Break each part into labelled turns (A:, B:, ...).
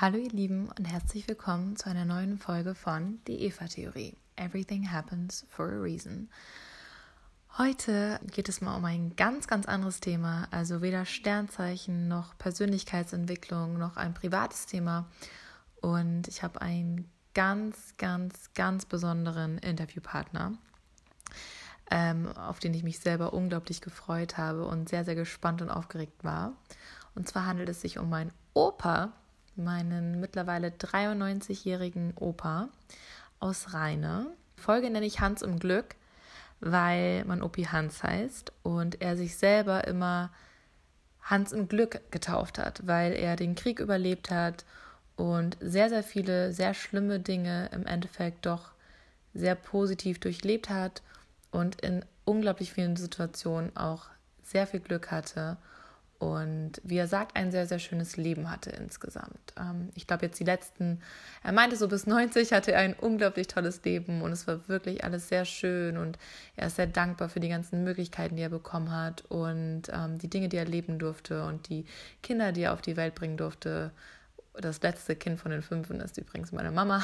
A: Hallo ihr Lieben und herzlich willkommen zu einer neuen Folge von Die Eva-Theorie. Everything happens for a reason. Heute geht es mal um ein ganz, ganz anderes Thema, also weder Sternzeichen noch Persönlichkeitsentwicklung noch ein privates Thema. Und ich habe einen ganz, ganz, ganz besonderen Interviewpartner, ähm, auf den ich mich selber unglaublich gefreut habe und sehr, sehr gespannt und aufgeregt war. Und zwar handelt es sich um meinen Opa, meinen mittlerweile 93-jährigen Opa aus Rheine. Folge nenne ich Hans im Glück, weil mein Opi Hans heißt und er sich selber immer Hans im Glück getauft hat, weil er den Krieg überlebt hat und sehr, sehr viele sehr schlimme Dinge im Endeffekt doch sehr positiv durchlebt hat und in unglaublich vielen Situationen auch sehr viel Glück hatte und wie er sagt, ein sehr, sehr schönes Leben hatte insgesamt. Ähm, ich glaube, jetzt die letzten, er meinte so bis 90 hatte er ein unglaublich tolles Leben und es war wirklich alles sehr schön und er ist sehr dankbar für die ganzen Möglichkeiten, die er bekommen hat und ähm, die Dinge, die er leben durfte und die Kinder, die er auf die Welt bringen durfte. Das letzte Kind von den fünf ist übrigens meine Mama.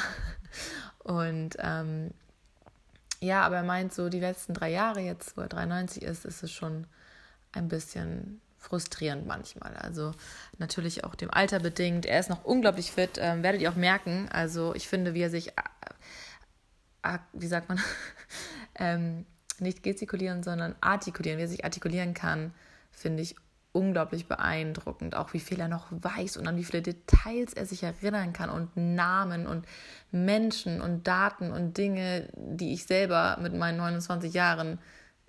A: Und ähm, ja, aber er meint so, die letzten drei Jahre jetzt, wo er 93 ist, ist es schon ein bisschen frustrierend manchmal. Also natürlich auch dem Alter bedingt. Er ist noch unglaublich fit, ähm, werdet ihr auch merken. Also ich finde, wie er sich, äh, äh, wie sagt man, ähm, nicht gestikulieren, sondern artikulieren, wie er sich artikulieren kann, finde ich unglaublich beeindruckend. Auch wie viel er noch weiß und an wie viele Details er sich erinnern kann und Namen und Menschen und Daten und Dinge, die ich selber mit meinen 29 Jahren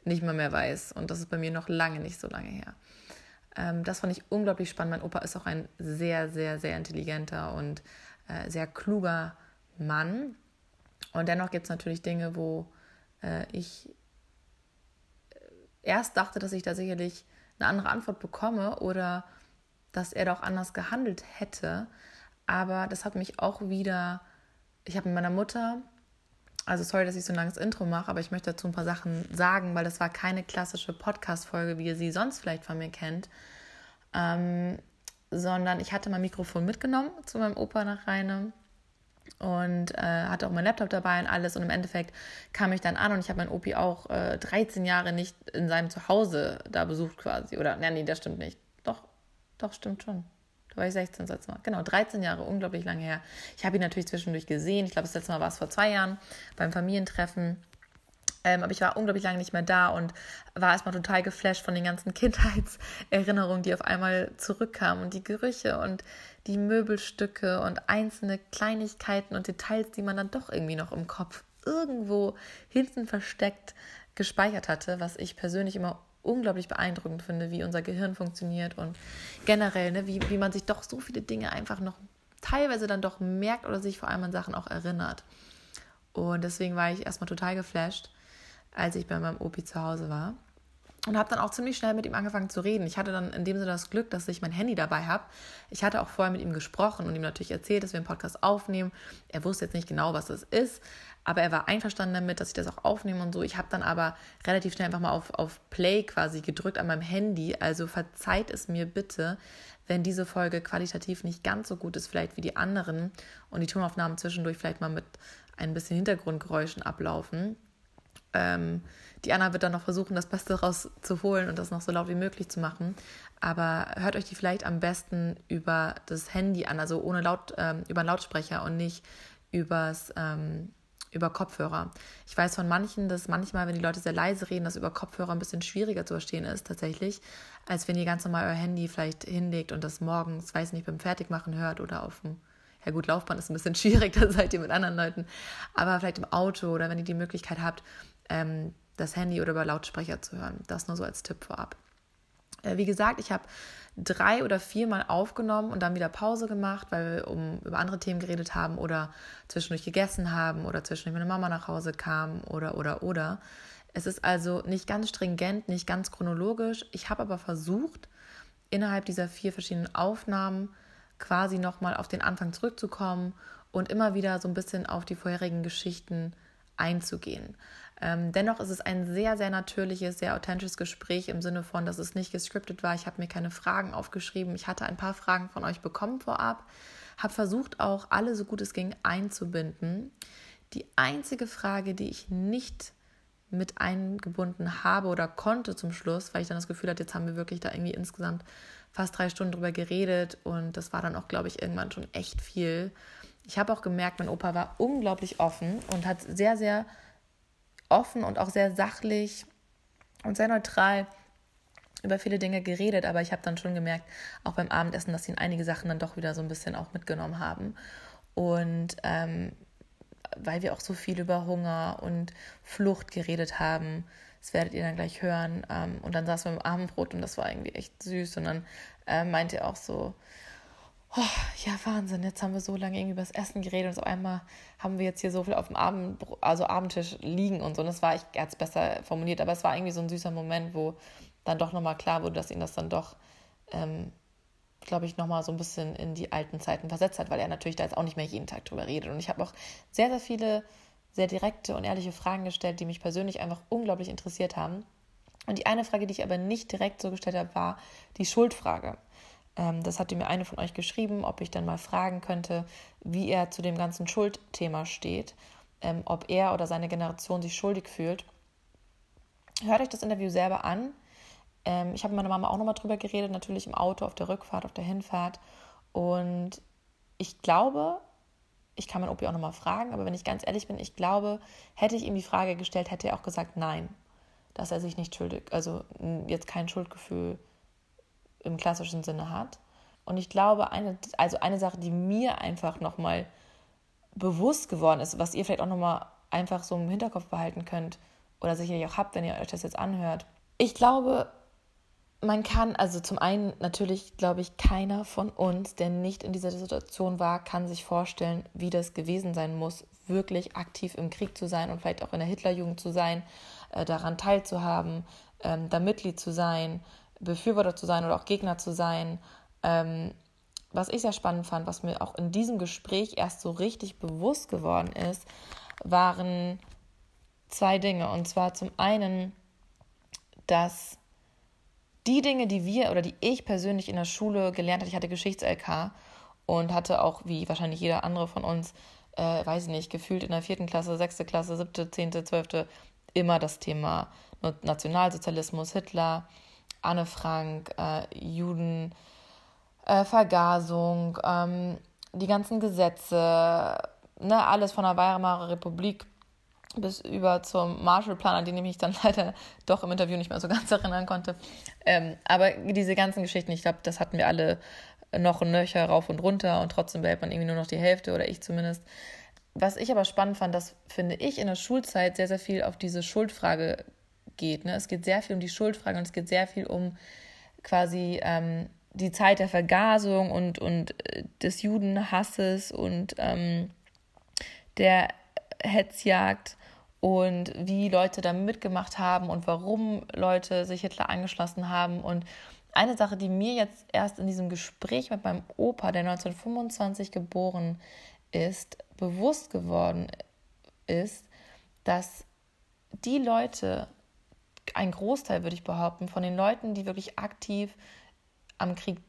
A: nicht mehr mehr weiß. Und das ist bei mir noch lange nicht so lange her. Ähm, das fand ich unglaublich spannend. Mein Opa ist auch ein sehr, sehr, sehr intelligenter und äh, sehr kluger Mann. Und dennoch gibt es natürlich Dinge, wo äh, ich äh, erst dachte, dass ich da sicherlich eine andere Antwort bekomme oder dass er da auch anders gehandelt hätte. Aber das hat mich auch wieder, ich habe mit meiner Mutter also sorry, dass ich so ein langes Intro mache, aber ich möchte dazu ein paar Sachen sagen, weil das war keine klassische Podcast-Folge, wie ihr sie sonst vielleicht von mir kennt, ähm, sondern ich hatte mein Mikrofon mitgenommen zu meinem Opa nach Rheine und äh, hatte auch mein Laptop dabei und alles und im Endeffekt kam ich dann an und ich habe meinen Opi auch äh, 13 Jahre nicht in seinem Zuhause da besucht quasi oder, nee, nee, das stimmt nicht. Doch, doch, stimmt schon. Da war ich 16 das letzte Mal. Genau, 13 Jahre, unglaublich lange her. Ich habe ihn natürlich zwischendurch gesehen. Ich glaube, das letzte Mal war es vor zwei Jahren beim Familientreffen. Ähm, aber ich war unglaublich lange nicht mehr da und war erstmal total geflasht von den ganzen Kindheitserinnerungen, die auf einmal zurückkamen und die Gerüche und die Möbelstücke und einzelne Kleinigkeiten und Details, die man dann doch irgendwie noch im Kopf irgendwo hinten versteckt gespeichert hatte, was ich persönlich immer unglaublich beeindruckend finde, wie unser Gehirn funktioniert und generell, ne, wie, wie man sich doch so viele Dinge einfach noch teilweise dann doch merkt oder sich vor allem an Sachen auch erinnert. Und deswegen war ich erstmal total geflasht, als ich bei meinem Opi zu Hause war. Und habe dann auch ziemlich schnell mit ihm angefangen zu reden. Ich hatte dann in dem Sinne das Glück, dass ich mein Handy dabei habe. Ich hatte auch vorher mit ihm gesprochen und ihm natürlich erzählt, dass wir einen Podcast aufnehmen. Er wusste jetzt nicht genau, was das ist, aber er war einverstanden damit, dass ich das auch aufnehme und so. Ich habe dann aber relativ schnell einfach mal auf, auf Play quasi gedrückt an meinem Handy. Also verzeiht es mir bitte, wenn diese Folge qualitativ nicht ganz so gut ist, vielleicht wie die anderen und die Tonaufnahmen zwischendurch vielleicht mal mit ein bisschen Hintergrundgeräuschen ablaufen. Ähm, die Anna wird dann noch versuchen, das Beste rauszuholen und das noch so laut wie möglich zu machen. Aber hört euch die vielleicht am besten über das Handy an, also ohne laut, ähm, über einen Lautsprecher und nicht übers ähm, über Kopfhörer. Ich weiß von manchen, dass manchmal, wenn die Leute sehr leise reden, das über Kopfhörer ein bisschen schwieriger zu verstehen ist, tatsächlich, als wenn ihr ganz normal euer Handy vielleicht hinlegt und das morgens, weiß nicht, beim Fertigmachen hört oder auf dem, ja gut, Laufband ist ein bisschen schwierig, da seid ihr mit anderen Leuten, aber vielleicht im Auto oder wenn ihr die Möglichkeit habt, ähm, das Handy oder über Lautsprecher zu hören. Das nur so als Tipp vorab. Äh, wie gesagt, ich habe drei oder viermal aufgenommen und dann wieder Pause gemacht, weil wir um, über andere Themen geredet haben oder zwischendurch gegessen haben oder zwischendurch meine Mama nach Hause kam oder oder oder. Es ist also nicht ganz stringent, nicht ganz chronologisch. Ich habe aber versucht, innerhalb dieser vier verschiedenen Aufnahmen quasi nochmal auf den Anfang zurückzukommen und immer wieder so ein bisschen auf die vorherigen Geschichten einzugehen. Ähm, dennoch ist es ein sehr, sehr natürliches, sehr authentisches Gespräch im Sinne von, dass es nicht gescriptet war. Ich habe mir keine Fragen aufgeschrieben. Ich hatte ein paar Fragen von euch bekommen vorab, habe versucht auch alle so gut es ging einzubinden. Die einzige Frage, die ich nicht mit eingebunden habe oder konnte zum Schluss, weil ich dann das Gefühl hatte, jetzt haben wir wirklich da irgendwie insgesamt fast drei Stunden drüber geredet und das war dann auch, glaube ich, irgendwann schon echt viel. Ich habe auch gemerkt, mein Opa war unglaublich offen und hat sehr, sehr offen und auch sehr sachlich und sehr neutral über viele Dinge geredet, aber ich habe dann schon gemerkt, auch beim Abendessen, dass ihn einige Sachen dann doch wieder so ein bisschen auch mitgenommen haben. Und ähm, weil wir auch so viel über Hunger und Flucht geredet haben, das werdet ihr dann gleich hören. Ähm, und dann saßen wir im Abendbrot und das war irgendwie echt süß. Und dann äh, meinte er auch so, oh, ja, Wahnsinn, jetzt haben wir so lange irgendwie über das Essen geredet und auf einmal haben wir jetzt hier so viel auf dem Abend, also Abendtisch liegen und so. Und das war, ich er es besser formuliert, aber es war irgendwie so ein süßer Moment, wo dann doch nochmal klar wurde, dass ihn das dann doch, ähm, glaube ich, nochmal so ein bisschen in die alten Zeiten versetzt hat, weil er natürlich da jetzt auch nicht mehr jeden Tag drüber redet. Und ich habe auch sehr, sehr viele sehr direkte und ehrliche Fragen gestellt, die mich persönlich einfach unglaublich interessiert haben. Und die eine Frage, die ich aber nicht direkt so gestellt habe, war die Schuldfrage. Ähm, das hatte mir eine von euch geschrieben, ob ich dann mal fragen könnte, wie er zu dem ganzen Schuldthema steht, ähm, ob er oder seine Generation sich schuldig fühlt. Hört euch das Interview selber an. Ähm, ich habe mit meiner Mama auch nochmal drüber geredet, natürlich im Auto, auf der Rückfahrt, auf der Hinfahrt. Und ich glaube, ich kann meinen Opi auch nochmal fragen, aber wenn ich ganz ehrlich bin, ich glaube, hätte ich ihm die Frage gestellt, hätte er auch gesagt nein, dass er sich nicht schuldig, also jetzt kein Schuldgefühl im klassischen Sinne hat. Und ich glaube, eine, also eine Sache, die mir einfach nochmal bewusst geworden ist, was ihr vielleicht auch nochmal einfach so im Hinterkopf behalten könnt oder sicherlich auch habt, wenn ihr euch das jetzt anhört. Ich glaube, man kann, also zum einen natürlich, glaube ich, keiner von uns, der nicht in dieser Situation war, kann sich vorstellen, wie das gewesen sein muss, wirklich aktiv im Krieg zu sein und vielleicht auch in der Hitlerjugend zu sein, äh, daran teilzuhaben, ähm, da Mitglied zu sein, Befürworter zu sein oder auch Gegner zu sein. Ähm, was ich sehr spannend fand, was mir auch in diesem Gespräch erst so richtig bewusst geworden ist, waren zwei Dinge. Und zwar zum einen, dass die Dinge, die wir oder die ich persönlich in der Schule gelernt habe, ich hatte Geschichts-LK und hatte auch, wie wahrscheinlich jeder andere von uns, äh, weiß ich nicht, gefühlt in der vierten Klasse, sechste Klasse, siebte, zehnte, zwölfte, immer das Thema Nationalsozialismus, Hitler, Anne Frank, äh, Juden, äh, Vergasung, ähm, die ganzen Gesetze, ne, alles von der Weimarer Republik bis über zum Marshallplan, an den ich mich dann leider doch im Interview nicht mehr so ganz erinnern konnte. Ähm, aber diese ganzen Geschichten, ich glaube, das hatten wir alle noch und nöcher rauf und runter und trotzdem behält man irgendwie nur noch die Hälfte oder ich zumindest. Was ich aber spannend fand, das finde ich in der Schulzeit sehr, sehr viel auf diese Schuldfrage geht. Ne? Es geht sehr viel um die Schuldfrage und es geht sehr viel um quasi ähm, die Zeit der Vergasung und, und äh, des Judenhasses und ähm, der Hetzjagd und wie Leute da mitgemacht haben und warum Leute sich Hitler angeschlossen haben. Und eine Sache, die mir jetzt erst in diesem Gespräch mit meinem Opa, der 1925 geboren ist, bewusst geworden ist, dass die Leute, ein Großteil würde ich behaupten, von den Leuten, die wirklich aktiv am Krieg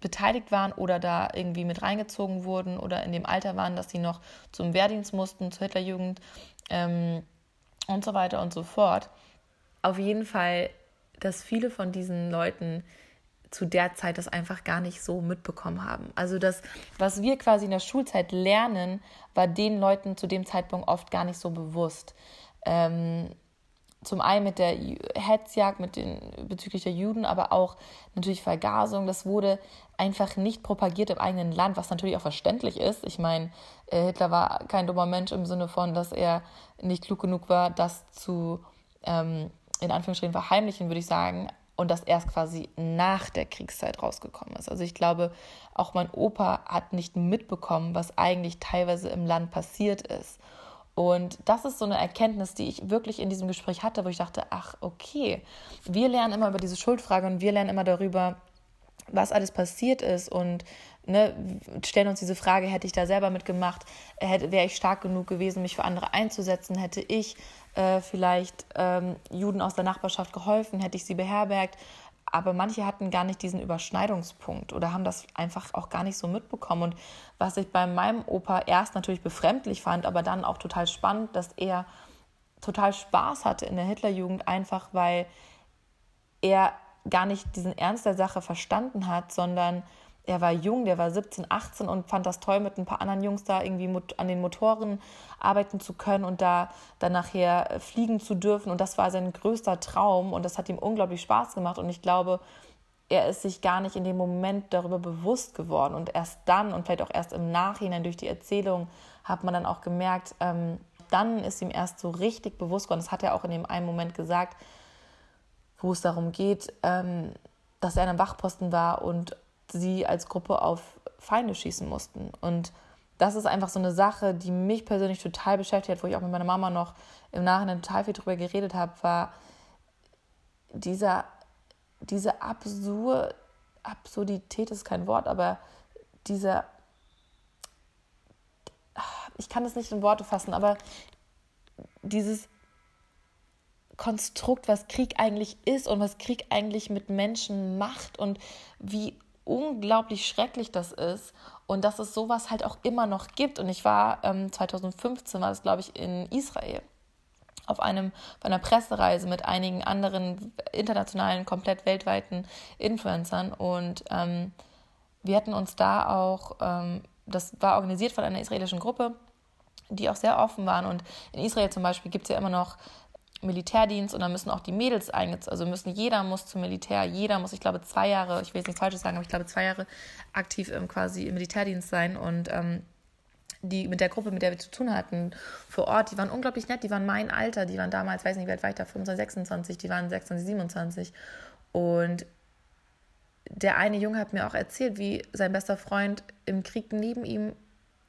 A: beteiligt waren oder da irgendwie mit reingezogen wurden oder in dem Alter waren, dass sie noch zum Wehrdienst mussten, zur Hitlerjugend ähm, und so weiter und so fort. Auf jeden Fall, dass viele von diesen Leuten zu der Zeit das einfach gar nicht so mitbekommen haben. Also das, was wir quasi in der Schulzeit lernen, war den Leuten zu dem Zeitpunkt oft gar nicht so bewusst. Ähm, zum einen mit der Hetzjagd mit den, bezüglich der Juden, aber auch natürlich Vergasung. Das wurde einfach nicht propagiert im eigenen Land, was natürlich auch verständlich ist. Ich meine, äh, Hitler war kein dummer Mensch im Sinne von, dass er nicht klug genug war, das zu, ähm, in Anführungsstrichen, verheimlichen, würde ich sagen. Und das erst quasi nach der Kriegszeit rausgekommen ist. Also ich glaube, auch mein Opa hat nicht mitbekommen, was eigentlich teilweise im Land passiert ist. Und das ist so eine Erkenntnis, die ich wirklich in diesem Gespräch hatte, wo ich dachte, ach, okay, wir lernen immer über diese Schuldfrage und wir lernen immer darüber, was alles passiert ist und ne, stellen uns diese Frage, hätte ich da selber mitgemacht, wäre ich stark genug gewesen, mich für andere einzusetzen, hätte ich äh, vielleicht ähm, Juden aus der Nachbarschaft geholfen, hätte ich sie beherbergt. Aber manche hatten gar nicht diesen Überschneidungspunkt oder haben das einfach auch gar nicht so mitbekommen. Und was ich bei meinem Opa erst natürlich befremdlich fand, aber dann auch total spannend, dass er total Spaß hatte in der Hitlerjugend, einfach weil er gar nicht diesen Ernst der Sache verstanden hat, sondern er war jung, der war 17, 18 und fand das toll, mit ein paar anderen Jungs da irgendwie an den Motoren arbeiten zu können und da dann nachher fliegen zu dürfen. Und das war sein größter Traum und das hat ihm unglaublich Spaß gemacht. Und ich glaube, er ist sich gar nicht in dem Moment darüber bewusst geworden. Und erst dann und vielleicht auch erst im Nachhinein durch die Erzählung hat man dann auch gemerkt, ähm, dann ist ihm erst so richtig bewusst geworden. Das hat er auch in dem einen Moment gesagt, wo es darum geht, ähm, dass er an einem Wachposten war und sie als Gruppe auf Feinde schießen mussten. Und das ist einfach so eine Sache, die mich persönlich total beschäftigt hat, wo ich auch mit meiner Mama noch im Nachhinein total viel drüber geredet habe, war dieser, diese Absur Absurdität ist kein Wort, aber dieser, ich kann das nicht in Worte fassen, aber dieses Konstrukt, was Krieg eigentlich ist und was Krieg eigentlich mit Menschen macht und wie unglaublich schrecklich das ist und dass es sowas halt auch immer noch gibt. Und ich war ähm, 2015, war das glaube ich, in Israel auf einem auf einer Pressereise mit einigen anderen internationalen, komplett weltweiten Influencern und ähm, wir hatten uns da auch, ähm, das war organisiert von einer israelischen Gruppe, die auch sehr offen waren und in Israel zum Beispiel gibt es ja immer noch Militärdienst und dann müssen auch die Mädels eingezogen, also müssen jeder muss zum Militär, jeder muss, ich glaube, zwei Jahre, ich will jetzt nichts Falsches sagen, aber ich glaube, zwei Jahre aktiv ähm, quasi im Militärdienst sein und ähm, die mit der Gruppe, mit der wir zu tun hatten, vor Ort, die waren unglaublich nett, die waren mein Alter, die waren damals, weiß nicht, wie alt war ich da, 25, 26, die waren 26, 27 und der eine Junge hat mir auch erzählt, wie sein bester Freund im Krieg neben ihm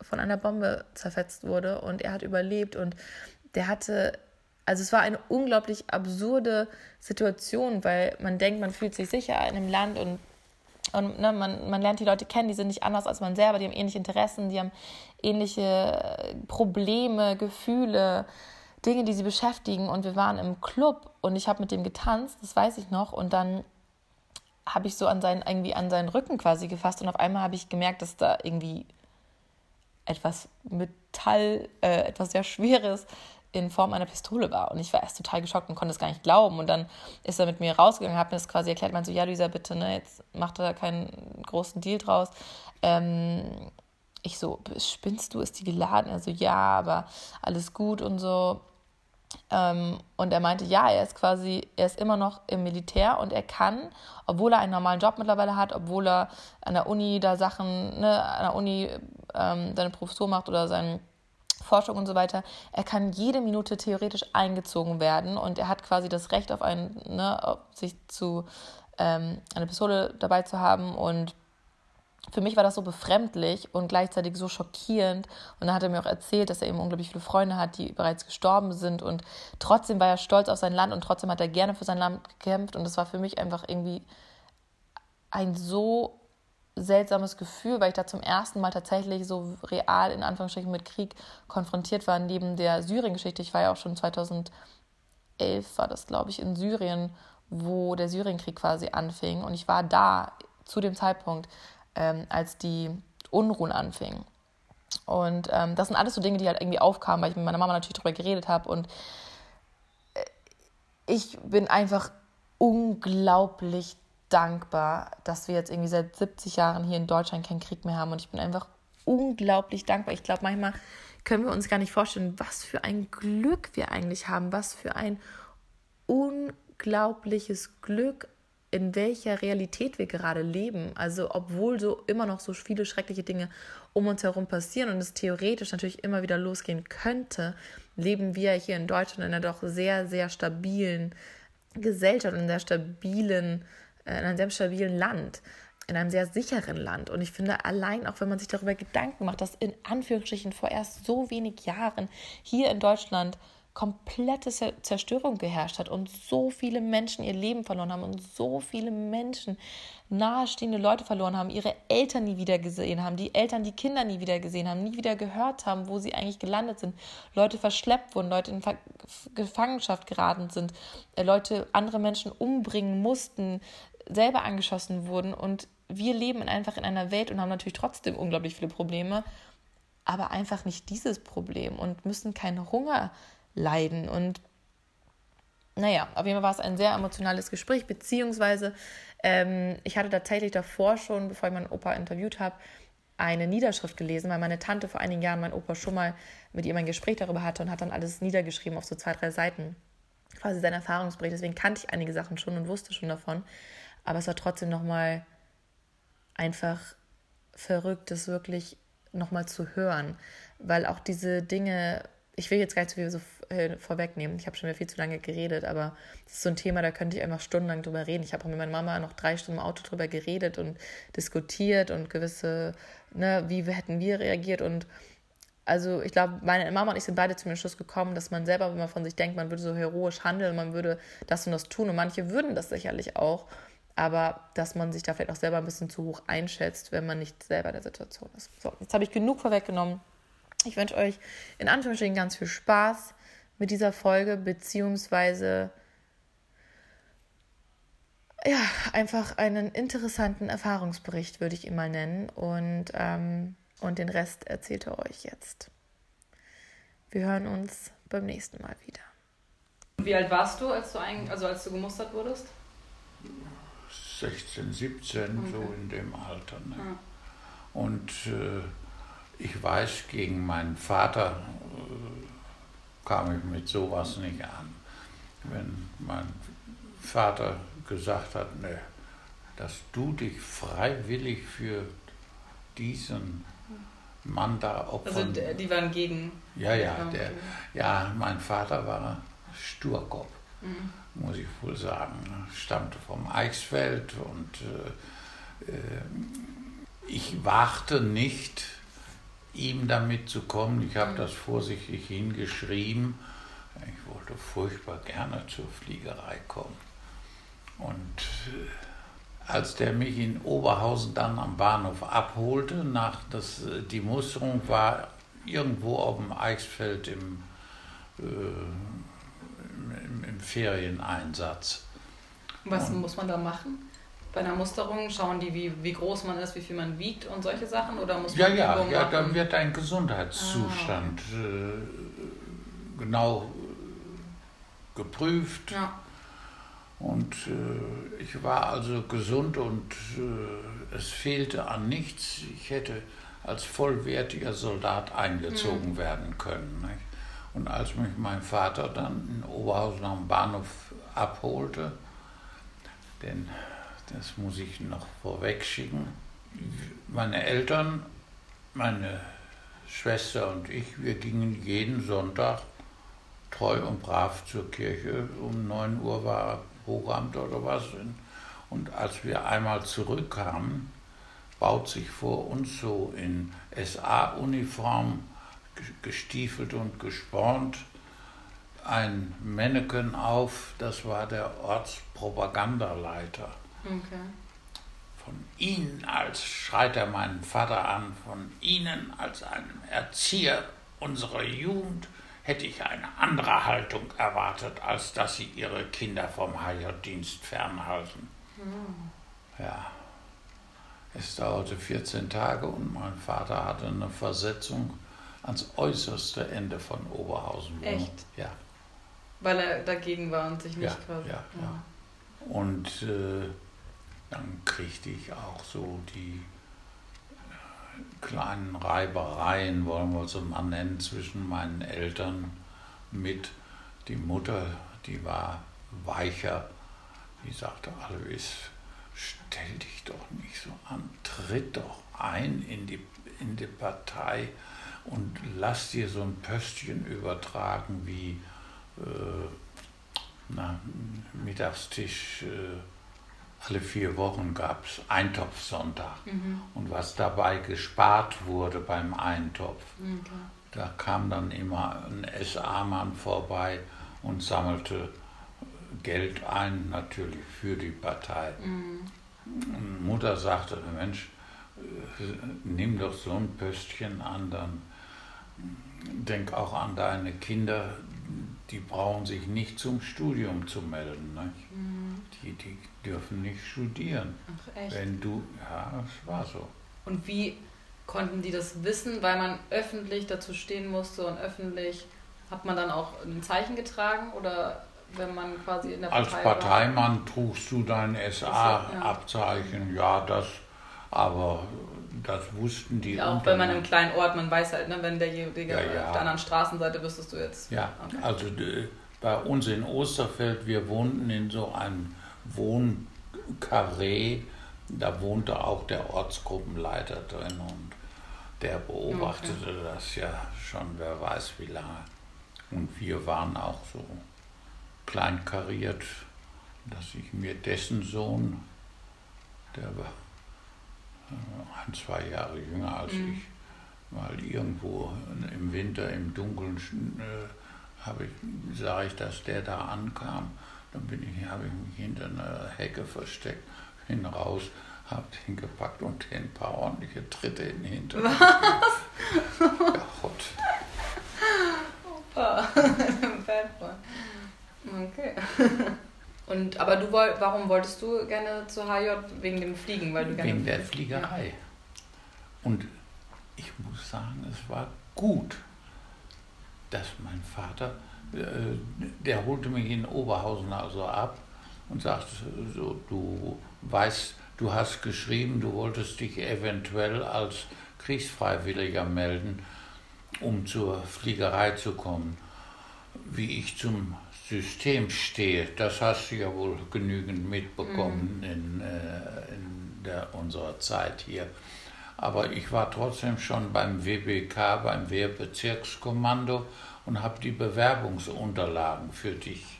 A: von einer Bombe zerfetzt wurde und er hat überlebt und der hatte also es war eine unglaublich absurde Situation, weil man denkt, man fühlt sich sicher in einem Land und, und ne, man, man lernt die Leute kennen, die sind nicht anders als man selber, die haben ähnliche Interessen, die haben ähnliche Probleme, Gefühle, Dinge, die sie beschäftigen. Und wir waren im Club und ich habe mit dem getanzt, das weiß ich noch, und dann habe ich so an seinen, irgendwie an seinen Rücken quasi gefasst und auf einmal habe ich gemerkt, dass da irgendwie etwas Metall, äh, etwas sehr Schweres in Form einer Pistole war. Und ich war erst total geschockt und konnte es gar nicht glauben. Und dann ist er mit mir rausgegangen, hat mir das quasi erklärt, meinte so, ja, Luisa, bitte, ne, jetzt macht er da keinen großen Deal draus. Ähm, ich so, spinnst du, ist die geladen? Er so, ja, aber alles gut und so. Ähm, und er meinte, ja, er ist quasi, er ist immer noch im Militär und er kann, obwohl er einen normalen Job mittlerweile hat, obwohl er an der Uni da Sachen, ne, an der Uni ähm, seine Professur macht oder seinen Forschung und so weiter. Er kann jede Minute theoretisch eingezogen werden und er hat quasi das Recht auf einen, ne, sich zu ähm, eine Pistole dabei zu haben und für mich war das so befremdlich und gleichzeitig so schockierend. Und dann hat er mir auch erzählt, dass er eben unglaublich viele Freunde hat, die bereits gestorben sind. Und trotzdem war er stolz auf sein Land und trotzdem hat er gerne für sein Land gekämpft. Und das war für mich einfach irgendwie ein so seltsames Gefühl, weil ich da zum ersten Mal tatsächlich so real in Anführungsstrichen mit Krieg konfrontiert war, neben der Syrien-Geschichte. Ich war ja auch schon 2011, war das glaube ich, in Syrien, wo der Syrienkrieg quasi anfing. Und ich war da zu dem Zeitpunkt, ähm, als die Unruhen anfingen. Und ähm, das sind alles so Dinge, die halt irgendwie aufkamen, weil ich mit meiner Mama natürlich darüber geredet habe. Und äh, ich bin einfach unglaublich dankbar, dass wir jetzt irgendwie seit 70 Jahren hier in Deutschland keinen Krieg mehr haben. Und ich bin einfach unglaublich dankbar. Ich glaube, manchmal können wir uns gar nicht vorstellen, was für ein Glück wir eigentlich haben, was für ein unglaubliches Glück, in welcher Realität wir gerade leben. Also obwohl so immer noch so viele schreckliche Dinge um uns herum passieren und es theoretisch natürlich immer wieder losgehen könnte, leben wir hier in Deutschland in einer doch sehr, sehr stabilen Gesellschaft, in einer stabilen in einem sehr stabilen Land, in einem sehr sicheren Land. Und ich finde, allein auch wenn man sich darüber Gedanken macht, dass in Anführungsstrichen vor erst so wenig Jahren hier in Deutschland komplette Zerstörung geherrscht hat und so viele Menschen ihr Leben verloren haben und so viele Menschen nahestehende Leute verloren haben, ihre Eltern nie wieder gesehen haben, die Eltern die Kinder nie wieder gesehen haben, nie wieder gehört haben, wo sie eigentlich gelandet sind, Leute verschleppt wurden, Leute in Ver Gefangenschaft geraten sind, äh, Leute andere Menschen umbringen mussten, selber angeschossen wurden und wir leben einfach in einer Welt und haben natürlich trotzdem unglaublich viele Probleme, aber einfach nicht dieses Problem und müssen keinen Hunger leiden. Und naja, auf jeden Fall war es ein sehr emotionales Gespräch, beziehungsweise ähm, ich hatte tatsächlich davor schon, bevor ich meinen Opa interviewt habe, eine Niederschrift gelesen, weil meine Tante vor einigen Jahren mein Opa schon mal mit ihm ein Gespräch darüber hatte und hat dann alles niedergeschrieben auf so zwei, drei Seiten. Quasi sein Erfahrungsbericht. Deswegen kannte ich einige Sachen schon und wusste schon davon. Aber es war trotzdem nochmal einfach verrückt, das wirklich nochmal zu hören. Weil auch diese Dinge, ich will jetzt gar nicht so viel so äh, vorwegnehmen. Ich habe schon wieder viel zu lange geredet, aber das ist so ein Thema, da könnte ich einfach stundenlang drüber reden. Ich habe auch mit meiner Mama noch drei Stunden im Auto drüber geredet und diskutiert und gewisse, ne, wie hätten wir reagiert und also ich glaube, meine Mama und ich sind beide zum Entschluss gekommen, dass man selber, wenn man von sich denkt, man würde so heroisch handeln, man würde das und das tun und manche würden das sicherlich auch, aber dass man sich da vielleicht auch selber ein bisschen zu hoch einschätzt, wenn man nicht selber in der Situation ist. So, jetzt habe ich genug vorweggenommen. Ich wünsche euch in Anführungsstrichen ganz viel Spaß mit dieser Folge, beziehungsweise ja, einfach einen interessanten Erfahrungsbericht, würde ich ihn mal nennen. Und, ähm, und den Rest erzählt er euch jetzt. Wir hören uns beim nächsten Mal wieder.
B: Wie alt warst du, als du, ein, also als du gemustert wurdest?
C: 16, 17, okay. so in dem Alter. Ne? Ja. Und äh, ich weiß, gegen meinen Vater äh, kam ich mit sowas nicht an. Wenn mein Vater gesagt hat, ne, dass du dich freiwillig für diesen Mann da opfern.
B: Also die waren gegen.
C: Ja, ja, der, ja, mein Vater war Sturkopf, mhm. Muss ich wohl sagen. Stammte vom Eichsfeld und äh, äh ich warte nicht ihm damit zu kommen. Ich habe das vorsichtig hingeschrieben. Ich wollte furchtbar gerne zur Fliegerei kommen. Und äh, als der mich in Oberhausen dann am Bahnhof abholte, nach das, äh, die Musterung war irgendwo auf dem Eichsfeld im, äh, Ferieneinsatz.
B: Was Und, muss man da machen? bei einer Musterung schauen die, wie, wie groß man ist, wie viel man wiegt und solche Sachen? Oder muss
C: man ja, ja, ja, dann wird dein Gesundheitszustand ah. äh, genau geprüft. Ja. Und äh, ich war also gesund und äh, es fehlte an nichts. Ich hätte als vollwertiger Soldat eingezogen mhm. werden können. Nicht? Und als mich mein Vater dann in Oberhausen am Bahnhof abholte, denn das muss ich noch vorweg schicken. Meine Eltern, meine Schwester und ich, wir gingen jeden Sonntag treu und brav zur Kirche. Um 9 Uhr war Hochamt oder was. Und als wir einmal zurückkamen, baut sich vor uns so in SA-Uniform, gestiefelt und gespornt, ein Manneken auf, das war der Ortspropagandaleiter. Okay. Von Ihnen als, schreit er meinen Vater an, von Ihnen als einem Erzieher unserer Jugend hätte ich eine andere Haltung erwartet, als dass Sie Ihre Kinder vom Heilerdienst fernhalten. Mhm. Ja. Es dauerte 14 Tage und mein Vater hatte eine Versetzung ans äußerste Ende von Oberhausen.
B: Echt?
C: Ja.
B: Weil er dagegen war und sich nicht
C: ja, quasi. Ja, ja. Und äh, dann kriegte ich auch so die äh, kleinen Reibereien, wollen wir so mal nennen, zwischen meinen Eltern mit. Die Mutter, die war weicher, die sagte, Alois, stell dich doch nicht so an, tritt doch ein in die, in die Partei und lass dir so ein Pöstchen übertragen wie äh, na, Mittagstisch. Äh, alle vier Wochen gab es Eintopfsonntag. Mhm. Und was dabei gespart wurde beim Eintopf, okay. da kam dann immer ein SA-Mann vorbei und sammelte Geld ein, natürlich für die Partei. Und Mutter sagte, Mensch, äh, nimm doch so ein Pöstchen an, dann denk auch an deine Kinder, die brauchen sich nicht zum Studium zu melden. Nicht? Die, die dürfen nicht studieren.
B: Ach, echt?
C: Wenn du, ja, es war so.
B: Und wie konnten die das wissen, weil man öffentlich dazu stehen musste und öffentlich hat man dann auch ein Zeichen getragen oder wenn man quasi in der
C: Als
B: Partei war?
C: Parteimann trugst du dein SA-Abzeichen, ja, das, aber das wussten die
B: Ja, auch wenn man im kleinen Ort, man weiß halt, ne, wenn derjenige
C: Ja, ja.
B: auf der anderen Straßenseite wüsstest du jetzt.
C: Ja,
B: Okay.
C: also äh, bei uns in Osterfeld, wir wohnten in so einem Wohnkarree, da wohnte auch der Ortsgruppenleiter drin und der beobachtete das ja schon, wer weiß wie lange. Und wir waren auch so kleinkariert, dass ich mir dessen Sohn, der war ein, zwei Jahre jünger als
B: Mhm.
C: ich, mal irgendwo im Winter im Dunkeln äh, ich, sah ich, dass der da ankam. Dann bin ich, habe ich mich hinter einer Hecke versteckt, hin raus, habe den gepackt und den ein paar ordentliche Tritte in den Hintern. Was? Ja, Gott.
B: Bad Boy. Okay. Und aber du woll, warum wolltest du gerne zur HJ wegen dem Fliegen, weil du gerne
C: Wegen der Fliegerei. Und ich muss sagen, es war gut, dass mein Vater, äh, der holte mich in Oberhausen also ab und sagte so, du weißt, du hast geschrieben, du wolltest dich eventuell als Kriegsfreiwilliger melden, um zur Fliegerei zu kommen. Wie ich zum System stehe, das hast du ja wohl genügend mitbekommen in, äh, in der, unserer Zeit hier. Aber ich war trotzdem schon beim WBK, beim Wehrbezirkskommando und habe die Bewerbungsunterlagen für dich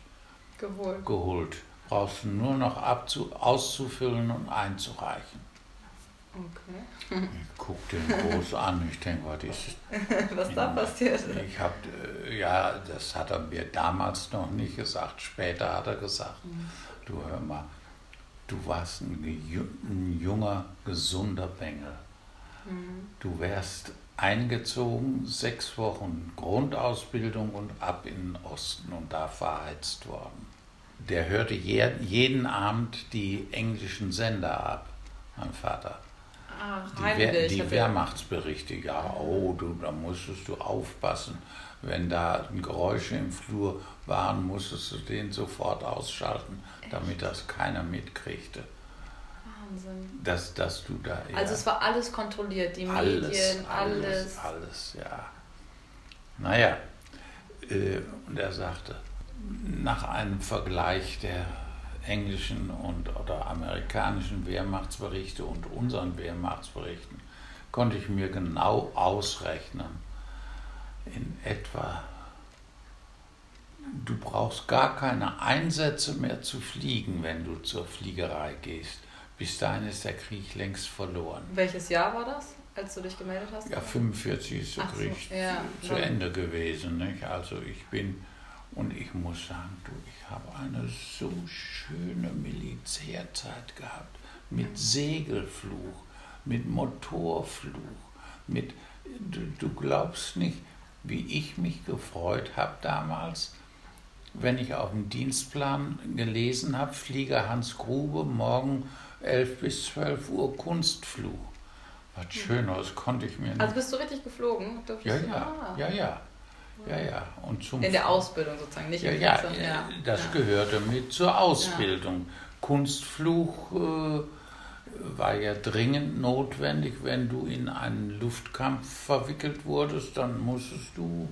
B: geholt.
C: geholt. Brauchst du nur noch abzu auszufüllen und einzureichen.
B: Okay.
C: Ich guck den groß an, ich denke, was ist
B: Was da passiert?
C: Ich habe, äh, ja, das hat er mir damals noch nicht gesagt. Später hat er gesagt, du hör mal, du warst ein, ge- ein junger, gesunder Bengel. Du wärst eingezogen, sechs Wochen Grundausbildung und ab in den Osten und da verheizt worden. Der hörte je, jeden Abend die englischen Sender ab, mein Vater. Die, Wehr, die
B: er-
C: Wehrmachtsberichte, ja, oh, du, da musstest du aufpassen. Wenn da Geräusche im Flur waren, musstest du den sofort ausschalten, damit das keiner mitkriegte,
B: Wahnsinn.
C: dass, dass du da. ja,
B: Also es war alles kontrolliert, die
C: alles,
B: Medien, alles.
C: alles, alles, ja. Naja, äh, und er sagte, nach einem Vergleich der englischen und oder amerikanischen Wehrmachtsberichte und unseren Wehrmachtsberichten konnte ich mir genau ausrechnen, in etwa, du brauchst gar keine Einsätze mehr zu fliegen, wenn du zur Fliegerei gehst. Bis dahin ist der Krieg längst verloren.
B: Welches Jahr war das, als du dich gemeldet hast?
C: Ja, 45 ist der
B: Ach so,
C: Krieg
B: ja,
C: zu
B: dann-
C: Ende gewesen. Nicht? Also ich bin, und ich muss sagen, du, ich habe eine so schöne Militärzeit gehabt. Mit Segelfluch, mit Motorfluch, mit, du, du glaubst nicht, wie ich mich gefreut habe damals, wenn ich auf dem Dienstplan gelesen habe, Flieger Hans Grube, morgen 11 bis 12 Uhr Kunstflug. Was Schöneres konnte ich mir nicht
B: Also bist du richtig geflogen?
C: ja,
B: du-
C: ja,
B: Ah.
C: ja, ja, ja, ja. Und zum
B: In der Ausbildung sozusagen, nicht
C: ja,
B: im
C: ja, äh, das
B: ja.
C: gehörte mit zur Ausbildung. Kunstfluch äh, war ja dringend notwendig, wenn du in einen Luftkampf verwickelt wurdest, dann musstest du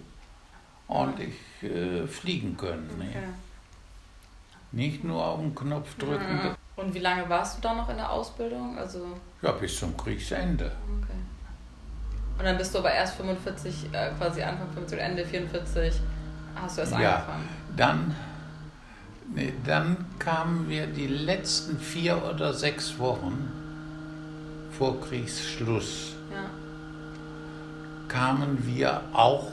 C: ordentlich äh, fliegen können. Ne?
B: Okay.
C: Nicht nur auf den Knopf drücken,
B: Mhm. Und wie lange warst du dann noch in der Ausbildung? Also,
C: ja, bis zum Kriegsende.
B: okay. Und dann bist du aber erst 45, äh, quasi Anfang 45, Ende 44, hast du erst
C: Ja.
B: angefangen.
C: Dann, nee, dann kamen wir die letzten vier oder sechs Wochen vor Kriegsschluss.
B: Ja.
C: kamen wir auch,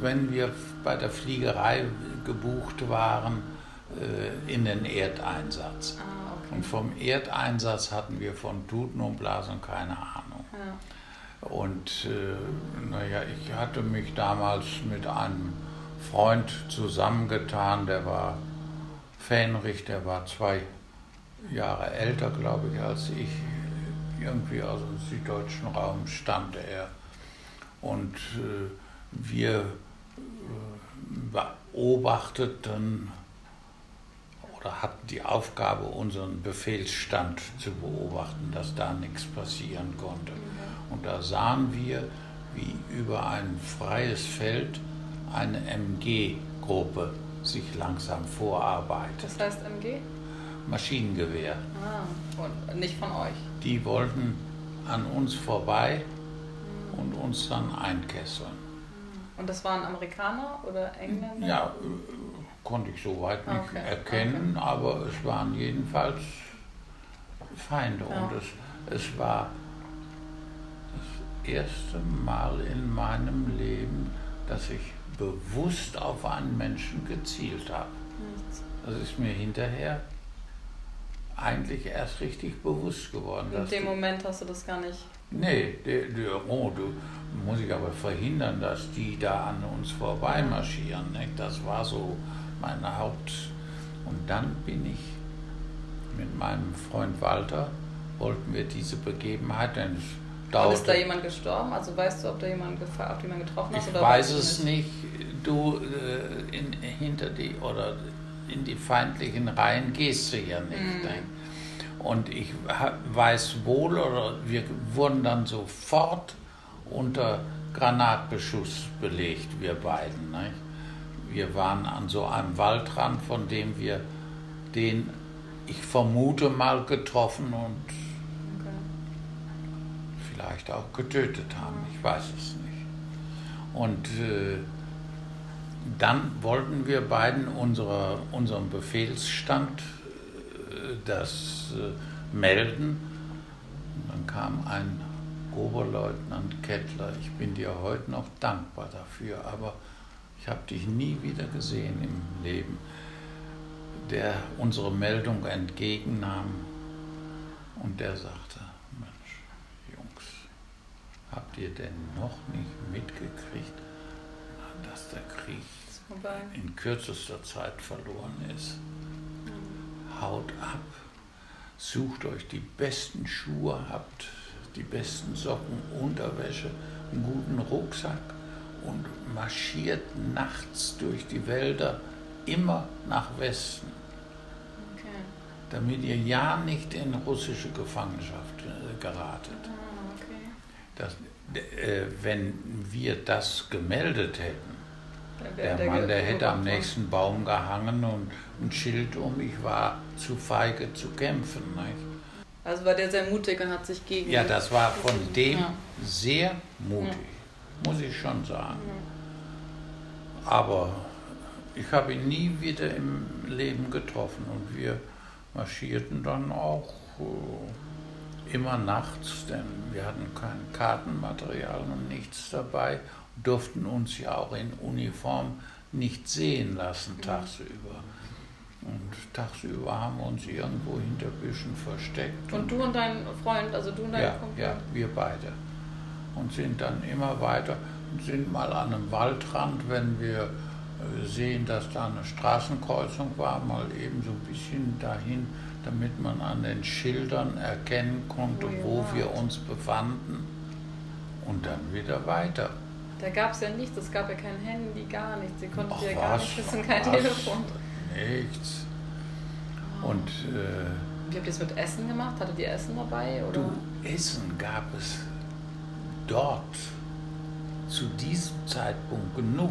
C: wenn wir bei der Fliegerei gebucht waren, äh, in den Erdeinsatz.
B: Ah, okay.
C: Und vom Erdeinsatz hatten wir von Tuten und Blasen keine Ahnung.
B: Ja.
C: Und äh, naja, ich hatte mich damals mit einem Freund zusammengetan, der war Fähnrich, der war zwei Jahre älter, glaube ich, als ich. Irgendwie aus dem süddeutschen Raum stammte er. Und äh, wir äh, beobachteten oder hatten die Aufgabe, unseren Befehlsstand zu beobachten, dass da nichts passieren konnte. Und da sahen wir, wie über ein freies Feld eine MG-Gruppe sich langsam vorarbeitet.
B: Das heißt MG?
C: Maschinengewehr.
B: Ah, und nicht von euch.
C: Die wollten an uns vorbei und uns dann einkesseln.
B: Und das waren Amerikaner oder Engländer?
C: Ja, äh, konnte ich soweit nicht
B: Okay,
C: erkennen, aber es waren jedenfalls Feinde.
B: Ja.
C: Und es, es war erste Mal in meinem Leben, dass ich bewusst auf einen Menschen gezielt habe. Das ist mir hinterher eigentlich erst richtig bewusst geworden.
B: In dem Moment hast du das gar nicht.
C: Nee, der, der, oh, du muss ich aber verhindern, dass die da an uns vorbeimarschieren. Ne? Das war so meine Haupt. Und dann bin ich mit meinem Freund Walter, wollten wir diese Begebenheit, denn es
B: Und
C: dauerte.
B: ist da jemand gestorben? Also weißt du, ob da jemand, ob du jemanden getroffen hast?
C: Ich
B: oder
C: weiß es nicht. Du äh, in, hinter die oder in die feindlichen Reihen gehst du ja nicht.
B: Mhm.
C: Ne? Und ich weiß wohl, oder wir wurden dann sofort unter Granatbeschuss belegt, wir beiden. Nicht? Wir waren an so einem Waldrand, von dem wir den, ich vermute mal, getroffen und. Vielleicht auch getötet haben. Ich weiß es nicht. Und äh, dann wollten wir beiden unsere, unseren Befehlsstand äh, das äh, melden. Und dann kam ein Oberleutnant Kettler. Ich bin dir heute noch dankbar dafür, aber ich habe dich nie wieder gesehen im Leben, der unsere Meldung entgegennahm und der sagte, habt ihr denn noch nicht mitgekriegt, dass der Krieg in kürzester Zeit verloren ist? Haut ab, sucht euch die besten Schuhe, habt die besten Socken, Unterwäsche, einen guten Rucksack und marschiert nachts durch die Wälder immer nach Westen,
B: Okay.
C: damit ihr ja nicht in russische Gefangenschaft äh, geratet.
B: Ah, okay.
C: Das, äh, wenn wir das gemeldet hätten,
B: wär
C: der Mann, der hätte am nächsten Baum gehangen und ein Schild um, ich war zu feige zu kämpfen. Nicht?
B: Also war der sehr mutig und hat sich gegen.
C: Ja, das war von dem
B: Ja.
C: sehr mutig, muss ich schon sagen. Aber ich habe ihn nie wieder im Leben getroffen und wir marschierten dann auch äh, immer nachts, denn wir hatten kein Kartenmaterial und nichts dabei, durften uns ja auch in Uniform nicht sehen lassen tagsüber. Und tagsüber haben wir uns irgendwo hinter Büschen versteckt.
B: Und du und dein Freund, also du und dein
C: Ja,
B: Kumpel.
C: ja, wir beide. Und sind dann immer weiter und sind mal an einem Waldrand, wenn wir äh, sehen, dass da eine Straßenkreuzung war, mal eben so ein bisschen dahin, damit man an den Schildern erkennen konnte,
B: Oh
C: wo wir uns befanden. Und dann wieder weiter.
B: Da gab es ja nichts, es gab ja kein Handy, gar nichts. Sie konnten
C: Ach,
B: ja gar
C: was,
B: nicht wissen, kein
C: was?
B: Telefon.
C: Nichts. Und äh,
B: Wie habt ihr es mit Essen gemacht? Hattet ihr Essen dabei? Oder?
C: Du, Essen gab es dort zu diesem Zeitpunkt genug,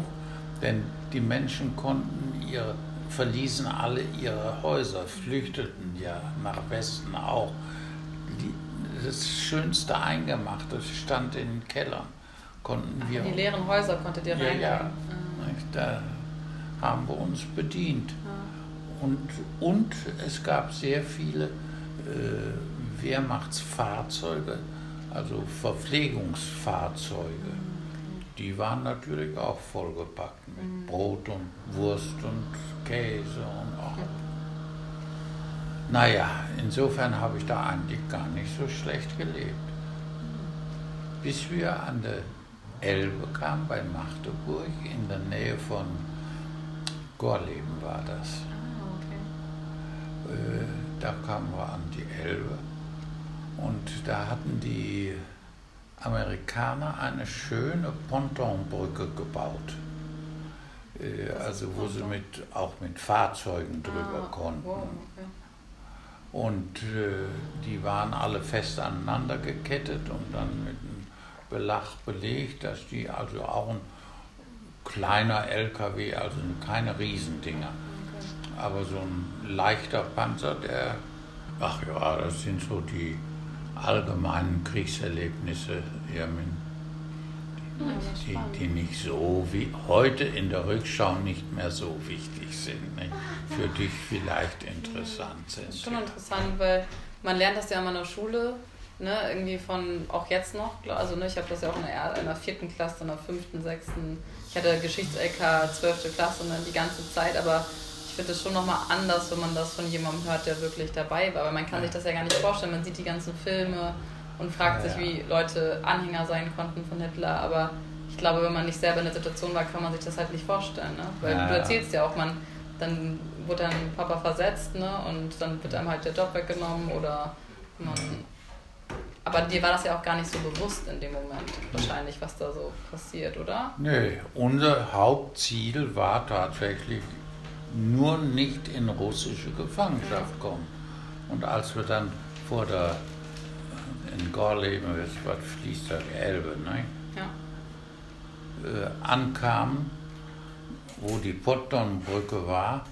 C: denn die Menschen konnten ihre, verließen alle ihre Häuser, flüchteten ja nach Westen auch. Die, das Schönste eingemacht, das stand in den Kellern, konnten
B: Ach,
C: wir.
B: in die leeren Häuser konntet ihr
C: ja,
B: reingehen.
C: ja, nicht, da haben wir uns bedient.
B: ah.
C: Und, und es gab sehr viele äh, Wehrmachtsfahrzeuge, also Verpflegungsfahrzeuge. die waren natürlich auch vollgepackt mit mhm. Brot und Wurst und Käse und auch. Naja, insofern habe ich da eigentlich gar nicht so schlecht gelebt. Bis wir an der Elbe kamen, bei Magdeburg, in der Nähe von Gorleben war das. Ah, okay. Äh, da kamen wir an die Elbe und da hatten die Amerikaner eine schöne Pontonbrücke gebaut. Äh, also wo sie mit, auch mit Fahrzeugen drüber ah, konnten. Wow, okay. Und äh, die waren alle fest aneinander gekettet und dann mit einem Belag belegt, dass die also auch ein kleiner LKW, also keine Riesendinger, okay. aber so ein leichter Panzer, der, ach ja, das sind so die allgemeinen Kriegserlebnisse, die, die nicht so wie heute in der Rückschau nicht mehr so wichtig sind, nicht? für dich vielleicht interessant sind.
A: Das ist schon interessant, weil man lernt das ja immer in der Schule, ne, irgendwie von, auch jetzt noch, also ne, ich habe das ja auch in der, in der vierten Klasse, in der fünften, sechsten, ich hatte Geschichts-LK, zwölfte Klasse und dann die ganze Zeit, aber ich finde es schon nochmal anders, wenn man das von jemandem hört, der wirklich dabei war. Weil man kann sich das ja gar nicht vorstellen. Man sieht die ganzen Filme und fragt ja, sich, wie Leute Anhänger sein konnten von Hitler. Aber ich glaube, wenn man nicht selber in der Situation war, kann man sich das halt nicht vorstellen. Ne? Weil ja, du erzählst ja auch, man, dann wurde dann Papa versetzt ne? und dann wird einem halt der Job weggenommen oder man. Aber dir war das ja auch gar nicht so bewusst in dem Moment, wahrscheinlich, was da so passiert, oder?
C: Nee, unser Hauptziel war tatsächlich nur nicht in russische Gefangenschaft kommen. Und als wir dann vor der, in Gorleben, was fließt da die Elbe, ne? ja. äh, ankamen, wo die Pottdonbrücke war,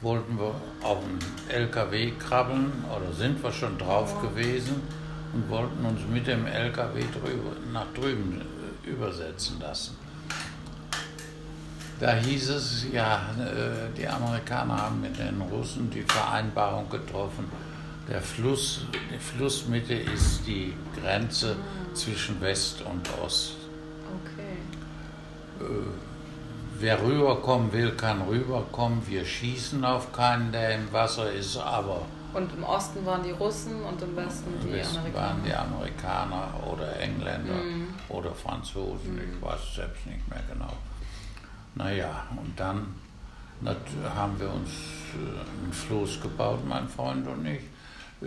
C: wollten wir auf den LKW krabbeln oder sind wir schon drauf ja. gewesen und wollten uns mit dem LKW drüber, nach drüben äh, übersetzen lassen. Da hieß es, ja, äh, die Amerikaner haben mit den Russen die Vereinbarung getroffen, der Fluss, die Flussmitte ist die Grenze zwischen West und Ost. Okay. Äh, wer rüberkommen will, kann rüberkommen. Wir schießen auf keinen, der im Wasser ist, aber.
A: Und im Osten waren die Russen und im Westen die Westen Amerikaner.
C: waren die Amerikaner oder Engländer mhm. oder Franzosen, mhm. ich weiß selbst nicht mehr genau. Naja, und dann haben wir uns äh, einen Floß gebaut, mein Freund und ich. Äh,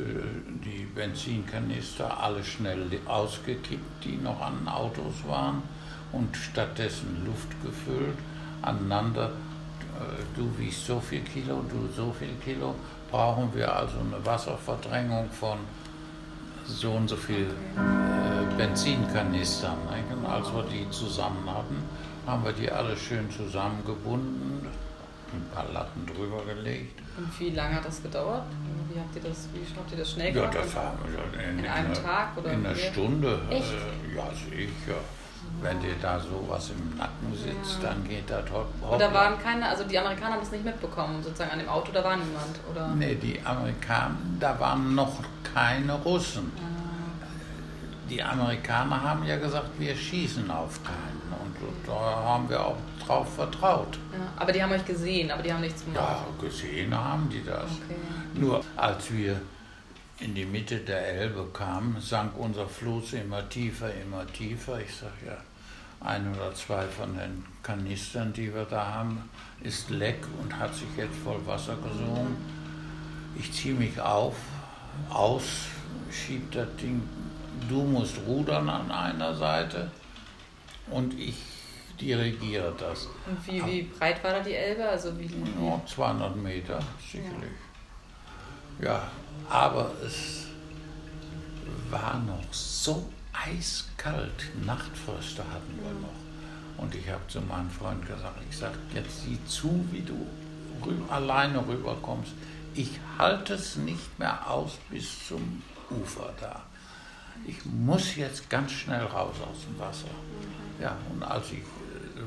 C: die Benzinkanister alle schnell ausgekippt, die noch an Autos waren und stattdessen Luft gefüllt, aneinander. Äh, du wiegst so viel Kilo, du so viel Kilo. Brauchen wir also eine Wasserverdrängung von so und so viel Benzinkanistern. Und als wir die zusammen hatten, haben wir die alle schön zusammengebunden, ein paar Latten drüber gelegt.
A: Und wie lange hat das gedauert? Wie habt ihr das, wie habt ihr das schnell gemacht? Ja, das haben wir in, in, in einem Tag oder
C: in einer Stunde. Echt? Äh, ja, sicher. Wenn dir da sowas im Nacken sitzt, ja. dann geht das hopp,
A: hopp. Und da waren keine, also die Amerikaner haben das nicht mitbekommen, sozusagen an dem Auto, da war niemand, oder?
C: Nee, die Amerikaner, da waren noch keine Russen. Ja. Die Amerikaner haben ja gesagt, wir schießen auf keinen da haben wir auch drauf vertraut.
A: Ja, aber die haben euch gesehen, aber die haben nichts gemacht.
C: Ja, gesehen haben die das. Okay. Nur als wir in die Mitte der Elbe kamen, sank unser Floß immer tiefer, immer tiefer. Ich sage ja, ein oder zwei von den Kanistern, die wir da haben, ist leck und hat sich jetzt voll Wasser gesogen. Ich ziehe mich auf, aus, schieb das Ding. Du musst rudern an einer Seite und ich dirigiere das.
A: Und wie, wie breit war da die Elbe? Also wie,
C: ja, 200 Meter, sicherlich. Ja. ja, aber es war noch so eiskalt. Nachtfröste hatten wir noch. Und ich habe zu meinem Freund gesagt, ich sage, jetzt sieh zu, wie du rüber, alleine rüberkommst. Ich halte es nicht mehr aus bis zum Ufer da. Ich muss jetzt ganz schnell raus aus dem Wasser. Mhm. Ja, und als ich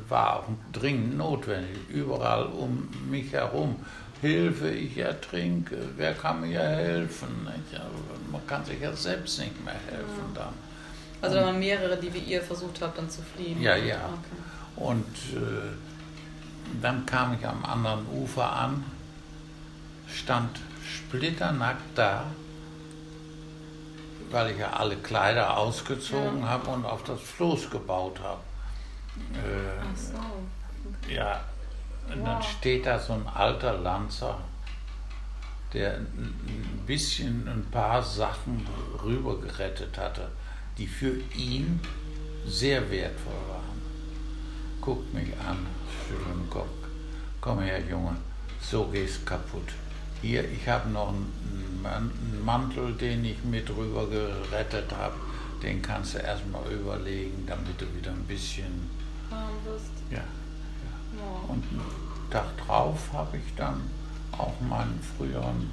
C: war auch dringend notwendig, überall um mich herum. Hilfe, ich ertrinke, wer kann mir helfen? Man kann sich ja selbst nicht mehr helfen dann.
B: Also da waren mehrere, die wie ihr versucht habt, dann zu fliehen.
C: Ja, ja. Okay. Und äh, dann kam ich am anderen Ufer an, stand splitternackt da, weil ich ja alle Kleider ausgezogen ja. habe und auf das Floß gebaut habe. Äh, Ach so. Okay. Ja, und wow. dann steht da so ein alter Lanzer, der ein bisschen ein paar Sachen rübergerettet hatte, die für ihn sehr wertvoll waren. Guckt mich an, schüttelt den Kopf. Komm her, Junge, so gehst kaputt. Hier, ich habe noch einen Mantel, den ich mit rüber gerettet habe. Den kannst du erstmal überlegen, damit du wieder ein bisschen warm wirst. Ja. ja. Und einen Tag drauf habe ich dann auch meinen früheren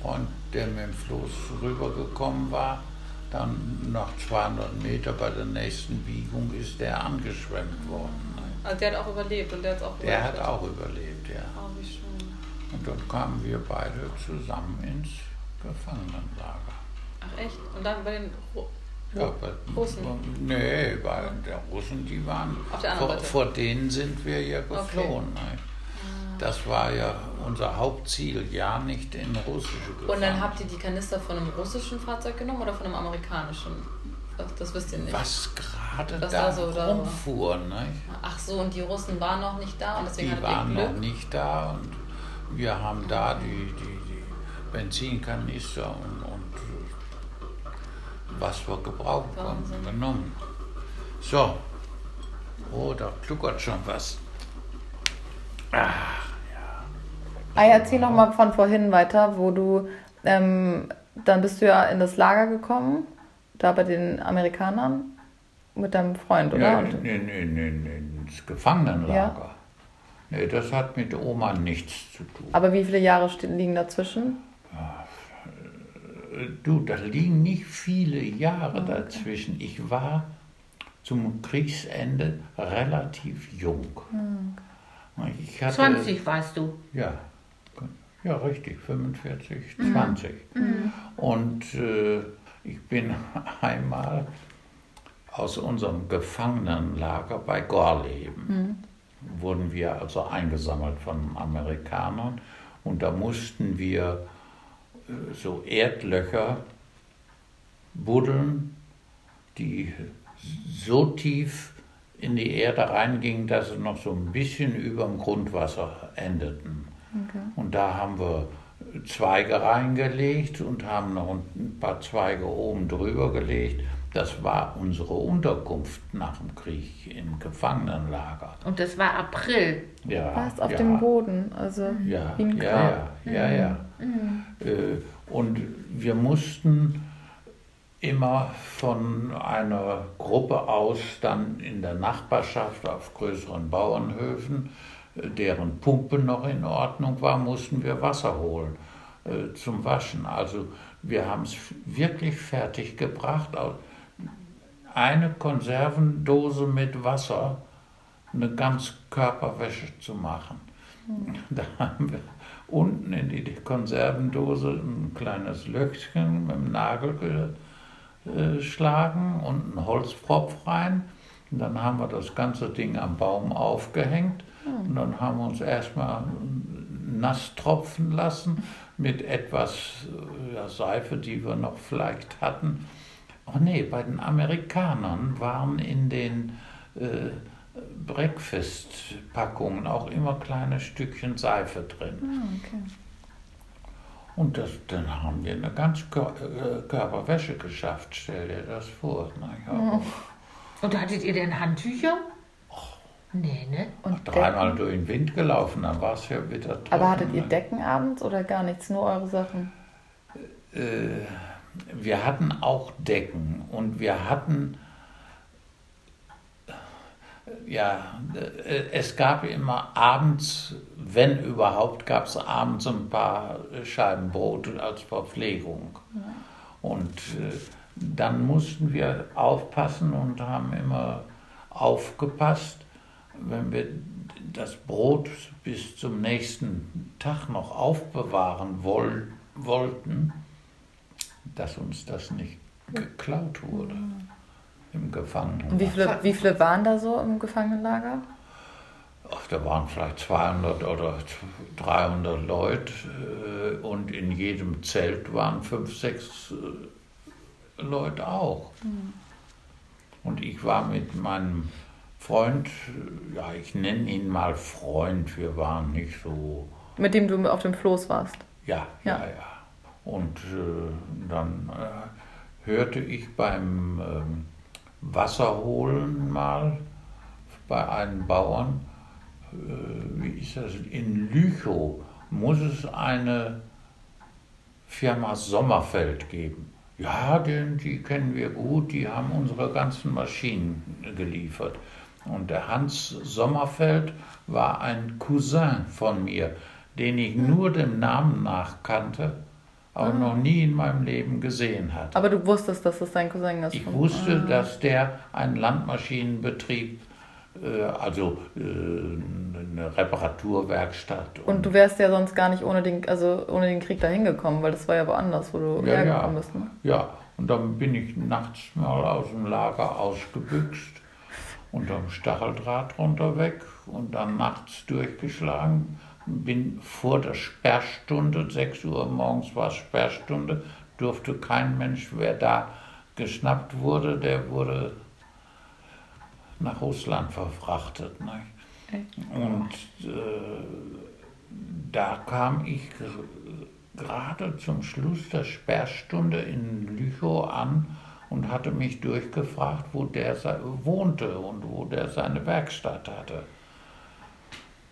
C: Freund, der mit dem Floß rübergekommen war, dann nach 200 Meter bei der nächsten Biegung ist der angeschwemmt worden.
B: Also der hat auch überlebt und der hat auch
C: überlebt? Der hat auch überlebt, ja.
B: Oh, wie schön.
C: Und dann kamen wir beide zusammen ins Gefangenenlager.
B: Ach echt? Und dann bei den
C: ja, bei, Russen? Nee, bei den Russen, die waren. Vor, vor denen sind wir ja geflohen. Okay. Ah. Das war ja unser Hauptziel, ja nicht in russische Gefangene.
B: Und dann habt ihr die Kanister von einem russischen Fahrzeug genommen oder von einem amerikanischen? Das, das wisst ihr nicht.
C: Was gerade da, da so rumfuhr. Ne?
B: Ach so, und die Russen waren noch nicht da und deswegen
C: Die waren noch nicht da und wir haben da die, die, die Benzinkanister und was wir gebrauchen konnten, genommen. So. Oh, da kluckert schon was. Ach, ja.
A: Ah, erzähl noch mal von vorhin weiter, wo du, ähm, dann bist du ja in das Lager gekommen, da bei den Amerikanern, mit deinem Freund, oder?
C: Ja, nee, nee, nee, nee, ins Gefangenenlager. Ja. Nee, das hat mit Oma nichts zu tun.
A: Aber wie viele Jahre liegen dazwischen?
C: Du, da liegen nicht viele Jahre okay. dazwischen. Ich war zum Kriegsende relativ jung.
D: Okay. Hatte, 20 warst du?
C: Ja, ja richtig, 45, mhm. 20. Mhm. Und äh, ich bin einmal aus unserem Gefangenenlager bei Gorleben, mhm. wurden wir also eingesammelt von Amerikanern und da mussten wir so Erdlöcher buddeln, die so tief in die Erde reingingen, dass sie noch so ein bisschen über dem Grundwasser endeten. Okay. Und da haben wir Zweige reingelegt und haben noch ein paar Zweige oben drüber gelegt. Das war unsere Unterkunft nach dem Krieg im Gefangenenlager.
D: Und das war April.
A: Ja. Fast auf ja. dem Boden, also
C: ja, Grab. Ja, ja, ja, ja. Mhm. Äh, und wir mussten immer von einer Gruppe aus dann in der Nachbarschaft auf größeren Bauernhöfen, äh, deren Pumpe noch in Ordnung war, mussten wir Wasser holen äh, zum Waschen. Also wir haben es wirklich fertig gebracht eine Konservendose mit Wasser eine ganz Körperwäsche zu machen. Mhm. Da haben wir unten in die Konservendose ein kleines Löchchen mit dem Nagel geschlagen und einen Holzpropf rein. Und dann haben wir das ganze Ding am Baum aufgehängt und dann haben wir uns erstmal nass tropfen lassen mit etwas ja, Seife, die wir noch vielleicht hatten. Ach nee, bei den Amerikanern waren in den äh, Breakfast-Packungen auch immer kleine Stückchen Seife drin. Ah, okay. Und das, dann haben wir eine ganz äh, Körperwäsche geschafft, stell dir das vor. Na,
D: ja. Und hattet ihr denn Handtücher? Nee, ne?
C: Und dreimal durch den Wind gelaufen, dann war es ja wieder trocken.
A: Aber hattet ihr ne? Decken abends oder gar nichts, nur eure Sachen?
C: Äh, wir hatten auch Decken und wir hatten, ja, es gab immer abends, wenn überhaupt, gab es abends ein paar Scheiben Brot als Verpflegung. Und äh, dann mussten wir aufpassen und haben immer aufgepasst, wenn wir das Brot bis zum nächsten Tag noch aufbewahren woll wollten, dass uns das nicht geklaut wurde. Im Gefangenenlager.
A: Und wie viele, wie viele waren da so im Gefangenenlager?
C: Ach, da waren vielleicht 200 oder 300 Leute äh, und in jedem Zelt waren fünf, sechs äh, Leute auch. Mhm. Und ich war mit meinem Freund, ja, ich nenne ihn mal Freund, wir waren nicht so.
A: Mit dem du auf dem Floß warst?
C: Ja, ja, ja. ja. Und äh, dann äh, hörte ich beim ähm, Wasserholen mal bei einem Bauern, äh, wie ist das, in Lüchow muss es eine Firma Sommerfeld geben. Ja, den, die kennen wir gut, die haben unsere ganzen Maschinen geliefert. Und der Hans Sommerfeld war ein Cousin von mir, den ich nur dem Namen nach kannte, aber ah. noch nie in meinem Leben gesehen hatte.
A: Aber du wusstest, dass das dein Cousin ist?
C: Ich wusste, ah. dass der einen Landmaschinenbetrieb äh, also äh, eine Reparaturwerkstatt.
A: Und, und, du wärst ja sonst gar nicht ohne den, also ohne den Krieg dahin gekommen, weil das war ja woanders, wo du ja, hergekommen
C: ja.
A: bist. Ne?
C: Ja, und dann bin ich nachts mal aus dem Lager ausgebüxt, unterm Stacheldraht runter weg und dann nachts durchgeschlagen. Bin vor der Sperrstunde, 6 Uhr morgens war Sperrstunde, durfte kein Mensch, wer da geschnappt wurde, der wurde nach Russland verfrachtet. Und äh, da kam ich gerade zum Schluss der Sperrstunde in Lüchow an und hatte mich durchgefragt, wo der wohnte und wo der seine Werkstatt hatte.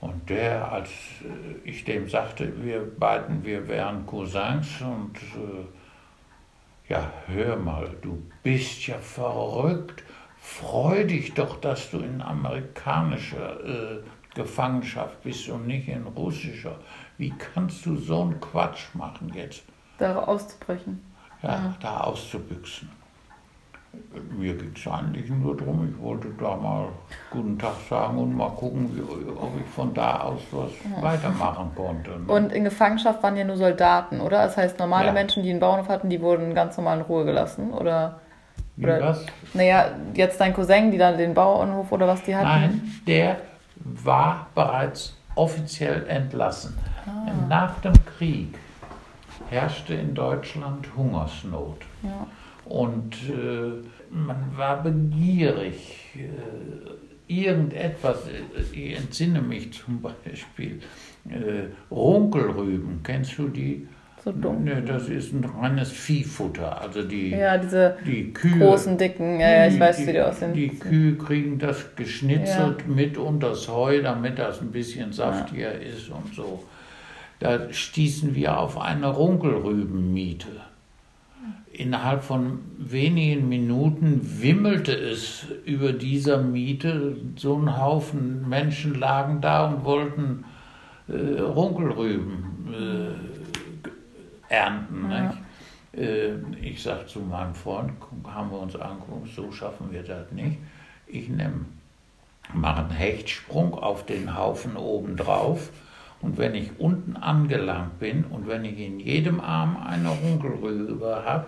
C: Und der, als ich dem sagte, wir beiden, wir wären Cousins und äh, ja, hör mal, du bist ja verrückt freu dich doch, dass du in amerikanischer äh, Gefangenschaft bist und nicht in russischer. Wie kannst du so einen Quatsch machen jetzt?
A: Da auszubrechen.
C: Ja, ja. da auszubüchsen. Mir ging es eigentlich nur darum, ich wollte da mal guten Tag sagen und mal gucken, wie, ob ich von da aus was ja. weitermachen konnte. Ne?
A: Und in Gefangenschaft waren ja nur Soldaten, oder? Das heißt, normale ja. Menschen, die einen Bauernhof hatten, die wurden ganz normal in Ruhe gelassen, oder?
C: Oder, was?
A: Naja, jetzt dein Cousin, die dann den Bauernhof oder was die hatten?
C: Nein, der war bereits offiziell entlassen. Ah. Nach dem Krieg herrschte in Deutschland Hungersnot. Ja. Und äh, man war begierig. Äh, irgendetwas, äh, ich entsinne mich zum Beispiel, äh, Runkelrüben, kennst du die?
A: So dumm.
C: Nee, das ist ein reines Viehfutter. Also die,
A: ja, diese
C: die Kühe,
A: großen, dicken, ja, ich weiß, wie die aussehen.
C: Die Kühe kriegen das geschnitzelt ja. mit unter das Heu, damit das ein bisschen saftiger ja. ist und so. Da stießen wir auf eine Runkelrübenmiete. Innerhalb von wenigen Minuten wimmelte es über dieser Miete. So ein Haufen Menschen lagen da und wollten äh, Runkelrüben. Äh, ernten. Ja. Äh, ich sage zu meinem Freund, haben wir uns angeguckt, so schaffen wir das nicht. Ich nehme, mache einen Hechtsprung auf den Haufen oben drauf und wenn ich unten angelangt bin und wenn ich in jedem Arm eine Runkelrübe habe,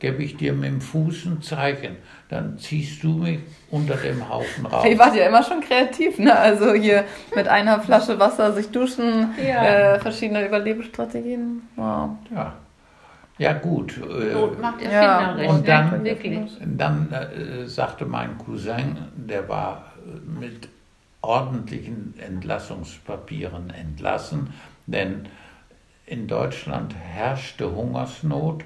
C: gebe ich dir mit dem Fuß ein Zeichen. Dann ziehst du mich unter dem Haufen raus.
A: Ihr wart ja immer schon kreativ, ne? Also hier mit einer Flasche Wasser sich duschen, ja. äh, verschiedene Überlebensstrategien. Wow.
C: Ja. Ja gut.
D: Äh, Not macht erfinderisch.
C: Und dann, wirklich. dann äh, sagte mein Cousin, der war mit ordentlichen Entlassungspapieren entlassen, denn in Deutschland herrschte Hungersnot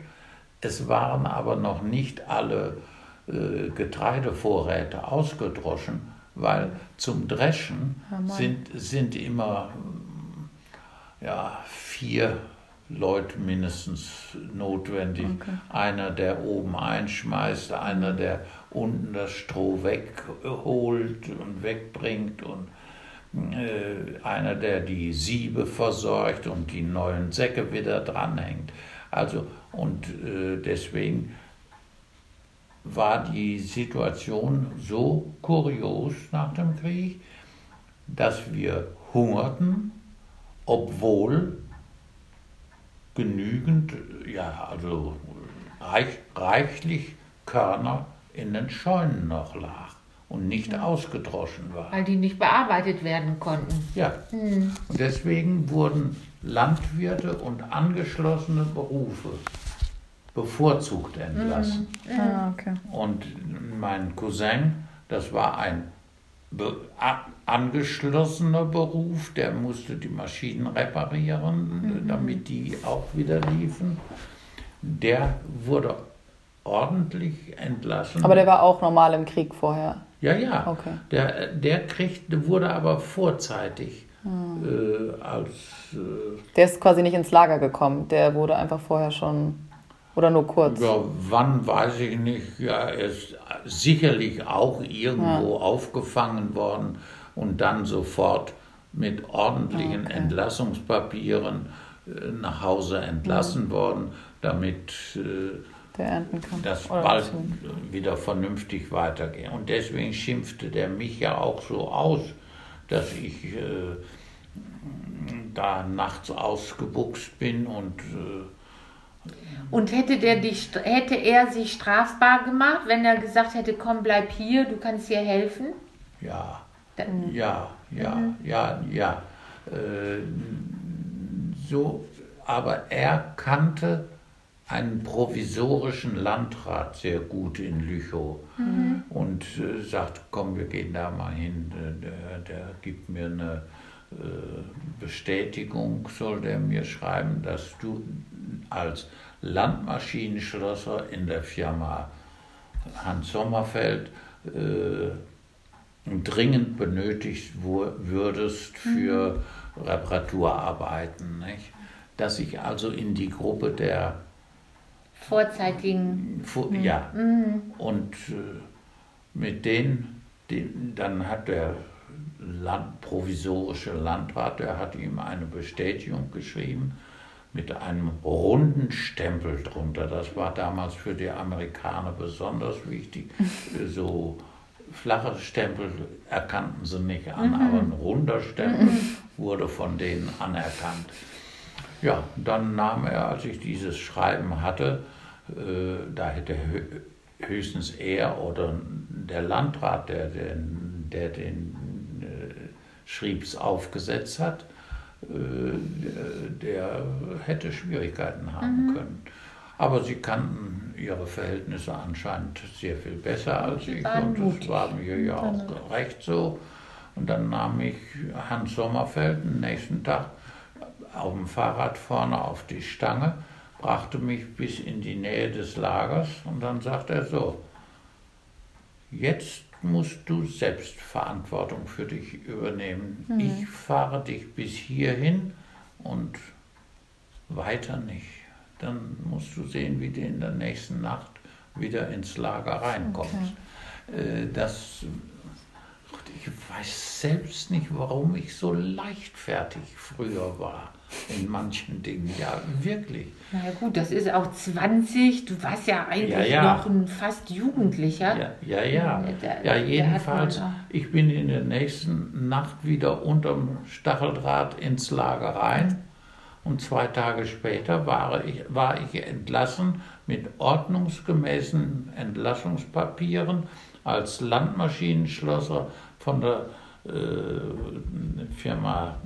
C: es waren aber noch nicht alle äh, Getreidevorräte ausgedroschen, weil zum Dreschen sind, sind immer ja, vier Leute mindestens notwendig. Okay. Einer, der oben einschmeißt, einer, der unten das Stroh wegholt und wegbringt und äh, einer, der die Siebe versorgt und die neuen Säcke wieder dranhängt. Also, und äh, deswegen war die Situation so kurios nach dem Krieg, dass wir hungerten, obwohl genügend, ja, also reich, reichlich Körner in den Scheunen noch lag und nicht ausgedroschen war.
D: Weil die nicht bearbeitet werden konnten.
C: Ja, und deswegen wurden Landwirte und angeschlossene Berufe bevorzugt entlassen.
A: Ah, okay.
C: Und mein Cousin, das war ein be a- angeschlossener Beruf, der musste die Maschinen reparieren, damit die auch wieder liefen. Der wurde ordentlich entlassen.
A: Aber der war auch normal im Krieg vorher.
C: ja, ja.
A: Okay.
C: Der, der kriegte, wurde aber vorzeitig äh, als äh,
A: Der ist quasi nicht ins Lager gekommen. Der wurde einfach vorher schon. Oder nur kurz.
C: Ja, wann weiß ich nicht. Ja, er ist sicherlich auch irgendwo aufgefangen worden und dann sofort mit ordentlichen
A: Okay.
C: Entlassungspapieren äh, nach Hause entlassen worden, damit äh, das bald wieder vernünftig weitergeht. Und deswegen schimpfte der mich ja auch so aus, dass ich äh, da nachts ausgebuchst bin und äh,
D: Und hätte, der dich, hätte er sich strafbar gemacht, wenn er gesagt hätte, komm, bleib hier, du kannst hier helfen?
C: Ja,
D: Dann-
C: ja, ja, ja, ja. Äh, so, aber er kannte einen provisorischen Landrat sehr gut in Lüchow und äh, sagt, komm, wir gehen da mal hin, der, der, gibt mir eine Bestätigung, soll der mir schreiben, dass du als Landmaschinenschlosser in der Firma Hans Sommerfeld äh, dringend benötigt würdest für Reparaturarbeiten. Nicht? Dass ich also in die Gruppe der,
D: Vorzeitigen.
C: Fu- ja, und äh, mit denen, den, dann hat der Land, provisorische Landrat, der hat ihm eine Bestätigung geschrieben mit einem runden Stempel drunter. Das war damals für die Amerikaner besonders wichtig. So flache Stempel erkannten sie nicht an, aber ein runder Stempel wurde von denen anerkannt. Ja, dann nahm er, als ich dieses Schreiben hatte, äh, da hätte hö- höchstens er oder der Landrat, der den, der den Schriebs aufgesetzt hat, äh, der hätte Schwierigkeiten haben können. Aber sie kannten ihre Verhältnisse anscheinend sehr viel besser als ich und das war mir ja auch recht so. Und dann nahm ich Hans Sommerfeld den nächsten Tag auf dem Fahrrad vorne auf die Stange, brachte mich bis in die Nähe des Lagers und dann sagte er so, jetzt musst du selbst Verantwortung für dich übernehmen. Ich fahre dich bis hierhin und weiter nicht. Dann musst du sehen, wie du in der nächsten Nacht wieder ins Lager reinkommst. Äh, Das ich weiß selbst nicht, warum ich so leichtfertig früher war in manchen Dingen. Ja, wirklich.
D: Na ja, gut, das ist auch 20, du warst ja eigentlich
C: Ja, ja.
D: noch ein fast Jugendlicher.
C: Ja, ja, ja. Ja,
D: da
C: jedenfalls, ich bin in der nächsten Nacht wieder unterm Stacheldraht ins Lager rein. Und zwei Tage später war ich, war ich entlassen mit ordnungsgemäßen Entlassungspapieren als Landmaschinenschlosser von der Firma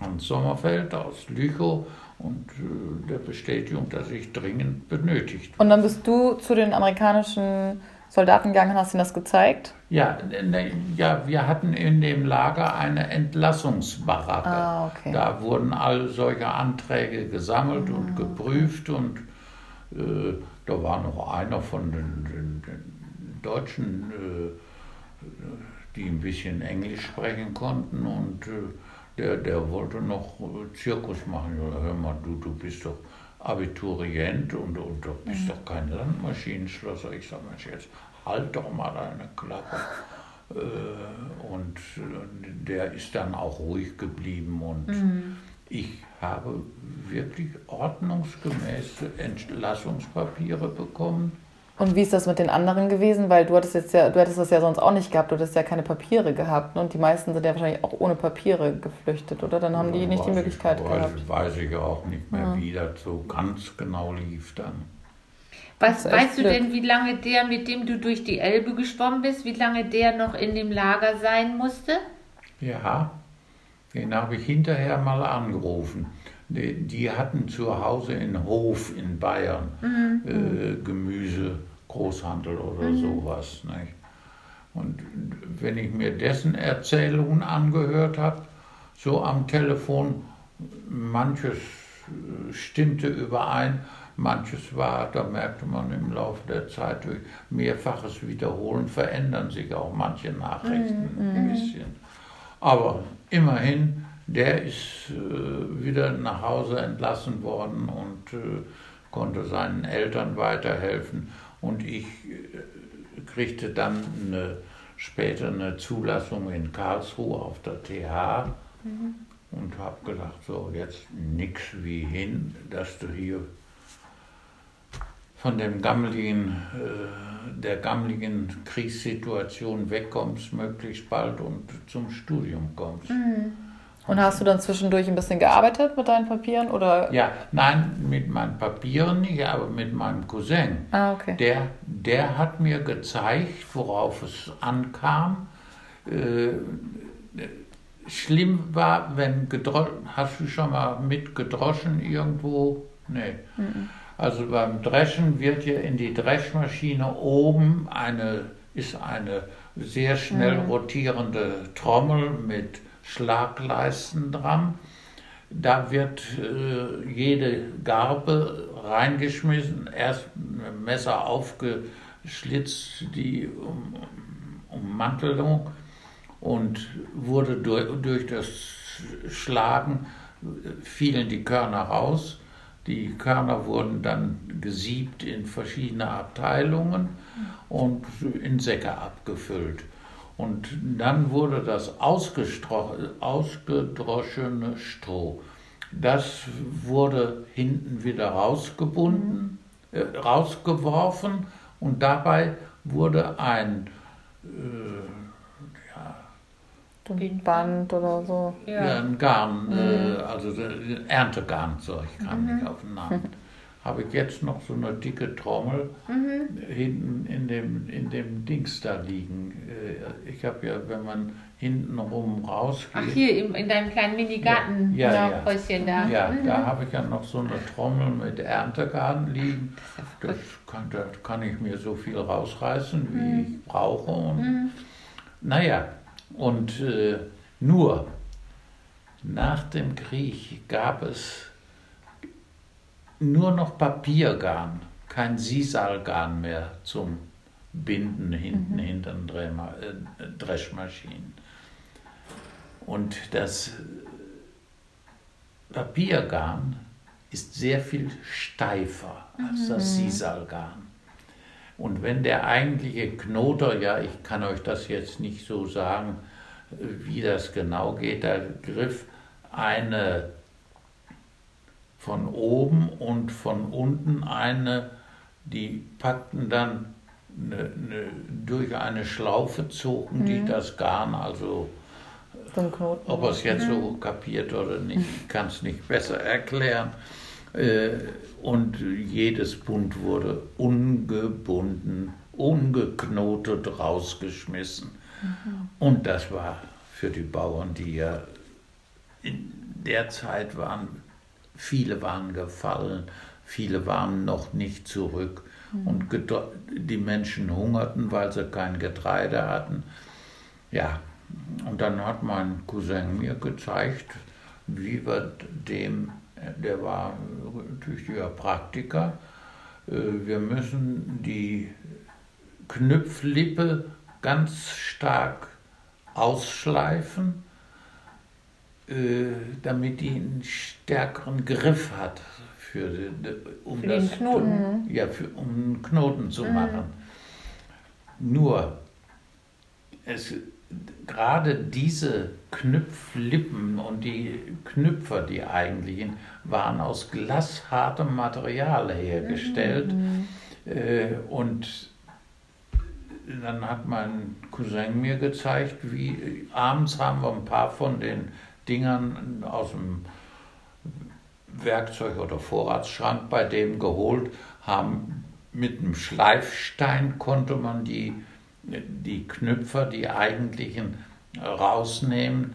C: Hans Sommerfeld aus Lüchow und äh, der Bestätigung, dass ich dringend benötigt
A: Und dann bist du zu den amerikanischen Soldaten gegangen und hast ihnen das gezeigt?
C: Ja, ne, ja, wir hatten in dem Lager eine Entlassungsbaracke.
A: Ah, okay.
C: Da wurden all solche Anträge gesammelt und geprüft und äh, da war noch einer von den, den, den Deutschen, äh, die ein bisschen Englisch sprechen konnten und äh, der, der wollte noch äh, Zirkus machen. Hör mal, du, du bist doch Abiturient und, und du bist doch kein Landmaschinenschlosser. Ich sag, Mensch, jetzt halt doch mal deine Klappe. Äh, und der ist dann auch ruhig geblieben und ich habe wirklich ordnungsgemäße Entlassungspapiere bekommen.
A: Und wie ist das mit den anderen gewesen? Weil du hattest jetzt ja, du hättest das ja sonst auch nicht gehabt, du hättest ja keine Papiere gehabt. ne? Und die meisten sind ja wahrscheinlich auch ohne Papiere geflüchtet, oder? Dann haben die nicht die Möglichkeit
C: ich,
A: gehabt.
C: Weiß, weiß ich auch nicht mehr, wie das so ganz genau lief dann.
D: Was, weißt du
B: Glück.
D: denn, wie lange der, mit dem du durch die Elbe geschwommen bist, wie lange der noch in dem Lager sein musste?
C: Ja, den habe ich hinterher mal angerufen. Die, die hatten zu Hause in Hof in Bayern äh, Gemüse, Großhandel oder sowas. Nicht? Und wenn ich mir dessen Erzählungen angehört habe, so am Telefon, manches äh, stimmte überein, manches war, da merkte man im Laufe der Zeit durch mehrfaches Wiederholen verändern sich auch manche Nachrichten ein bisschen. Aber immerhin, der ist äh, wieder nach Hause entlassen worden und äh, konnte seinen Eltern weiterhelfen. Und ich äh, kriegte dann eine, später eine Zulassung in Karlsruhe auf der TH und habe gedacht, so jetzt nix wie hin, dass du hier von dem gammeligen, äh, der gammeligen Kriegssituation wegkommst, möglichst bald und zum Studium kommst.
B: Und hast du dann zwischendurch ein bisschen gearbeitet mit deinen Papieren oder?
C: Ja, nein, mit meinen Papieren nicht, aber mit meinem Cousin.
B: Ah, okay.
C: Der, der hat mir gezeigt, worauf es ankam. Äh, schlimm war, wenn gedroschen, hast du schon mal mit gedroschen irgendwo? Nee. Also beim Dreschen wird ja in die Dreschmaschine oben eine, ist eine sehr schnell rotierende Trommel mit Schlagleisten dran. Da wird äh, jede Garbe reingeschmissen, erst dem Messer aufgeschlitzt, die um, Ummantelung und wurde durch, durch das Schlagen äh, fielen die Körner raus. Die Körner wurden dann gesiebt in verschiedene Abteilungen und in Säcke abgefüllt. Und dann wurde das ausgedroschene Stroh, das wurde hinten wieder rausgebunden, äh, rausgeworfen und dabei wurde ein
B: So ein Band oder so.
C: Ja, ein Garn, äh, also äh, Erntegarnzeug kam nicht auf den Namen. Habe ich jetzt noch so eine dicke Trommel hinten in dem, in dem Dings da liegen. Äh, ich habe ja, wenn man hinten rum rausgeht.
D: Ach, hier in deinem kleinen Mini-Garten.
C: Ja, ja, ja.
D: Häuschen da.
C: Ja,
D: Mhm.
C: da habe ich ja noch so eine Trommel mit Erntegarn liegen. Das kann, da kann ich mir so viel rausreißen, wie ich brauche. Und, Naja, und äh, nur nach dem Krieg gab es nur noch Papiergarn, kein Sisalgarn mehr zum Binden hinten hinter den äh, Dreschmaschinen. Und das Papiergarn ist sehr viel steifer als das Sisalgarn. Und wenn der eigentliche Knoter, ja, ich kann euch das jetzt nicht so sagen, äh, wie das genau geht, da griff eine von oben und von unten eine, die packten dann eine, eine, durch eine Schlaufe zogen die das Garn, also ob er es jetzt so kapiert oder nicht, ich kann es nicht besser erklären. Äh, Und jedes Bund wurde ungebunden, ungeknotet rausgeschmissen. Und das war für die Bauern, die ja in der Zeit waren, viele waren gefallen, viele waren noch nicht zurück. Und gedro- die Menschen hungerten, weil sie kein Getreide hatten. Ja, und dann hat mein Cousin mir gezeigt, wie wir dem, der war tüchtiger Praktiker, äh, wir müssen die Knüpflippe ganz stark ausschleifen, damit die einen stärkeren Griff hat, für, die- um
D: Für den
C: das
D: Knoten.
C: ja, für, um einen Knoten zu machen. Nur, es, gerade diese Knüpflippen und die Knüpfer, die eigentlichen, waren aus glashartem Material hergestellt. Äh, und dann hat mein Cousin mir gezeigt, wie abends haben wir ein paar von den Dingern aus dem Werkzeug- oder Vorratsschrank bei dem geholt, haben mit einem Schleifstein konnte man die, die Knüpfer, die eigentlichen, rausnehmen,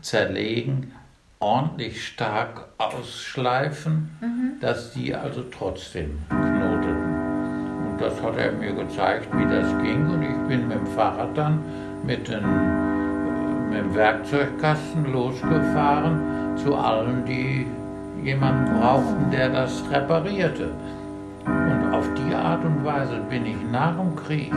C: zerlegen, ordentlich stark ausschleifen, mhm. dass die also trotzdem knoteten. Und das hat er mir gezeigt, wie das ging. Und ich bin mit dem Fahrrad dann mit, den, mit dem Werkzeugkasten losgefahren zu allen, die jemanden brauchten, der das reparierte. Und auf die Art und Weise bin ich nach dem Krieg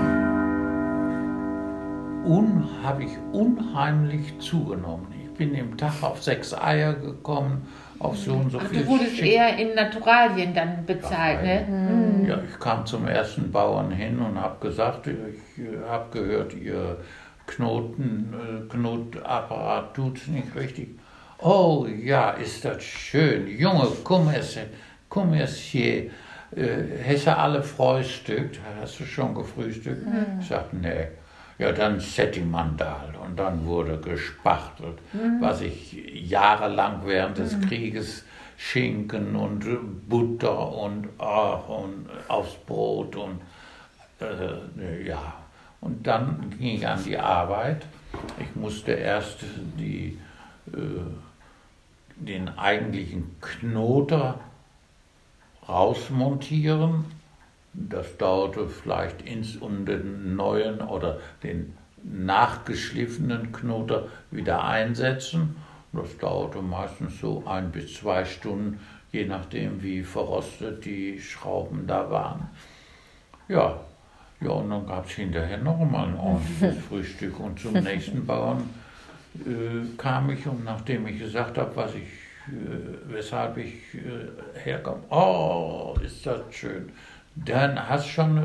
C: un, habe ich unheimlich zugenommen. Ich bin im Tag auf sechs Eier gekommen, auf so und so
D: Ach,
C: viel.
D: Du wurdest
C: Schick.
D: eher in Naturalien dann bezahlt, ne? Mhm.
C: Ja, ich kam zum ersten Bauern hin und habe gesagt, ich habe gehört, ihr Knoten, äh, Knotapparat tut es nicht richtig. Oh ja, ist das schön. Junge, komm es, komm es hier. Äh, du alle frühstückt? Hast du schon gefrühstückt? Mhm. Ich sagte, nee. Ja, dann Settimandal und dann wurde gespachtelt, mhm. was ich jahrelang während des mhm. Krieges Schinken und Butter und, ach, und aufs Brot und äh, ja. Und dann ging ich an die Arbeit. Ich musste erst die, äh, den eigentlichen Knoter rausmontieren das dauerte vielleicht ins und den neuen oder den nachgeschliffenen Knoter wieder einsetzen. Das dauerte meistens so ein bis zwei Stunden, je nachdem wie verrostet die Schrauben da waren. Ja, ja und dann gab es hinterher noch mal ein ordentliches Frühstück und zum nächsten Bauern äh, kam ich und nachdem ich gesagt habe, was ich, äh, weshalb ich äh, herkomme, oh, ist das schön dann hast du schon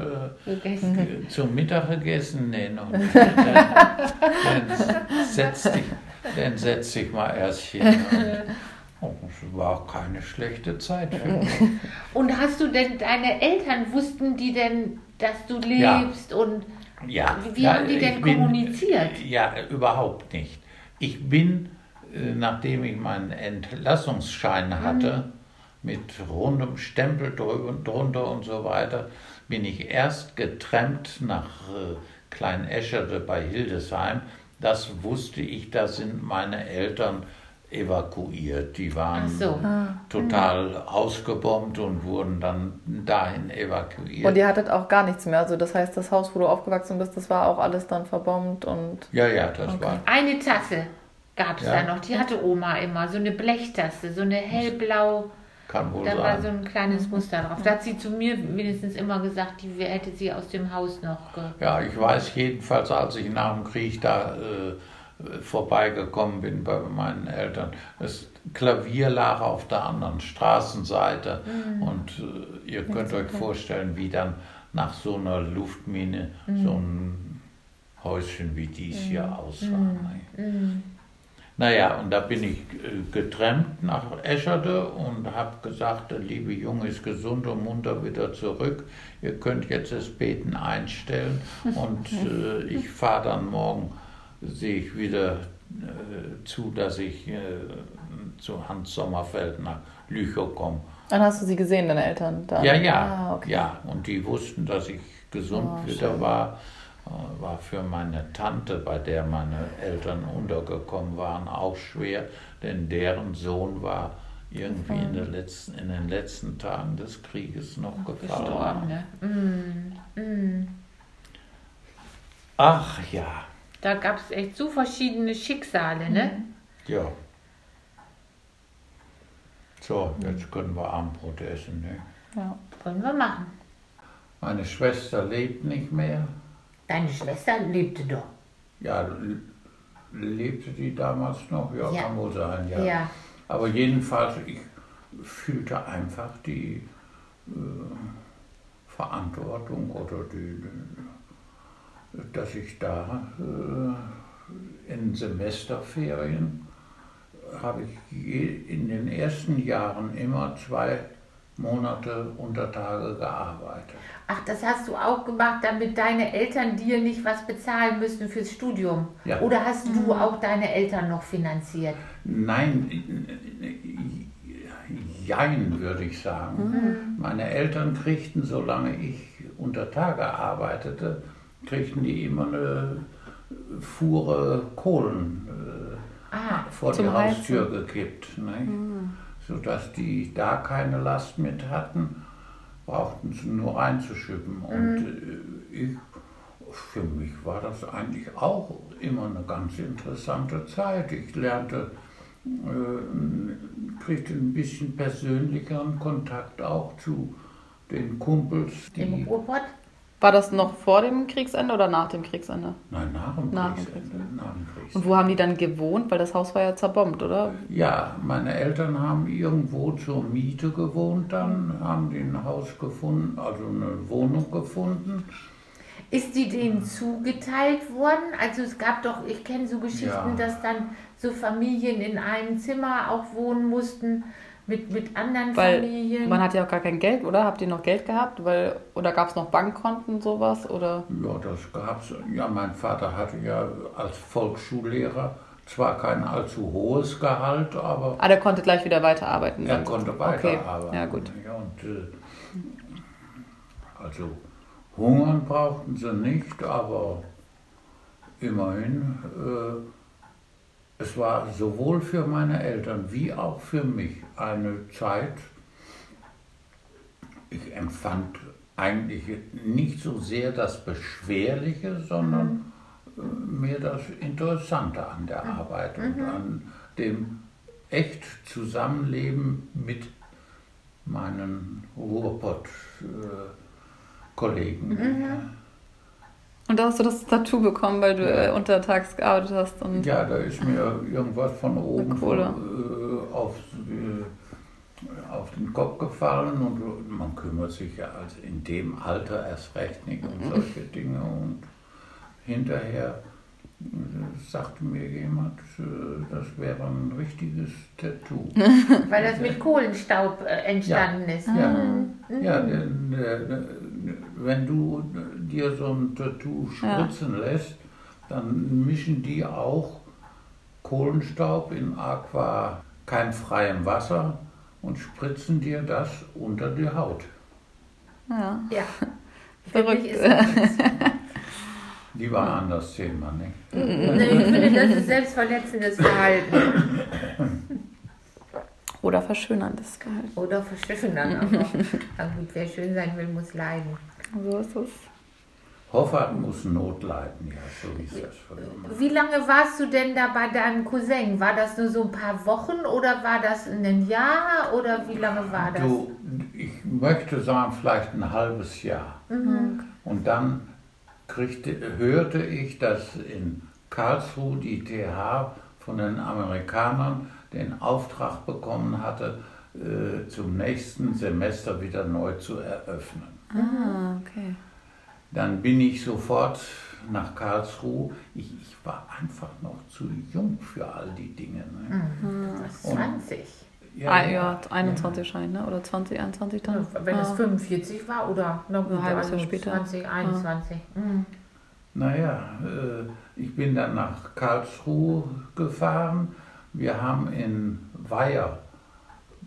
C: äh, zum Mittag gegessen? Nee, noch nicht. Dann, dann, setz dich, dann setz dich mal erst hier. Oh, es war keine schlechte Zeit für mich.
D: Und hast du denn, deine Eltern, wussten die denn, dass du lebst? Ja. Und
C: ja.
D: wie
C: ja,
D: haben die denn bin, kommuniziert?
C: Ja, überhaupt nicht. Ich bin, äh, nachdem ich meinen Entlassungsschein hatte, mhm mit rundem Stempel drunter und so weiter, bin ich erst getrennt nach äh, Klein Eschede bei Hildesheim. Das wusste ich, da sind meine Eltern evakuiert. Die waren
D: so.
C: ah. total mhm. ausgebombt und wurden dann dahin evakuiert.
A: Und ihr hattet auch gar nichts mehr. Also das heißt, das Haus, wo du aufgewachsen bist, das war auch alles dann verbombt und.
C: Ja, ja, das okay. war.
D: Eine Tasse gab es ja. da noch. Die hatte Oma immer. So eine Blechtasse, so eine hellblau.
C: Kann wohl
D: da
C: sein.
D: war so ein kleines Muster drauf. Da hat sie zu mir wenigstens immer gesagt, die hätte sie aus dem Haus noch.
C: Ja, ich weiß jedenfalls, als ich nach dem Krieg da äh, vorbeigekommen bin bei meinen Eltern, das Klavier lag auf der anderen Straßenseite mhm. und äh, ihr könnt euch vorstellen, wie dann nach so einer Luftmine mhm. so ein Häuschen wie dies mhm. hier aussah. Mhm. Naja, und da bin ich äh, getrennt nach Escherde und habe gesagt, der liebe Junge ist gesund und munter wieder zurück. Ihr könnt jetzt das Beten einstellen und äh, ich fahre dann morgen, sehe ich wieder äh, zu, dass ich äh, zu Hans Sommerfeld nach Lüchow komme.
A: Dann hast du sie gesehen, deine Eltern? Dann?
C: Ja, ja, ah, okay. ja. Und die wussten, dass ich gesund oh, wieder schön. war war für meine Tante, bei der meine Eltern untergekommen waren, auch schwer, denn deren Sohn war irgendwie in, der letzten, in den letzten Tagen des Krieges noch gefallen.
D: Ne? Mm, mm.
C: Ach ja.
D: Da gab es echt so verschiedene Schicksale, ne?
C: Mhm. Ja. So, jetzt können wir Abendbrot essen, ne?
D: Ja, können wir machen.
C: Meine Schwester lebt nicht mehr.
D: Deine Schwester lebte doch.
C: Ja, lebte die damals noch? Ja, ja. kann wohl sein, ja.
D: ja.
C: Aber jedenfalls, ich fühlte einfach die äh, Verantwortung oder die, dass ich da äh, in Semesterferien habe ich in den ersten Jahren immer zwei Monate unter Tage gearbeitet.
D: Ach, das hast du auch gemacht, damit deine Eltern dir nicht was bezahlen müssen fürs Studium? Ja. Oder hast du auch deine Eltern noch finanziert?
C: Nein, jein, würde ich sagen. Mhm. Meine Eltern kriegten, solange ich unter Tage arbeitete, kriegten die immer eine Fuhre Kohlen äh, ah, vor die Haustür gekippt. Ne? Mhm. Sodass die da keine Last mit hatten, brauchten sie nur reinzuschippen. Mhm. Und äh, ich, für mich war das eigentlich auch immer eine ganz interessante Zeit. Ich lernte, äh, kriegte ein bisschen persönlicheren Kontakt auch zu den Kumpels.
B: Die, Im Ruhrpott? War das noch vor dem Kriegsende oder nach dem Kriegsende?
C: Nein, nach dem, nach Kriegsende. Kriegsende. Nach
B: dem Kriegsende. Und wo haben die dann gewohnt? Weil das Haus war ja zerbombt, oder?
C: Ja, meine Eltern haben irgendwo zur Miete gewohnt dann, haben die ein Haus gefunden, also eine Wohnung gefunden.
D: Ist die denen zugeteilt worden? Also es gab doch, ich kenne so Geschichten, ja. dass dann so Familien in einem Zimmer auch wohnen mussten mit, mit anderen
B: Weil
D: Familien?
B: Man hat ja auch gar kein Geld, oder? Habt ihr noch Geld gehabt? Weil, oder gab es noch Bankkonten, sowas? Oder?
C: Ja, das gab es. Ja, mein Vater hatte ja als Volksschullehrer zwar kein allzu hohes Gehalt, aber.
B: Ah, der konnte gleich wieder weiterarbeiten.
C: Er konnte weiterarbeiten.
B: Okay. Ja, gut.
C: Ja, und, äh, also hungern brauchten sie nicht, aber immerhin. Äh, es war sowohl für meine Eltern wie auch für mich eine Zeit, ich empfand eigentlich nicht so sehr das Beschwerliche, sondern mhm. mehr das Interessante an der mhm. Arbeit und mhm. an dem echt Zusammenleben mit meinen Ruhrpott-Kollegen.
B: Mhm. Und da hast du das Tattoo bekommen, weil du ja. äh, untertags gearbeitet hast. Und
C: ja, da ist mir irgendwas von oben von, äh, auf, äh, auf den Kopf gefallen und man kümmert sich ja also in dem Alter erst recht nicht um mhm. solche Dinge. Und hinterher äh, sagte mir jemand, äh, das wäre ein richtiges Tattoo.
D: Weil das mit Kohlenstaub äh, entstanden
C: ja.
D: ist.
C: Ja, mhm. ja denn, wenn du dir so ein Tattoo spritzen ja. lässt, dann mischen die auch Kohlenstaub in Aqua kein freiem Wasser und spritzen dir das unter die Haut.
D: Ja. ja.
B: Verrückt.
C: Die war ein anderes Thema, nicht?
D: Nee, ich finde, das ist selbstverletzendes Verhalten.
B: Oder verschönerndes Verhalten.
D: Oder verschönern. Aber, aber gut, wer schön sein will, muss leiden.
B: So ist es.
C: Hoffart muss Not leiden, ja, so ist das verloren.
D: Wie lange warst du denn da bei deinem Cousin? War das nur so ein paar Wochen oder war das ein Jahr oder wie lange war das?
C: Du, ich möchte sagen, vielleicht ein halbes Jahr. Mhm. Und dann kriegte, hörte ich, dass in Karlsruhe die TH von den Amerikanern den Auftrag bekommen hatte, äh, zum nächsten Semester wieder neu zu eröffnen.
B: Ah, okay.
C: Dann bin ich sofort nach Karlsruhe. Ich, ich war einfach noch zu jung für all die Dinge. Ne?
D: Mhm. 20.
B: Ja, ah, ja, 21 ja. Schein, ne? oder 20, 21 dann? Ja,
D: wenn ah. es 45 war oder
B: noch ein halbes Jahr später.
D: 20, 21. Ah. Mhm.
C: Naja, äh, ich bin dann nach Karlsruhe gefahren. Wir haben in Weiher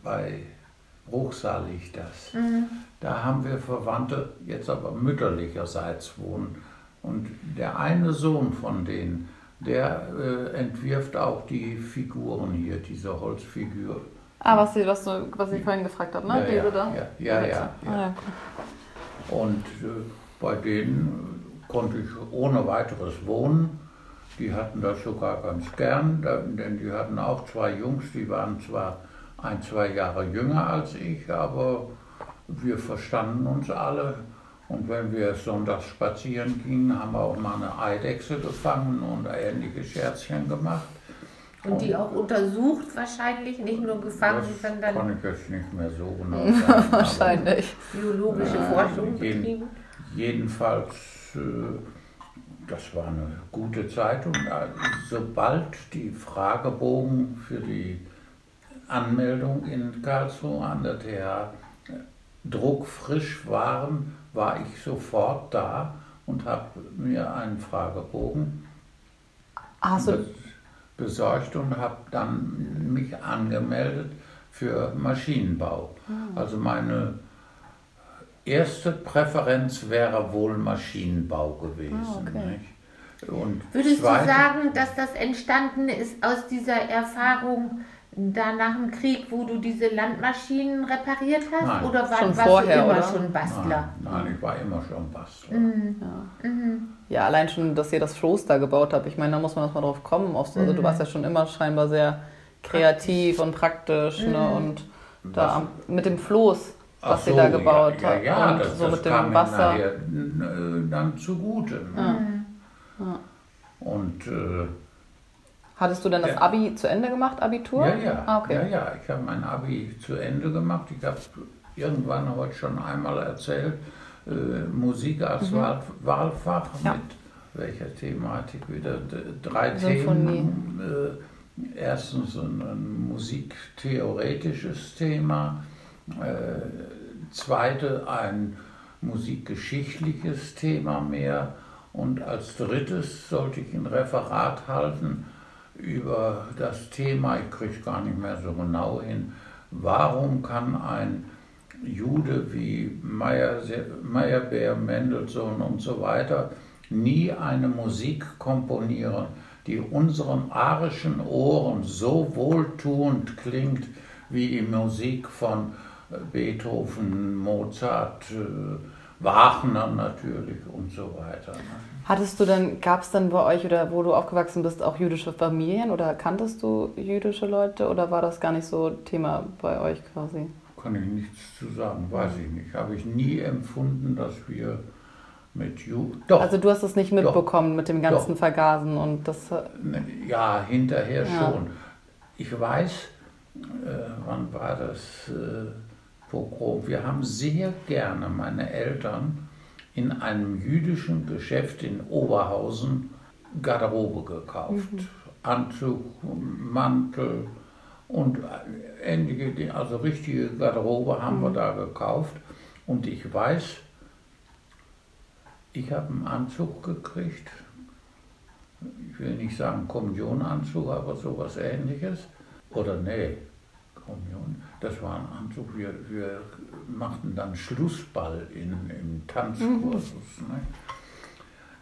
C: bei Bruchsal liegt das. Mhm. Da haben wir Verwandte, jetzt aber mütterlicherseits wohnen. Und der eine Sohn von denen, der äh, entwirft auch die Figuren hier, diese Holzfigur.
B: Ah, was, Sie, was, du, was ich vorhin gefragt habe, ne?
C: Ja,
B: Diese
C: ja,
B: da?
C: ja, ja, ja, ja. Ah. Und äh, bei denen konnte ich ohne weiteres wohnen. Die hatten das sogar ganz gern, denn die hatten auch zwei Jungs, die waren zwar ein, zwei Jahre jünger als ich, aber wir verstanden uns alle. Und wenn wir sonntags spazieren gingen, haben wir auch mal eine Eidechse gefangen und ähnliche Scherzchen gemacht.
D: Und die auch untersucht wahrscheinlich, nicht nur gefangen,
C: das sondern... kann ich jetzt nicht mehr so genau
B: sagen. wahrscheinlich.
D: Biologische äh, Forschung betrieben.
C: Jedenfalls, äh, das war eine gute Zeit und äh, sobald die Fragebogen für die Anmeldung in Karlsruhe an der TH druckfrisch waren, war ich sofort da und habe mir einen Fragebogen
B: also,
C: besorgt und habe dann mich angemeldet für Maschinenbau. Mhm. Also meine erste Präferenz wäre wohl Maschinenbau gewesen.
B: Ah, okay.
C: Und
D: Würdest
C: zweite,
D: du sagen, dass das entstanden ist aus dieser Erfahrung da nach dem Krieg, wo du diese Landmaschinen repariert hast?
C: Nein.
D: Oder war,
B: Schon
D: warst
B: vorher,
D: du immer
B: oder?
D: schon Bastler?
C: Nein, nein, ich war immer schon Bastler.
D: Mhm.
B: Ja. ja, allein schon, dass ihr das Floß da gebaut habt. Ich meine, da muss man erstmal drauf kommen. Also du warst ja schon immer scheinbar sehr kreativ und praktisch. Ne? Und da am, mit dem Floß, was
C: so,
B: ihr da gebaut
C: ja. Ja, ja
B: und
C: das,
B: so
C: das
B: mit
C: kam
B: dem Wasser.
C: nachher äh, dann zugute. Ne? Und äh,
B: Hattest du dann das
C: Ja.
B: Abi zu Ende gemacht, Abitur?
C: ja, ja,
B: Ah, okay.
C: ja, ja, ich habe mein Abi zu Ende gemacht. Ich habe irgendwann heute schon einmal erzählt, äh, Musik als Wahl, Wahlfach
B: Mhm. Ja.
C: mit welcher Thematik wieder drei
B: Symphonie.
C: Themen. Äh, erstens ein, ein musiktheoretisches Thema, äh, zweite ein musikgeschichtliches Thema mehr. Und als drittes sollte ich ein Referat halten über das Thema, ich kriege es gar nicht mehr so genau hin, warum kann ein Jude wie Meyer, Meyerbeer, Mendelssohn und so weiter nie eine Musik komponieren, die unseren arischen Ohren so wohltuend klingt wie die Musik von Beethoven, Mozart, äh, Wagner natürlich und so weiter. ne?
B: Hattest du denn, gab es dann bei euch oder wo du aufgewachsen bist auch jüdische Familien oder kanntest du jüdische Leute oder war das gar nicht so Thema bei euch quasi?
C: Kann ich nichts zu sagen, weiß ich nicht. Habe ich nie empfunden, dass wir mit Ju Doch,
B: Also du hast es nicht mitbekommen mit dem ganzen
C: Doch.
B: Vergasen und das
C: Ne, Ja, hinterher
B: Ja.
C: schon. Ich weiß, äh, wann war das äh, Pogrom? Wir haben sehr gerne, meine Eltern, in einem jüdischen Geschäft in Oberhausen Garderobe gekauft. Anzug, Mantel und ähnliche, also richtige Garderobe haben wir da gekauft. Und ich weiß, ich habe einen Anzug gekriegt, ich will nicht sagen Kommunionanzug, aber sowas ähnliches. Oder nee, Kommunion, das war ein Anzug, wir, wir machten dann Schlussball in, im Tanzkursus. Ne?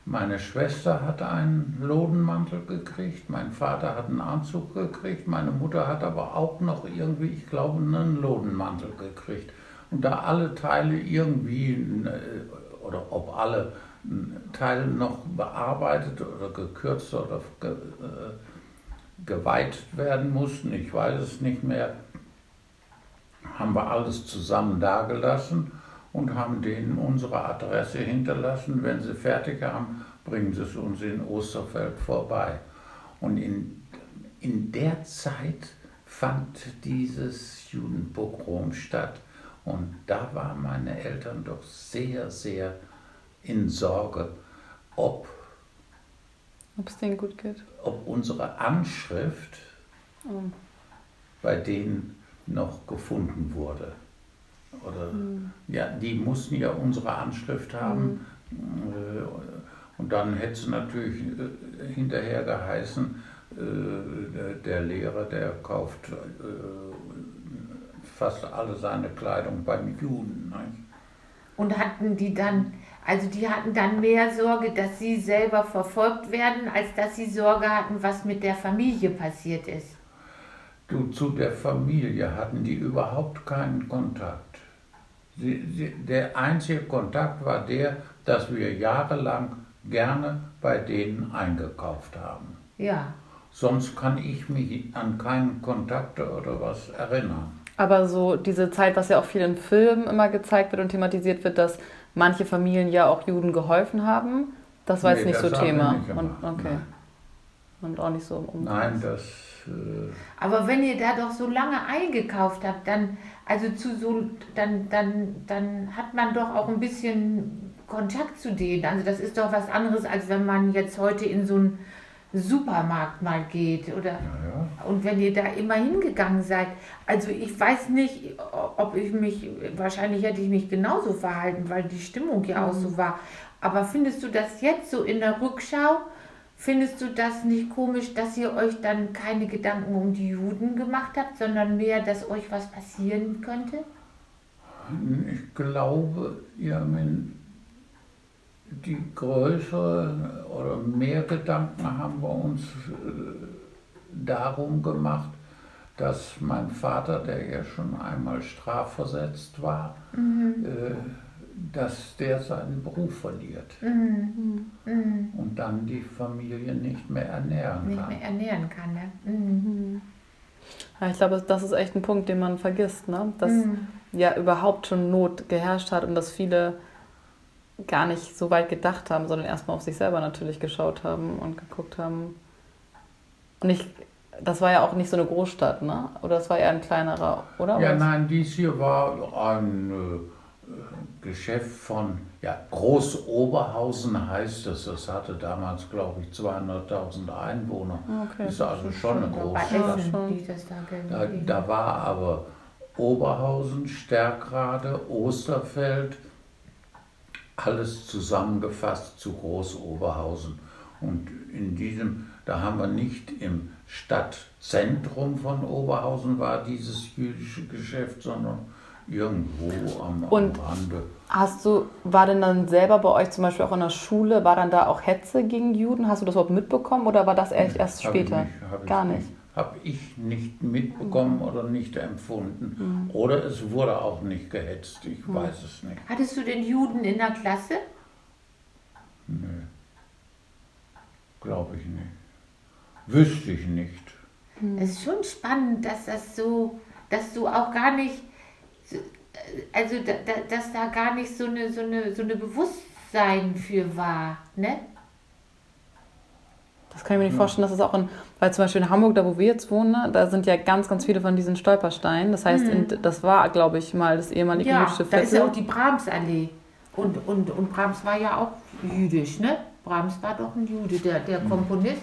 C: Meine Schwester hat einen Lodenmantel gekriegt, mein Vater hat einen Anzug gekriegt, meine Mutter hat aber auch noch irgendwie, ich glaube, einen Lodenmantel gekriegt. Und da alle Teile irgendwie, äh, oder ob alle Teile noch bearbeitet oder gekürzt oder äh, geweiht werden mussten, ich weiß es nicht mehr, haben wir alles zusammen dagelassen und haben denen unsere Adresse hinterlassen. Wenn sie fertig haben, bringen sie es uns in Osterfeld vorbei. Und in, in der Zeit fand dieses Judenpogrom statt. Und da waren meine Eltern doch sehr, sehr in Sorge, ob,
B: ob es denen gut geht.
C: ob unsere Anschrift
B: Oh.
C: bei denen noch gefunden wurde. Oder, Ja, die mussten ja unsere Anschrift haben. Äh, Und dann hätte es natürlich äh, hinterher geheißen, äh, der, Lehrer, der kauft fast alle seine Kleidung beim Juden. Nicht?
D: Und hatten die dann, also die hatten dann mehr Sorge, dass sie selber verfolgt werden, als dass sie Sorge hatten, was mit der Familie passiert ist.
C: Du, zu der Familie hatten die überhaupt keinen Kontakt. Sie, sie, der einzige Kontakt war der, dass wir jahrelang gerne bei denen eingekauft haben.
D: Ja.
C: Sonst kann ich mich an keinen Kontakt oder was erinnern.
B: Aber so diese Zeit, was ja auch viel in Filmen immer gezeigt wird und thematisiert wird, dass manche Familien ja auch Juden geholfen haben, das war jetzt
C: Nee,
B: nicht
C: das
B: so Thema.
C: nicht
B: und, okay.
C: nein.
B: Und auch nicht so um.
C: Nein, das. Äh,
D: Aber wenn ihr da doch so lange eingekauft habt, dann, also zu so, dann, dann, dann hat man doch auch ein bisschen Kontakt zu denen. Also das ist doch was anderes, als wenn man jetzt heute in so einen Supermarkt mal geht oder
C: ja, ja.
D: und wenn ihr da immer hingegangen seid. Also ich weiß nicht, ob ich mich, wahrscheinlich hätte ich mich genauso verhalten, weil die Stimmung ja auch so war. Aber findest du das jetzt so in der Rückschau? Findest du das nicht komisch, dass ihr euch dann keine Gedanken um die Juden gemacht habt, sondern mehr, dass euch was passieren könnte?
C: Ich glaube, Irmin, die größere oder mehr Gedanken haben wir uns äh, darum gemacht, dass mein Vater, der ja schon einmal strafversetzt war, mhm. äh, dass der seinen Beruf verliert mhm. Mhm. und dann die Familie nicht mehr ernähren
D: nicht
C: kann.
D: Nicht mehr ernähren kann, ne? Mhm.
A: Ja, ich glaube, das ist echt ein Punkt, den man vergisst, ne? dass mhm. ja überhaupt schon Not geherrscht hat und dass viele gar nicht so weit gedacht haben, sondern erstmal auf sich selber natürlich geschaut haben und geguckt haben. Und ich, das war ja auch nicht so eine Großstadt, ne? Oder das war eher ein kleinerer, oder?
C: Ja, nein, dies hier war ein äh, Geschäft von ja, Großoberhausen heißt es. Das hatte damals, glaube ich, 200.000 Einwohner. Okay. Ist also schon eine Großstadt. Da, da war aber Oberhausen, Stärkrade, Osterfeld, alles zusammengefasst zu Großoberhausen. Und in diesem, da haben wir nicht im Stadtzentrum von Oberhausen war dieses jüdische Geschäft, sondern irgendwo am,
A: am Rande. Hast du, war denn dann selber bei euch zum Beispiel auch in der Schule, war dann da auch Hetze gegen Juden? Hast du das überhaupt mitbekommen oder war das erst, erst später?
C: Nicht, Gar nicht. Habe ich nicht mitbekommen mhm. oder nicht empfunden. Mhm. Oder es wurde auch nicht gehetzt, ich mhm. weiß es nicht.
D: Hattest du den Juden in der Klasse?
C: Nö. Glaube ich nicht. Wüsste ich nicht.
D: Es ist schon spannend, dass das so, dass du auch gar nicht also da, da, dass da gar nicht so eine, so eine, so eine Bewusstsein für war, ne?
A: Das kann ich mir nicht vorstellen, dass es auch in, weil zum Beispiel in Hamburg, da wo wir jetzt wohnen, ne, da sind ja ganz, ganz viele von diesen Stolpersteinen. Das heißt, in, mhm. das war, glaube ich, mal das ehemalige
D: ja,
A: jüdische
D: Viertel. Da ist ja auch die Brahmsallee. Und, und, und Brahms war ja auch jüdisch, ne? Brahms war doch ein Jude, der, der mhm. Komponist.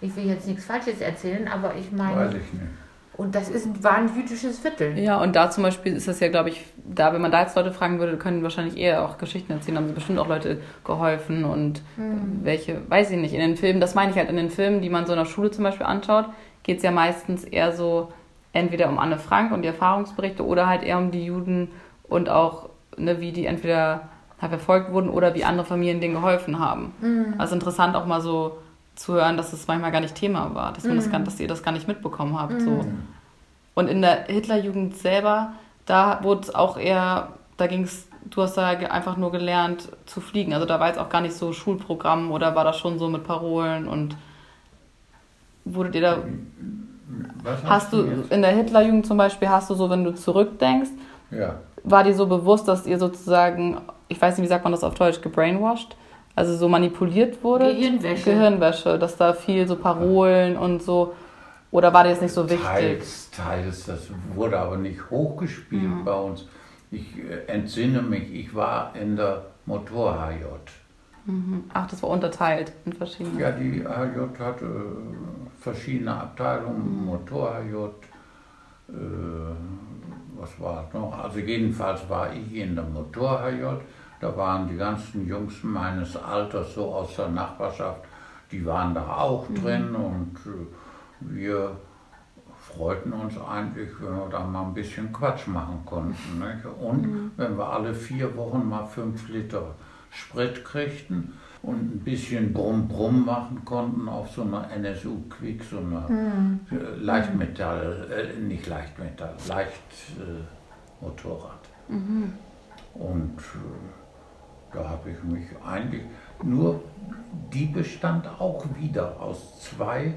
D: Ich will jetzt nichts Falsches erzählen, aber ich meine. Weiß ich nicht. Und das ist, war ein jüdisches Viertel.
A: Ja, und da zum Beispiel ist das ja, glaube ich, da, wenn man da jetzt Leute fragen würde, können wahrscheinlich eher auch Geschichten erzählen, haben sie bestimmt auch Leute geholfen und mhm. welche, weiß ich nicht, in den Filmen, das meine ich halt, in den Filmen, die man so in der Schule zum Beispiel anschaut, geht es ja meistens eher so entweder um Anne Frank und die Erfahrungsberichte oder halt eher um die Juden und auch, ne, wie die entweder halt verfolgt wurden oder wie andere Familien denen geholfen haben. Mhm. Also interessant auch mal so zu hören, dass es manchmal gar nicht Thema war, dass, man das gar, dass ihr das gar nicht mitbekommen habt. Mhm. So. Und in der Hitlerjugend selber, da wurde es auch eher, da ging es, du hast da einfach nur gelernt zu fliegen. Also da war jetzt auch gar nicht so Schulprogramm oder war das schon so mit Parolen und wurdet ihr da. Was hast du jetzt? in der Hitlerjugend zum Beispiel, hast du so, wenn du zurückdenkst, ja. war dir so bewusst, dass ihr sozusagen, ich weiß nicht, wie sagt man das auf Deutsch, gebrainwashed? Also so manipuliert wurde.
D: Gehirnwäsche.
A: Gehirnwäsche, dass da viel so Parolen und so. Oder war dir das nicht so wichtig?
C: Teils, teils. Das wurde aber nicht hochgespielt mhm. bei uns. Ich äh, entsinne mich, ich war in der Motor-HJ.
A: Mhm. Ach, das war unterteilt in verschiedene.
C: Ja, die HJ hatte äh, verschiedene Abteilungen, mhm. Motor-HJ, äh, was war es noch? Also jedenfalls war ich in der Motor-HJ da waren die ganzen Jungs meines Alters so aus der Nachbarschaft, die waren da auch mhm. drin und äh, wir freuten uns eigentlich, wenn wir da mal ein bisschen Quatsch machen konnten. Nicht? Und mhm. wenn wir alle vier Wochen mal fünf Liter Sprit kriegten und ein bisschen Brumm-Brumm machen konnten auf so einer NSU Quick, so einer mhm. Leichtmetall, äh, nicht Leichtmetall, Leichtmotorrad. Äh, mhm. Und äh, da habe ich mich eigentlich nur, die bestand auch wieder aus zwei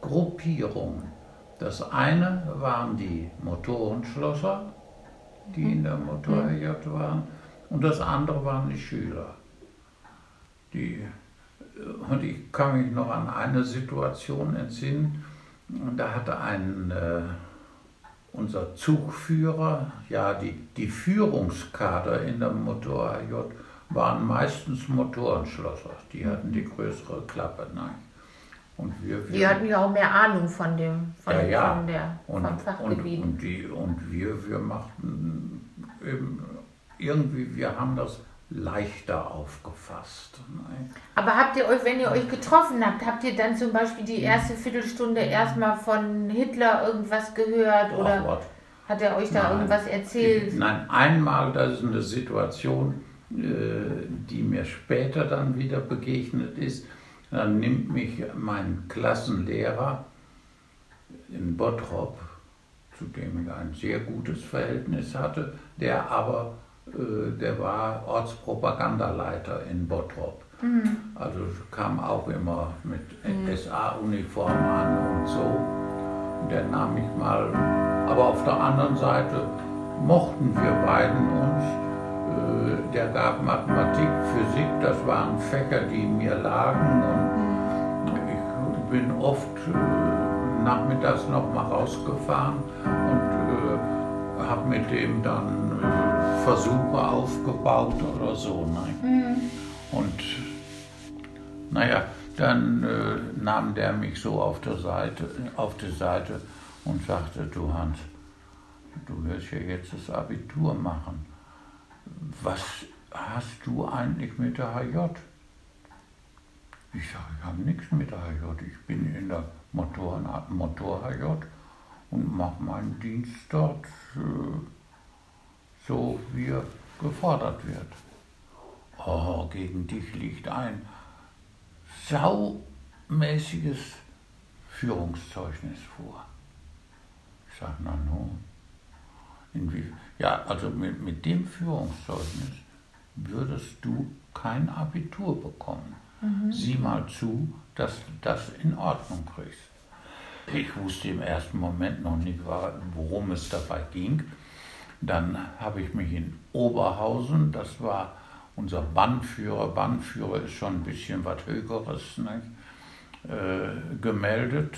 C: Gruppierungen. Das eine waren die Motorenschlosser, die in der Motorjagd waren, und das andere waren die Schüler. Die, und ich kann mich noch an eine Situation entsinnen, da hatte ein, äh, unser Zugführer, ja, die, die Führungskader in der Motor-AJ waren meistens Motorenschlosser. Die hatten die größere Klappe. Nein.
D: Und wir, wir, die hatten ja auch mehr Ahnung von dem, von,
C: ja, ja.
D: von der,
C: und, vom Fachgebiet. Und, und, die, und wir, wir machten eben irgendwie, wir haben das leichter aufgefasst. Nein.
D: Aber habt ihr euch, wenn ihr euch getroffen habt, habt ihr dann zum Beispiel die erste Viertelstunde erstmal von Hitler irgendwas gehört? Oder? Ach, Hat er euch da
C: Nein.
D: irgendwas erzählt?
C: Nein, einmal, das ist eine Situation, die mir später dann wieder begegnet ist. Dann nimmt mich mein Klassenlehrer in Bottrop, zu dem ich ein sehr gutes Verhältnis hatte, der aber, äh, der war Ortspropagandaleiter in Bottrop. Also kam auch immer mit SA-Uniform an und so. Der nahm mich mal, aber auf der anderen Seite mochten wir beiden uns. Äh, Der gab Mathematik, Physik, das waren Fächer, die mir lagen. Und ich bin oft äh, nachmittags noch mal rausgefahren und äh, habe mit dem dann Versuche aufgebaut oder so. Ne? Und naja, dann äh, nahm der mich so auf der Seite, auf die Seite und sagte, du Hans, du wirst ja jetzt das Abitur machen. Was hast du eigentlich mit der HJ? Ich sage, ich habe nichts mit der HJ. Ich bin in der Motor, Motor HJ und mache meinen Dienst dort äh, so, wie er gefordert wird. Oh, gegen dich liegt ein saumäßiges Führungszeugnis vor. Ich sage, na nun. Inwie ja, also mit, mit dem Führungszeugnis würdest du kein Abitur bekommen. Sieh mal zu, dass du das in Ordnung kriegst. Ich wusste im ersten Moment noch nicht, worum es dabei ging. Dann habe ich mich in Oberhausen, das war unser Bandführer, Bandführer ist schon ein bisschen was Höheres, nicht? Äh, gemeldet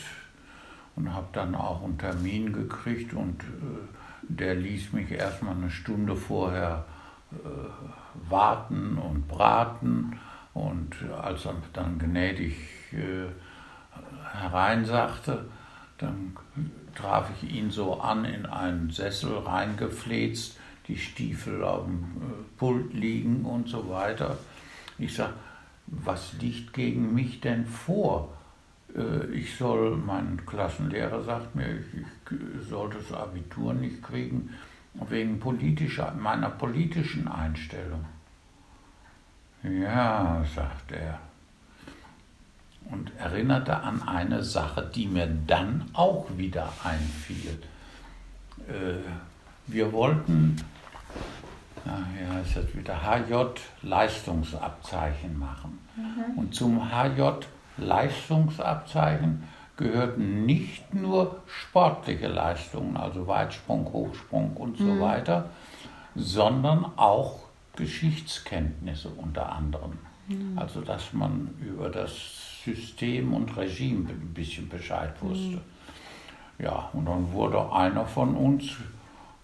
C: und habe dann auch einen Termin gekriegt und äh, der ließ mich erstmal eine Stunde vorher äh, warten und braten und als er dann gnädig äh, hereinsagte, dann traf ich ihn so an in einen Sessel reingefläzt, die Stiefel auf dem äh, Pult liegen und so weiter. Ich sage, was liegt gegen mich denn vor? Äh, Ich soll, mein Klassenlehrer sagt mir, ich, ich soll das Abitur nicht kriegen wegen politischer, meiner politischen Einstellung. Ja, sagt er. Und erinnerte an eine Sache, die mir dann auch wieder einfiel. Äh, Wir wollten, ja, ist jetzt wieder HJ-Leistungsabzeichen machen. Und zum HJ-Leistungsabzeichen gehörten nicht nur sportliche Leistungen, also Weitsprung, Hochsprung und so weiter, sondern auch Geschichtskenntnisse unter anderem. Also dass man über das System und Regime ein bisschen Bescheid wusste. Ja, und dann wurde einer von uns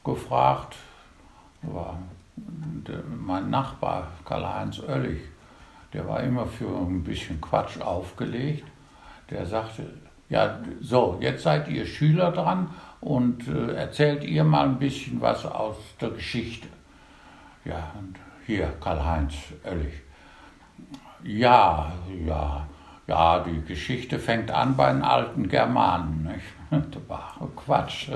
C: gefragt, war mein Nachbar Karl-Heinz Oellig, der war immer für ein bisschen Quatsch aufgelegt. Der sagte, ja, so, jetzt seid ihr Schüler dran und äh, erzählt ihr mal ein bisschen was aus der Geschichte. Ja, und hier, Karl-Heinz Oellig. Ja, ja, ja, die Geschichte fängt an bei den alten Germanen. Nicht? Das war Quatsch.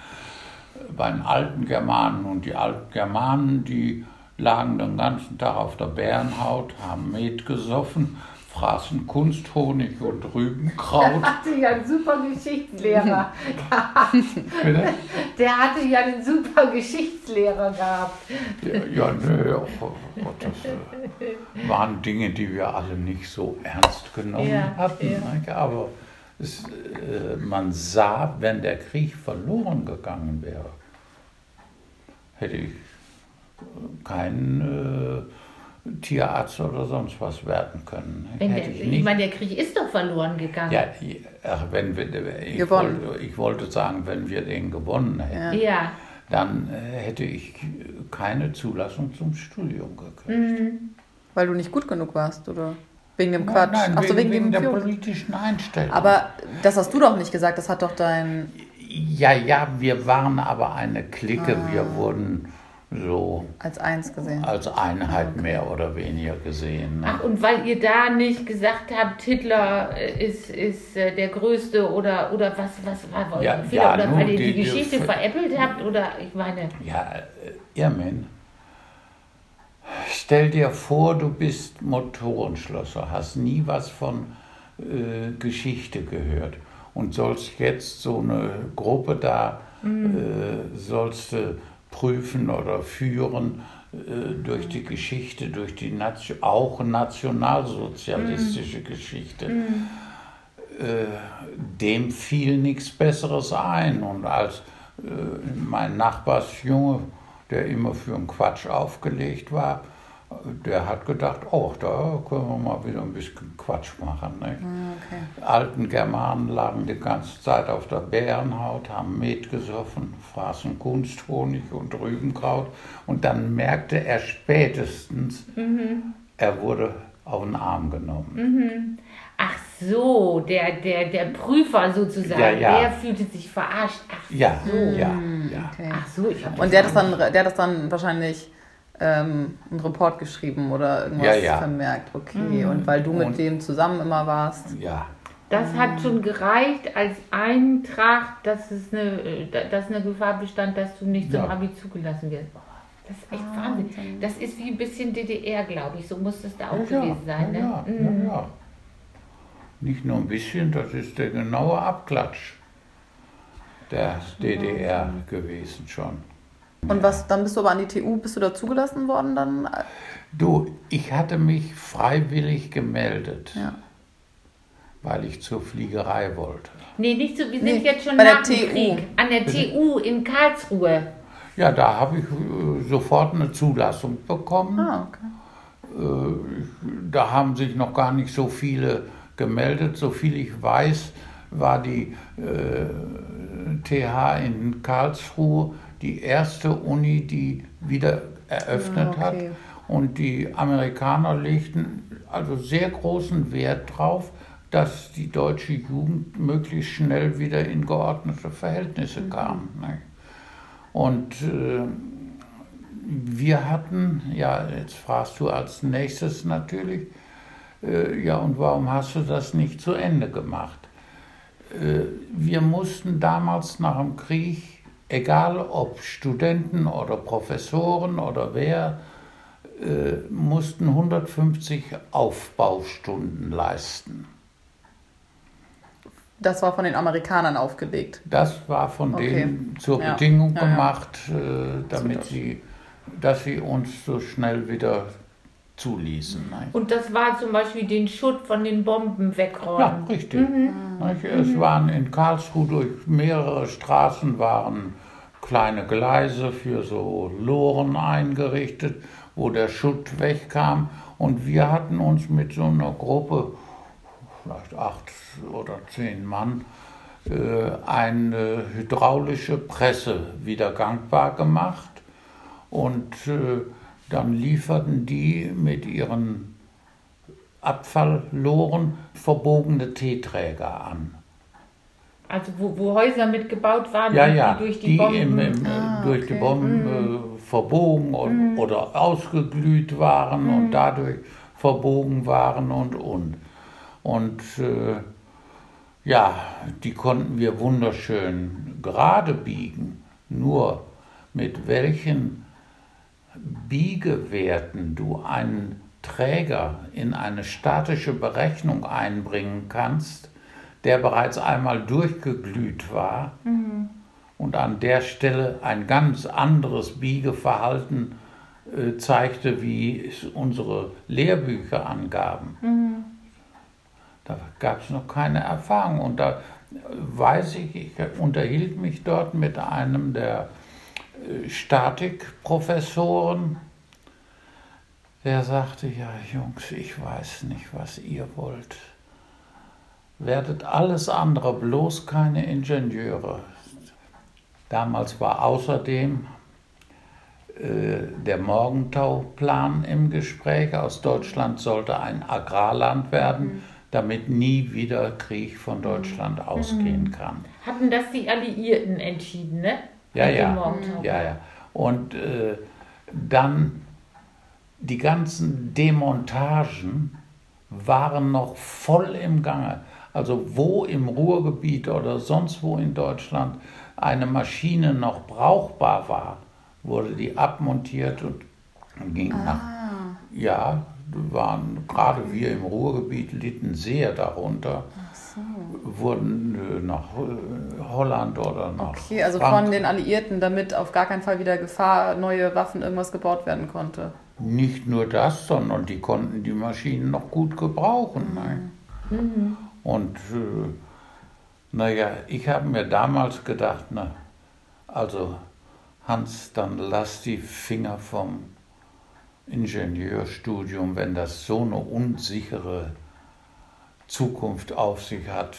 C: bei den alten Germanen. Und die alten Germanen, die lagen den ganzen Tag auf der Bärenhaut, haben Met gesoffen, fraßen Kunsthonig und Rübenkraut.
D: Der hatte ja einen super Geschichtslehrer gehabt.
C: Bitte?
D: Der hatte ja einen super Geschichtslehrer gehabt.
C: Ja, nö, oh Gott, das äh, waren Dinge, die wir alle nicht so ernst genommen
D: Ja,
C: hatten.
D: ja.
C: Aber es, äh, man sah, wenn der Krieg verloren gegangen wäre, hätte ich kein äh, Tierarzt oder sonst was werden können.
D: Wenn
C: hätte
D: der,
C: ich
D: ich meine, der Krieg ist doch verloren gegangen.
C: ja, ach, wenn wir, ich,
A: Gewonnen.
C: wollte, ich wollte sagen, wenn wir den gewonnen hätten,
D: Ja.
C: dann äh, hätte ich keine Zulassung zum Studium gekriegt.
D: Mhm.
A: Weil du nicht gut genug warst, oder? Wegen dem Quatsch.
C: Nein,
A: Ach so,
C: wegen,
A: wegen,
C: wegen
A: dem
C: der politischen Einstellung.
A: Aber das hast du doch nicht gesagt, das hat doch dein.
C: ja, ja, wir waren aber eine Clique.
A: Ah.
C: Wir wurden so
B: Als eins gesehen.
C: als Einheit mehr oder weniger gesehen. Ne?
D: Ach, und weil ihr da nicht gesagt habt, Hitler äh, ist, ist äh, der Größte oder, oder was, was war wollt
C: Ja,
D: ihr Fehler?
C: ja,
D: oder weil ihr
C: die-
D: die,
C: die-
D: Geschichte veräppelt habt oder ich meine,
C: Ja, äh, Irmin, stell dir vor, du bist Motorenschlosser, hast nie was von äh, Geschichte gehört und sollst jetzt so eine Gruppe da, äh, sollst du prüfen oder führen äh, durch die Geschichte, durch die Nation, auch nationalsozialistische Geschichte. Äh, dem fiel nichts Besseres ein. Und als äh, mein Nachbarsjunge, der immer für einen Quatsch aufgelegt war, der hat gedacht, oh, da können wir mal wieder ein bisschen Quatsch machen. Nicht?
B: Okay.
C: alten Germanen lagen die ganze Zeit auf der Bärenhaut, haben Met gesoffen, fraßen Kunsthonig und Rübenkraut. Und dann merkte er spätestens, er wurde auf den Arm genommen.
D: ach so, der, der, der Prüfer sozusagen,
C: Ja, ja.
D: der fühlte sich verarscht. Ach
C: Ja,
D: so.
C: ja, ja.
B: Okay.
D: Ach so, ich
B: Und der hat das dann, der hat das dann wahrscheinlich ähm, einen Report geschrieben oder irgendwas
C: Ja, ja.
B: vermerkt. Okay. Und weil du mit
C: Und-
B: dem zusammen immer warst.
C: Ja,
D: Das hat schon gereicht als Eintrag, dass es eine, äh, dass eine Gefahr bestand, dass du nicht zum
C: Ja.
D: Abi zugelassen wirst. Boah, Das ist echt Wahnsinn. Das ist wie ein bisschen DDR, glaube ich. So muss das da auch
C: ja,
D: gewesen sein. Ne?
C: ja,
D: Mhm.
C: ja, ja. Nicht nur ein bisschen, das ist der genaue Abklatsch der DDR gewesen schon.
B: Und was, dann bist du aber an die TU, bist du da zugelassen worden dann?
C: Du, ich hatte mich freiwillig gemeldet,
B: Ja.
C: weil ich zur Fliegerei wollte.
D: Nee, nicht so. Wir sind
B: Nee,
D: jetzt schon
B: bei der
D: nach dem
B: TU.
D: Krieg. An der TU in Karlsruhe.
C: Ja, da habe ich äh, sofort eine Zulassung bekommen.
B: Ah, okay.
C: Äh, da haben sich noch gar nicht so viele gemeldet. So viel ich weiß, war die äh, TH in Karlsruhe die erste Uni, die wieder eröffnet
B: Ah,
C: hat.
B: okay.
C: Und die Amerikaner legten also sehr großen Wert darauf, dass die deutsche Jugend möglichst schnell wieder in geordnete Verhältnisse kam. Ne? Und äh, wir hatten, ja, jetzt fragst du als nächstes natürlich, äh, ja, und warum hast du das nicht zu Ende gemacht? Äh, wir mussten damals nach dem Krieg, egal ob Studenten oder Professoren oder wer, äh, mussten 150 Aufbaustunden leisten.
B: Das war von den Amerikanern aufgelegt.
C: Das war von
B: Okay.
C: denen zur
B: Ja.
C: Bedingung
B: Ja, ja.
C: gemacht, äh, damit
B: das.
C: sie, dass sie uns so schnell wieder zuließen. ne?
D: Und das war zum Beispiel den Schutt von den Bomben
C: Ja,
D: wegräumen.
C: richtig. Nicht? Es waren in Karlsruhe durch mehrere Straßen waren kleine Gleise für so Loren eingerichtet, wo der Schutt wegkam. Und wir hatten uns mit so einer Gruppe, vielleicht acht oder zehn Mann, äh, eine hydraulische Presse wieder gangbar gemacht. Und äh, dann lieferten die mit ihren Abfallloren verbogene Teeträger an.
D: Also wo, wo Häuser mitgebaut waren,
C: Ja, ja,
D: die durch die,
C: die
D: Bomben.
C: im, im,
B: Ah,
C: durch die
B: okay.
C: Bomben äh, verbogen und, oder ausgeglüht waren und dadurch verbogen waren und und. Und äh, ja, die konnten wir wunderschön gerade biegen. Nur mit welchen Biegewerten du einen Träger in eine statische Berechnung einbringen kannst, der bereits einmal durchgeglüht war und an der Stelle ein ganz anderes Biegeverhalten äh, zeigte, wie es unsere Lehrbücher angaben. Da gab es noch keine Erfahrung. Und da weiß ich, ich unterhielt mich dort mit einem der Statikprofessoren, der sagte, ja Jungs, ich weiß nicht, was ihr wollt. Werdet alles andere, bloß keine Ingenieure. Damals war außerdem äh, der Morgentauplan im Gespräch. Aus Deutschland sollte ein Agrarland werden, damit nie wieder Krieg von Deutschland ausgehen kann.
D: Hatten das die Alliierten entschieden, ne?
C: Ja, ja. Ja, ja. Und äh, dann die ganzen Demontagen waren noch voll im Gange. Also wo im Ruhrgebiet oder sonst wo in Deutschland eine Maschine noch brauchbar war, wurde die abmontiert und ging
B: Ah.
C: nach. Ja, waren gerade wir im Ruhrgebiet litten sehr darunter, wurden äh, nach äh, Holland oder nach
B: Okay, also
C: Frankreich.
B: von den Alliierten, damit auf gar keinen Fall wieder Gefahr, neue Waffen, irgendwas gebaut werden konnte.
C: Nicht nur das, sondern die konnten die Maschinen noch gut gebrauchen. Ne? Und äh, naja, ich habe mir damals gedacht, na, also Hans, dann lass die Finger vom Ingenieurstudium, wenn das so eine unsichere Zukunft auf sich hat,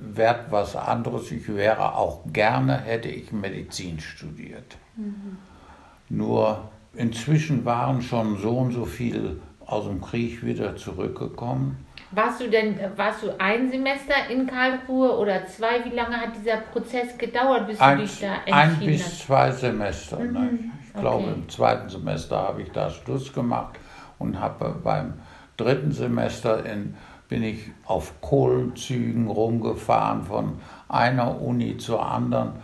C: werd was anderes. Ich wäre auch gerne, hätte ich Medizin studiert. Nur inzwischen waren schon so und so viele aus dem Krieg wieder zurückgekommen.
D: Warst du denn, warst du ein Semester in Karlsruhe oder zwei? Wie lange hat dieser Prozess gedauert, bis du
C: Ein,
D: dich da
C: ein
D: entschieden
C: bis
D: hast?
C: zwei Semester. Ne? Ich glaube,
D: okay.
C: im zweiten Semester habe ich da Schluss gemacht und habe beim dritten Semester in, bin ich auf Kohlenzügen rumgefahren von einer Uni zur anderen.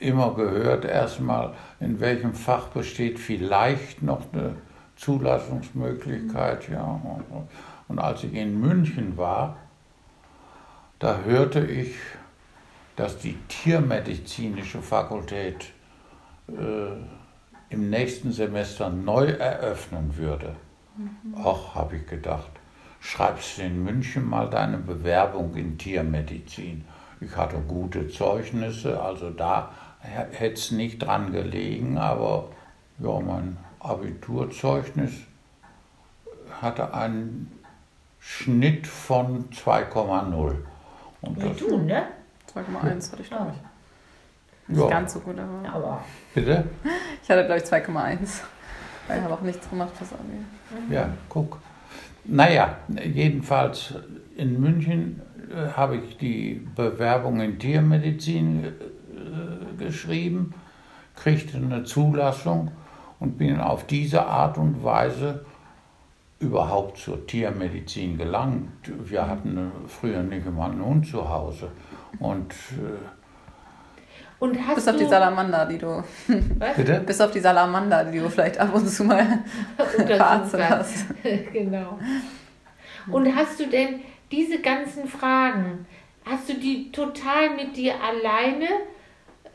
C: Immer gehört erstmal, in welchem Fach besteht vielleicht noch eine Zulassungsmöglichkeit. Ja. Und als ich in München war, da hörte ich, dass die tiermedizinische Fakultät äh, im nächsten Semester neu eröffnen würde. Ach, habe ich gedacht, schreibst du in München mal deine Bewerbung in Tiermedizin. Ich hatte gute Zeugnisse, also da hätte es nicht dran gelegen, aber ja, mein Abiturzeugnis hatte einen Schnitt von 2,0. Und
D: Wie du, ne?
B: 2,1 hatte ich, glaube ich. Nicht
C: ja,
B: ganz so gut, aber
D: Aber
C: bitte?
B: ich hatte, glaube ich, 2,1. Weil ich habe auch nichts gemacht fürs Abi.
C: Ja, guck. Naja, jedenfalls in München äh, habe ich die Bewerbung in Tiermedizin äh, geschrieben, kriegte eine Zulassung und bin auf diese Art und Weise überhaupt zur Tiermedizin gelangt. Wir hatten äh, früher nicht immer einen Hund zu Hause. Und äh,
D: und hast
B: Bis auf
D: du
B: die Salamander, die du.
D: was?
C: bitte?
B: Bis auf die Salamander, die du vielleicht ab und zu mal verarztet hast.
D: genau. Und hast du denn diese ganzen Fragen, hast du die total mit dir alleine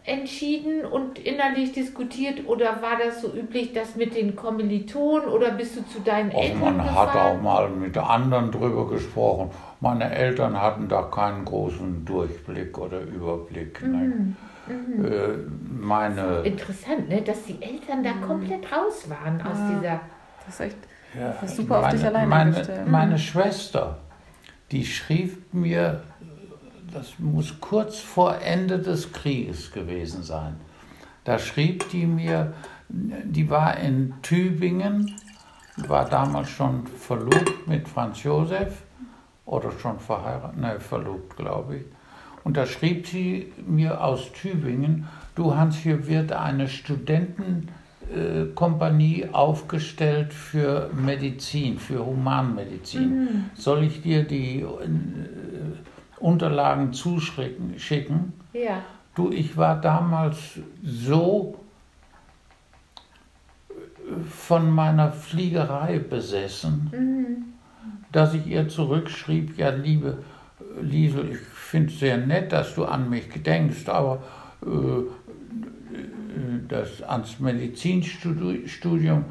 D: entschieden und innerlich diskutiert oder war das so üblich, das mit den Kommilitonen oder bist du zu deinen
C: Auch
D: Eltern
C: man hat
D: gefahren?
C: auch mal mit anderen drüber gesprochen. Meine Eltern hatten da keinen großen Durchblick oder Überblick.
D: Mhm.
C: Ne? Äh, meine,
D: Interessant, ne? dass die Eltern da komplett raus waren aus
B: Ah.
D: dieser.
B: Das ist echt.
C: ja,
B: ist super auf
C: meine,
B: dich alleine
C: meine,
B: gestellt.
C: meine Schwester, die schrieb mir, das muss kurz vor Ende des Krieges gewesen sein. Da schrieb die mir, die war in Tübingen, war damals schon verlobt mit Franz Josef oder schon verheiratet, nein, verlobt, glaube ich. Und da schrieb sie mir aus Tübingen, du Hans, hier wird eine Studentenkompanie aufgestellt für Medizin, für Humanmedizin. Soll ich dir die äh, Unterlagen zuschicken? Schicken?
D: Ja.
C: Du, ich war damals so äh, von meiner Fliegerei besessen, dass ich ihr zurückschrieb, ja liebe äh, Liesel, ich finde es sehr nett, dass du an mich gedenkst, aber äh, äh, das ans Medizinstudium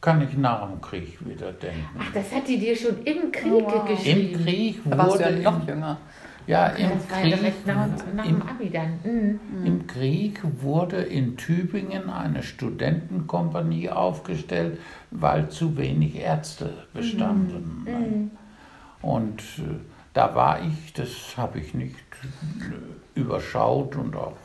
C: kann ich nach dem Krieg wieder denken.
D: Ach, das hat die dir schon im Krieg
B: Oh, wow.
D: geschrieben.
C: Im Krieg
B: Da warst du
C: wurde
B: ja noch
C: im,
B: jünger.
C: ja, im Krieg,
D: direkt nach, nach
C: im.
D: Mhm.
C: Im Krieg wurde in Tübingen eine Studentenkompanie aufgestellt, weil zu wenig Ärzte bestanden. Und äh, da war ich, das habe ich nicht äh, überschaut und auch,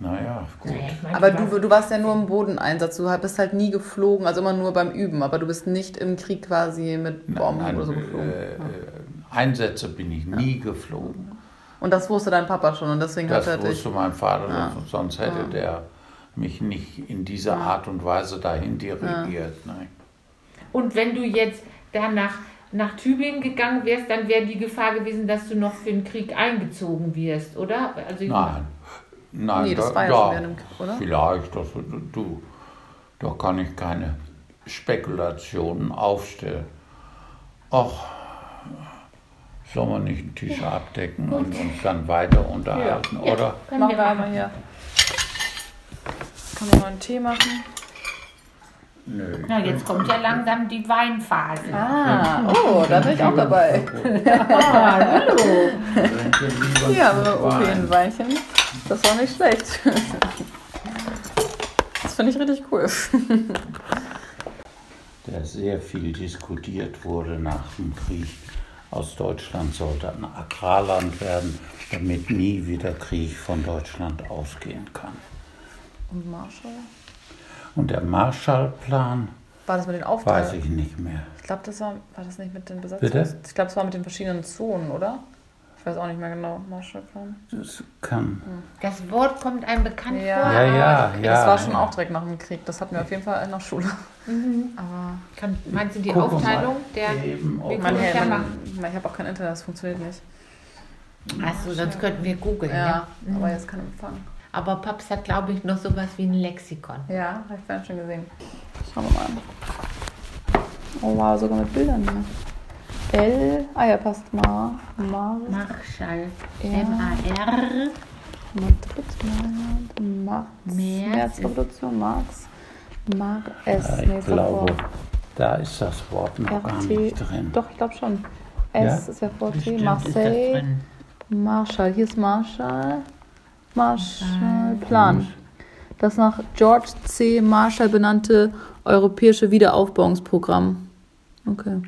C: naja, gut.
B: Aber du, du warst ja nur im Bodeneinsatz, du bist halt nie geflogen, also immer nur beim Üben, aber du bist nicht im Krieg quasi mit Bomben
C: Nein,
B: oder so geflogen.
C: äh, äh, Einsätze bin ich nie geflogen.
B: Und das wusste dein Papa schon und deswegen
C: Das
B: hat er dich.
C: wusste mein Vater,
B: Ja.
C: sonst hätte
B: Ja.
C: der mich nicht in dieser Art und Weise dahin dirigiert. Ne?
D: Und wenn du jetzt danach nach Tübingen gegangen wärst, dann wäre die Gefahr gewesen, dass du noch für den Krieg eingezogen wirst, oder? Also
C: Nein. Nein,
A: Nee, das
C: da,
A: war ja
C: ja,
A: Krieg, oder?
C: Vielleicht, das, du, da kann ich keine Spekulationen aufstellen. Ach, soll man nicht einen Tisch abdecken und uns dann weiter unterhalten,
D: Ja,
C: oder?
D: können
A: Machen
D: wir
A: einmal hier. Kann man mal einen Tee machen?
C: Nö.
D: Na, jetzt kommt ja langsam die Weinphase.
A: Ah, oh, da bin ich auch dabei.
D: Ah, hallo.
A: Ja, aber okay, ein Weinchen. Das war nicht schlecht. Das finde ich richtig cool.
C: Der sehr viel diskutiert wurde nach dem Krieg. Aus Deutschland sollte ein Agrarland werden, damit nie wieder Krieg von Deutschland ausgehen kann.
A: Und Marshall?
C: Und der Marshallplan
A: War das mit den
C: weiß
A: Aufteilungen?
C: ich nicht mehr.
A: Ich glaube, das war, war das nicht mit den
C: Bitte?
A: Besatzungen? Ich glaube, es war mit den verschiedenen Zonen, oder? Ich weiß auch nicht mehr genau. Marshallplan.
C: Das kann.
D: Das Wort kommt einem bekannt
A: Ja.
D: vor.
C: Ja, ja,
A: Okay,
C: ja.
A: das war schon auch direkt nach dem Krieg. Das hatten wir auf jeden Fall in der Schule. Aber
D: Kann, meinst du die
C: Guck
D: Aufteilung der.
C: eben,
D: ja
A: mein,
D: machen.
A: mein, ich habe auch kein Internet, das funktioniert nicht.
D: Achso, sonst könnten wir googeln.
A: Ja,
D: Ja.
A: aber jetzt kein Empfang.
D: Aber Paps hat, glaube ich, noch sowas wie ein Lexikon.
A: Ja, habe ich vorhin schon gesehen. Schauen wir mal an. Oh wow, sogar mit Bildern hier. L, ah ja, passt mal. Mar,
D: Marschall. M-A-R.
A: Madrid, Marx,
D: März.
A: Märzrevolution, Marx, Mar, S,
C: ich glaube, da ist das Wort noch gar nicht drin.
A: doch, ich glaube schon. S
C: Ja?
A: ist ja vor T,
C: Bestimmt ist das
A: Marseille,
C: drin.
A: Marshall, hier ist Marshall, Marshallplan. Das nach George C. Marshall benannte Europäische Wiederaufbauungsprogramm. Okay.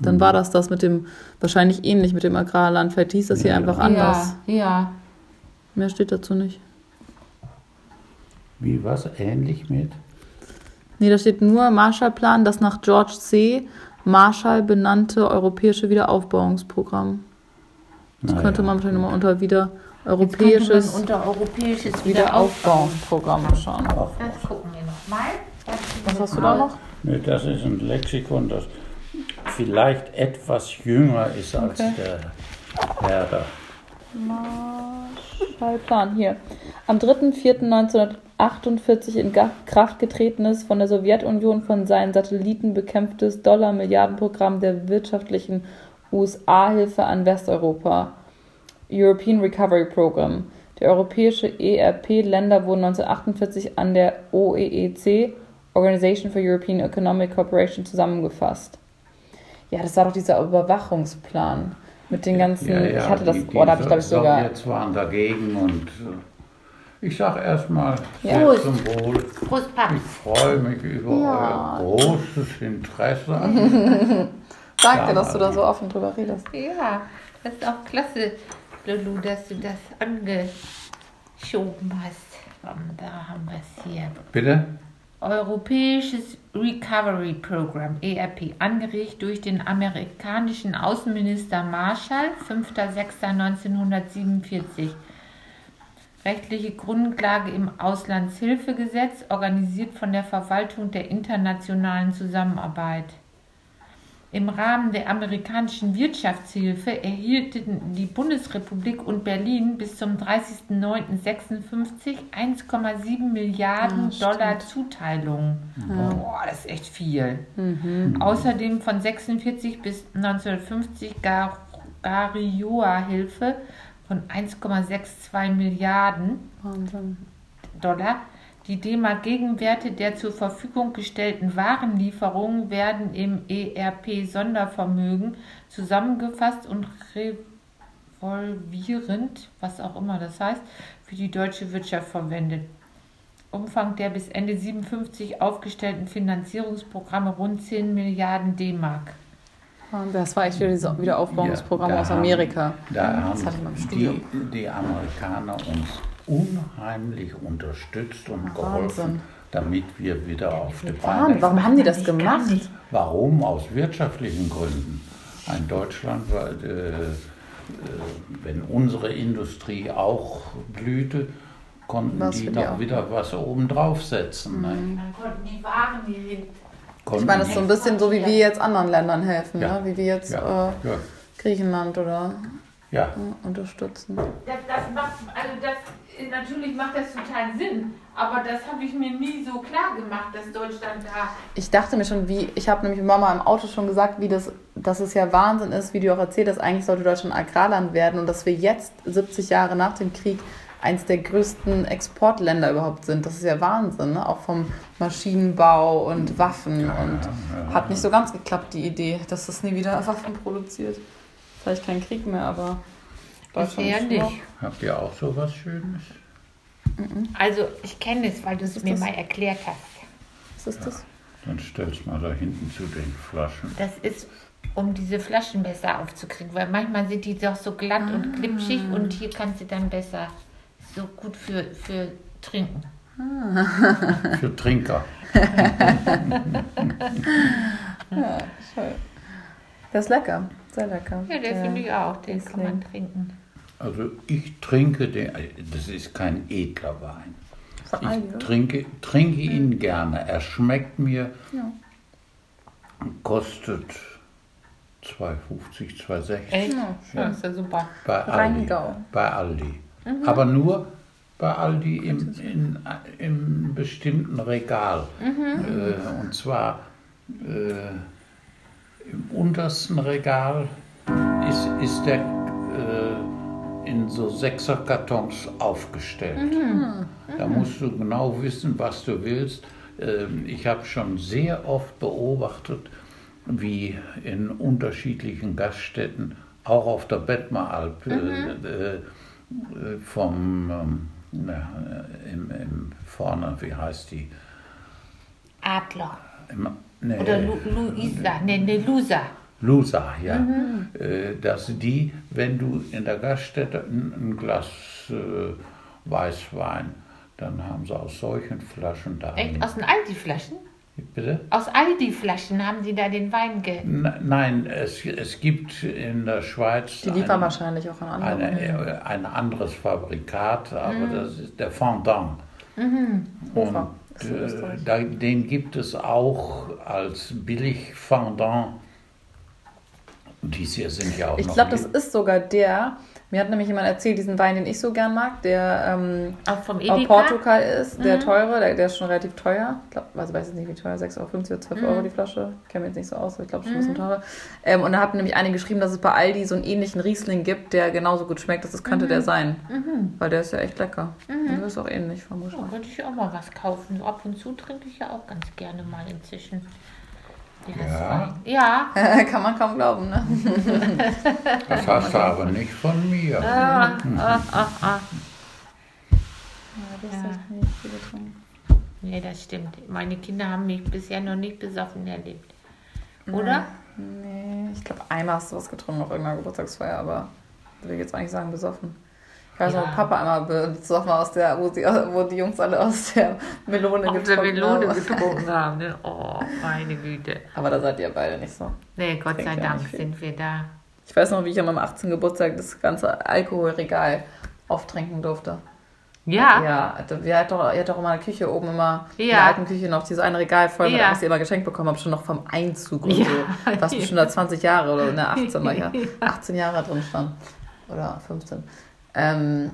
A: Dann war das das mit dem, wahrscheinlich ähnlich mit dem Agrarland. Vielleicht hieß das hier
C: Ja.
A: einfach anders.
D: Ja, ja.
A: Mehr steht dazu nicht.
C: Wie was? Ähnlich mit?
A: Nee, da steht nur Marshallplan, das nach George C. Marshall benannte Europäische Wiederaufbauungsprogramm. Das
C: Naja,
A: könnte man wahrscheinlich nochmal unter wieder europäisches
D: man unter europäisches
A: Wiederaufbauungsprogramm schauen.
D: Das gucken wir nochmal.
A: Was hast du da noch?
C: nee, das ist ein Lexikon, das vielleicht etwas jünger ist als
A: Okay.
C: der Herder.
A: Marshallplan hier. Am 3.4.1948 in Kraft getretenes, von der Sowjetunion von seinen Satelliten bekämpftes Dollar-Milliardenprogramm der wirtschaftlichen USA-Hilfe an Westeuropa. European Recovery Program. Die europäische ERP-Länder wurden 1948 an der OEEC, Organization for European Economic Cooperation, zusammengefasst. Ja, das war doch dieser Überwachungsplan mit den ganzen. ich hatte das,
C: die, die
A: oh, da habe ich glaube ich sogar.
C: Sowjets waren dagegen und äh, ich sage erstmal
A: Ja.
C: zum Wohl.
D: Prost, Paps.
C: Ich freue mich über
A: Ja.
C: euer großes Interesse. an
A: Danke,
C: Ja,
A: dass du da so offen drüber redest.
D: Ja, das ist auch klasse, Lulu, dass du das angeschoben hast. Da haben wir es hier.
C: Bitte?
D: Europäisches Recovery Program, ERP, angeregt durch den amerikanischen Außenminister Marshall, 5.6.1947. Rechtliche Grundlage im Auslandshilfegesetz, organisiert von der Verwaltung der internationalen Zusammenarbeit. Im Rahmen der amerikanischen Wirtschaftshilfe erhielten die Bundesrepublik und Berlin bis zum 30.09.56 1,7 Milliarden Dollar Zuteilungen. Boah, das ist echt viel. Außerdem von 46 bis 1950 Gar Garioa-Hilfe von 1,62 Milliarden
A: Wahnsinn.
D: Dollar. Die D-Mark-Gegenwerte der zur Verfügung gestellten Warenlieferungen werden im ERP-Sondervermögen zusammengefasst und revolvierend, was auch immer das heißt, für die deutsche Wirtschaft verwendet. Umfang der bis Ende 57 aufgestellten Finanzierungsprogramme rund 10 Milliarden D-Mark.
A: Das war echt wieder dieses Wiederaufbauungsprogramm
C: Ja,
A: aus
C: haben-
A: Amerika.
C: Da
A: Das
C: haben die, die Amerikaner uns unheimlich unterstützt und geholfen,
A: Wahnsinn.
C: damit wir wieder auf die Beine
A: Wahnsinn, warum haben die das gemacht?
C: Warum? Aus wirtschaftlichen Gründen. Ein Deutschland, weil, äh, äh, wenn unsere Industrie auch blühte, konnten
A: Was
C: die
A: die
C: noch
A: auch.
C: wieder was oben draufsetzen. Ne?
D: Dann konnten die Waren hier hin.
A: Ich meine, das ist so ein bisschen so, wie wir jetzt anderen Ländern helfen,
C: Ja.
A: ne? wie wir jetzt
C: ja,
A: äh,
C: ja,
A: Griechenland oder
C: ja.
A: äh, unterstützen.
D: Das, das macht, also das, natürlich macht das total Sinn, aber das habe ich mir nie so klar gemacht, dass Deutschland da.
A: Ich dachte mir schon, wie, ich habe nämlich Mama im Auto schon gesagt, wie das, dass es ja Wahnsinn ist, wie du auch erzählt hast, eigentlich sollte Deutschland Agrarland werden und dass wir jetzt, 70 Jahre nach dem Krieg, eins der größten Exportländer überhaupt sind. Das ist ja Wahnsinn, ne? auch vom Maschinenbau und Waffen und hat nicht so ganz geklappt, die Idee, dass das nie wieder Waffen produziert. Vielleicht kein Krieg mehr, aber
D: Bisher
A: ist
D: nicht.
A: noch-
C: Habt ihr auch so was Schönes?
D: Also ich kenne es, weil du es mir
A: das?
D: mal erklärt hast.
A: Was ist das?
C: Dann stell's mal da hinten zu den Flaschen.
D: Das ist, um diese Flaschen besser aufzukriegen, weil manchmal sind die doch so glatt und glitschig und hier kannst du dann besser so gut für, für trinken.
C: Für Trinker.
A: Der ist lecker, sehr lecker.
D: Ja, der finde ich auch, den kann man trinken.
C: Also ich trinke den, das ist kein edler Wein. Ich trinke, trinke ihn gerne. Er schmeckt mir,
A: Ja.
C: kostet 2,50, 2,60
D: Echt?
A: Ja,
D: Ja, ist ja super.
C: bei Aldi. Bei Aldi. Aber nur bei Aldi im, in, im bestimmten Regal. Äh, und zwar äh, im untersten Regal ist, ist der äh, in so Sechserkartons aufgestellt. Da musst du genau wissen, was du willst. Ähm, ich habe schon sehr oft beobachtet, wie in unterschiedlichen Gaststätten, auch auf der Bettmeralp, äh, äh, äh, vom ähm, na, äh, im, im vorne, wie heißt die?
D: Adler.
C: Im, nee,
D: Oder Lu Luisa. Ne, ne, Lusa.
C: Lusa, ja. Äh, dass die, wenn du in der Gaststätte ein, ein Glas äh, Weißwein, dann haben sie aus solchen Flaschen da.
D: Echt? Aus den Aldi-Flaschen?
C: Bitte?
D: Aus Aldi-Flaschen haben die da den Wein ge...
C: N nein, es, es gibt in der Schweiz
A: Die liefern
C: ein,
A: wahrscheinlich auch an andere.
C: eine, äh, ein anderes Fabrikat, aber das ist der Fondant.
A: Hofer.
C: Und äh, da, den gibt es auch als billig Fondant. Und die hier sind ja auch
A: Ich glaube, das ist sogar der. Mir hat nämlich jemand erzählt, diesen Wein, den ich so gern mag, der ähm,
D: Auch vom
A: aus
D: Edeka?
A: Portugal ist, der teure, der, der ist schon relativ teuer. Ich glaub, also weiß jetzt nicht, wie teuer, 6,50 Euro oder 12 Euro die Flasche. Ich kenne mich jetzt nicht so aus, aber ich glaube schon ein bisschen teurer. Ähm, und da hat nämlich eine geschrieben, dass es bei Aldi so einen ähnlichen Riesling gibt, der genauso gut schmeckt. Das könnte der sein. Weil der ist ja echt lecker. Und der ist auch ähnlich, vermutlich.
D: Oh, könnte ich auch mal was kaufen. Ab und zu trinke ich ja auch ganz gerne mal inzwischen.
C: Ja.
D: Ja.
A: Kann man kaum glauben, ne?
C: Das hast du aber nicht von mir.
D: Ah, ah, ah, ah.
A: das ist echt nicht viel getrunken.
D: Nee, das stimmt. Meine Kinder haben mich bisher noch nicht besoffen erlebt. Oder?
A: Nee, ich glaube, einmal hast du was getrunken auf irgendeiner Geburtstagsfeier, aber will ich jetzt eigentlich sagen, besoffen. Ich weiß noch,
D: Ja.
A: Papa einmal besoffen war, aus der, wo, die, wo die Jungs alle aus der Melone
D: der
A: getrunken
D: Melone
A: haben.
D: getrunken haben. Ne? Oh, meine Güte.
A: Aber da seid ihr beide nicht so.
D: Nee, Gott sei
A: ja
D: Dank sind wir da.
A: Ich weiß noch, wie ich an meinem 18. Geburtstag das ganze Alkoholregal auftrinken durfte.
D: Ja.
A: Ja, wir hatten doch, ihr hattet doch immer in der Küche oben immer in der
D: Ja.
A: alten Küche noch dieses eine Regal voll mit
D: Ja.
A: was ihr immer geschenkt bekommen habt, schon noch vom Einzug und
D: Ja.
A: so. Was bestimmt da 20 Jahre oder ne, 18, war ja 18 Jahre drin stand. Oder 15. Ähm,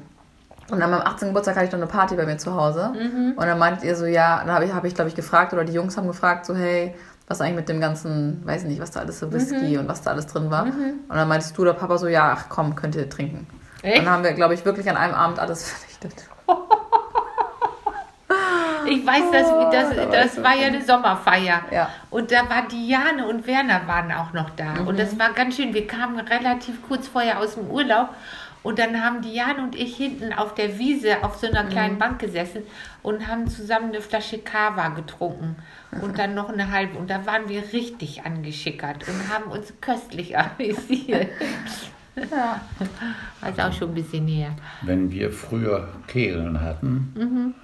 A: und an meinem 18. Geburtstag hatte ich noch eine Party bei mir zu Hause.
D: Mhm.
A: Und dann meintet ihr so, ja, dann habe ich, hab ich glaube ich, gefragt, oder die Jungs haben gefragt, so, hey, was eigentlich mit dem ganzen, weiß nicht, was da alles so Whisky
D: Mhm.
A: und was da alles drin war. Und dann meintest du oder Papa so, ja, ach komm, könnt ihr trinken.
D: Echt?
A: Dann haben wir, glaube ich, wirklich an einem Abend alles vernichtet.
D: Ich weiß, das, das,
A: da war
D: das
A: ich
D: war ja eine Sommerfeier.
A: Ja.
D: Und da war Diane und Werner waren auch noch da. Und das war ganz schön. Wir kamen relativ kurz vorher aus dem Urlaub. Und dann haben Diane und ich hinten auf der Wiese auf so einer kleinen Bank gesessen und haben zusammen eine Flasche Kava getrunken. Und dann noch eine halbe. Und da waren wir richtig angeschickert und haben uns köstlich amüsiert.
A: Ja.
D: Also auch schon ein bisschen her.
C: Wenn wir früher Kehlen hatten,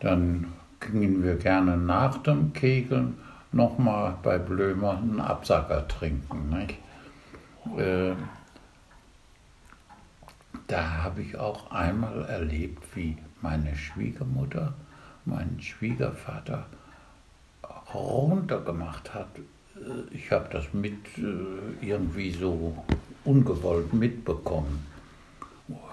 C: dann gingen wir gerne nach dem Kegeln nochmal bei Blömer einen Absacker trinken. Nicht? Äh, da habe ich auch einmal erlebt, wie meine Schwiegermutter meinen Schwiegervater runtergemacht hat. Äh, ich habe das mit äh, irgendwie so ungewollt mitbekommen.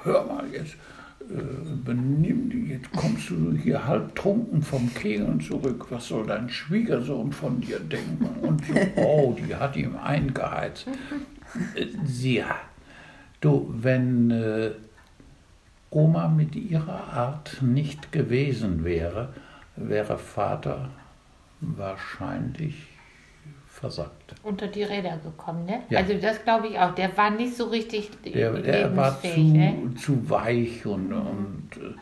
C: Hör mal jetzt, äh, benimm dich, jetzt kommst du hier halbtrunken vom Kegeln zurück. Was soll dein Schwiegersohn von dir denken? Und so, oh, die hat ihm eingeheizt. Sie, du, wenn äh, Oma mit ihrer Art nicht gewesen wäre, wäre Vater wahrscheinlich versagt.
D: Unter die Räder gekommen, ne?
C: Ja.
D: Also das glaube ich auch. Der war nicht so richtig
C: Der, der war zu,
D: ne?
C: zu weich und, und äh,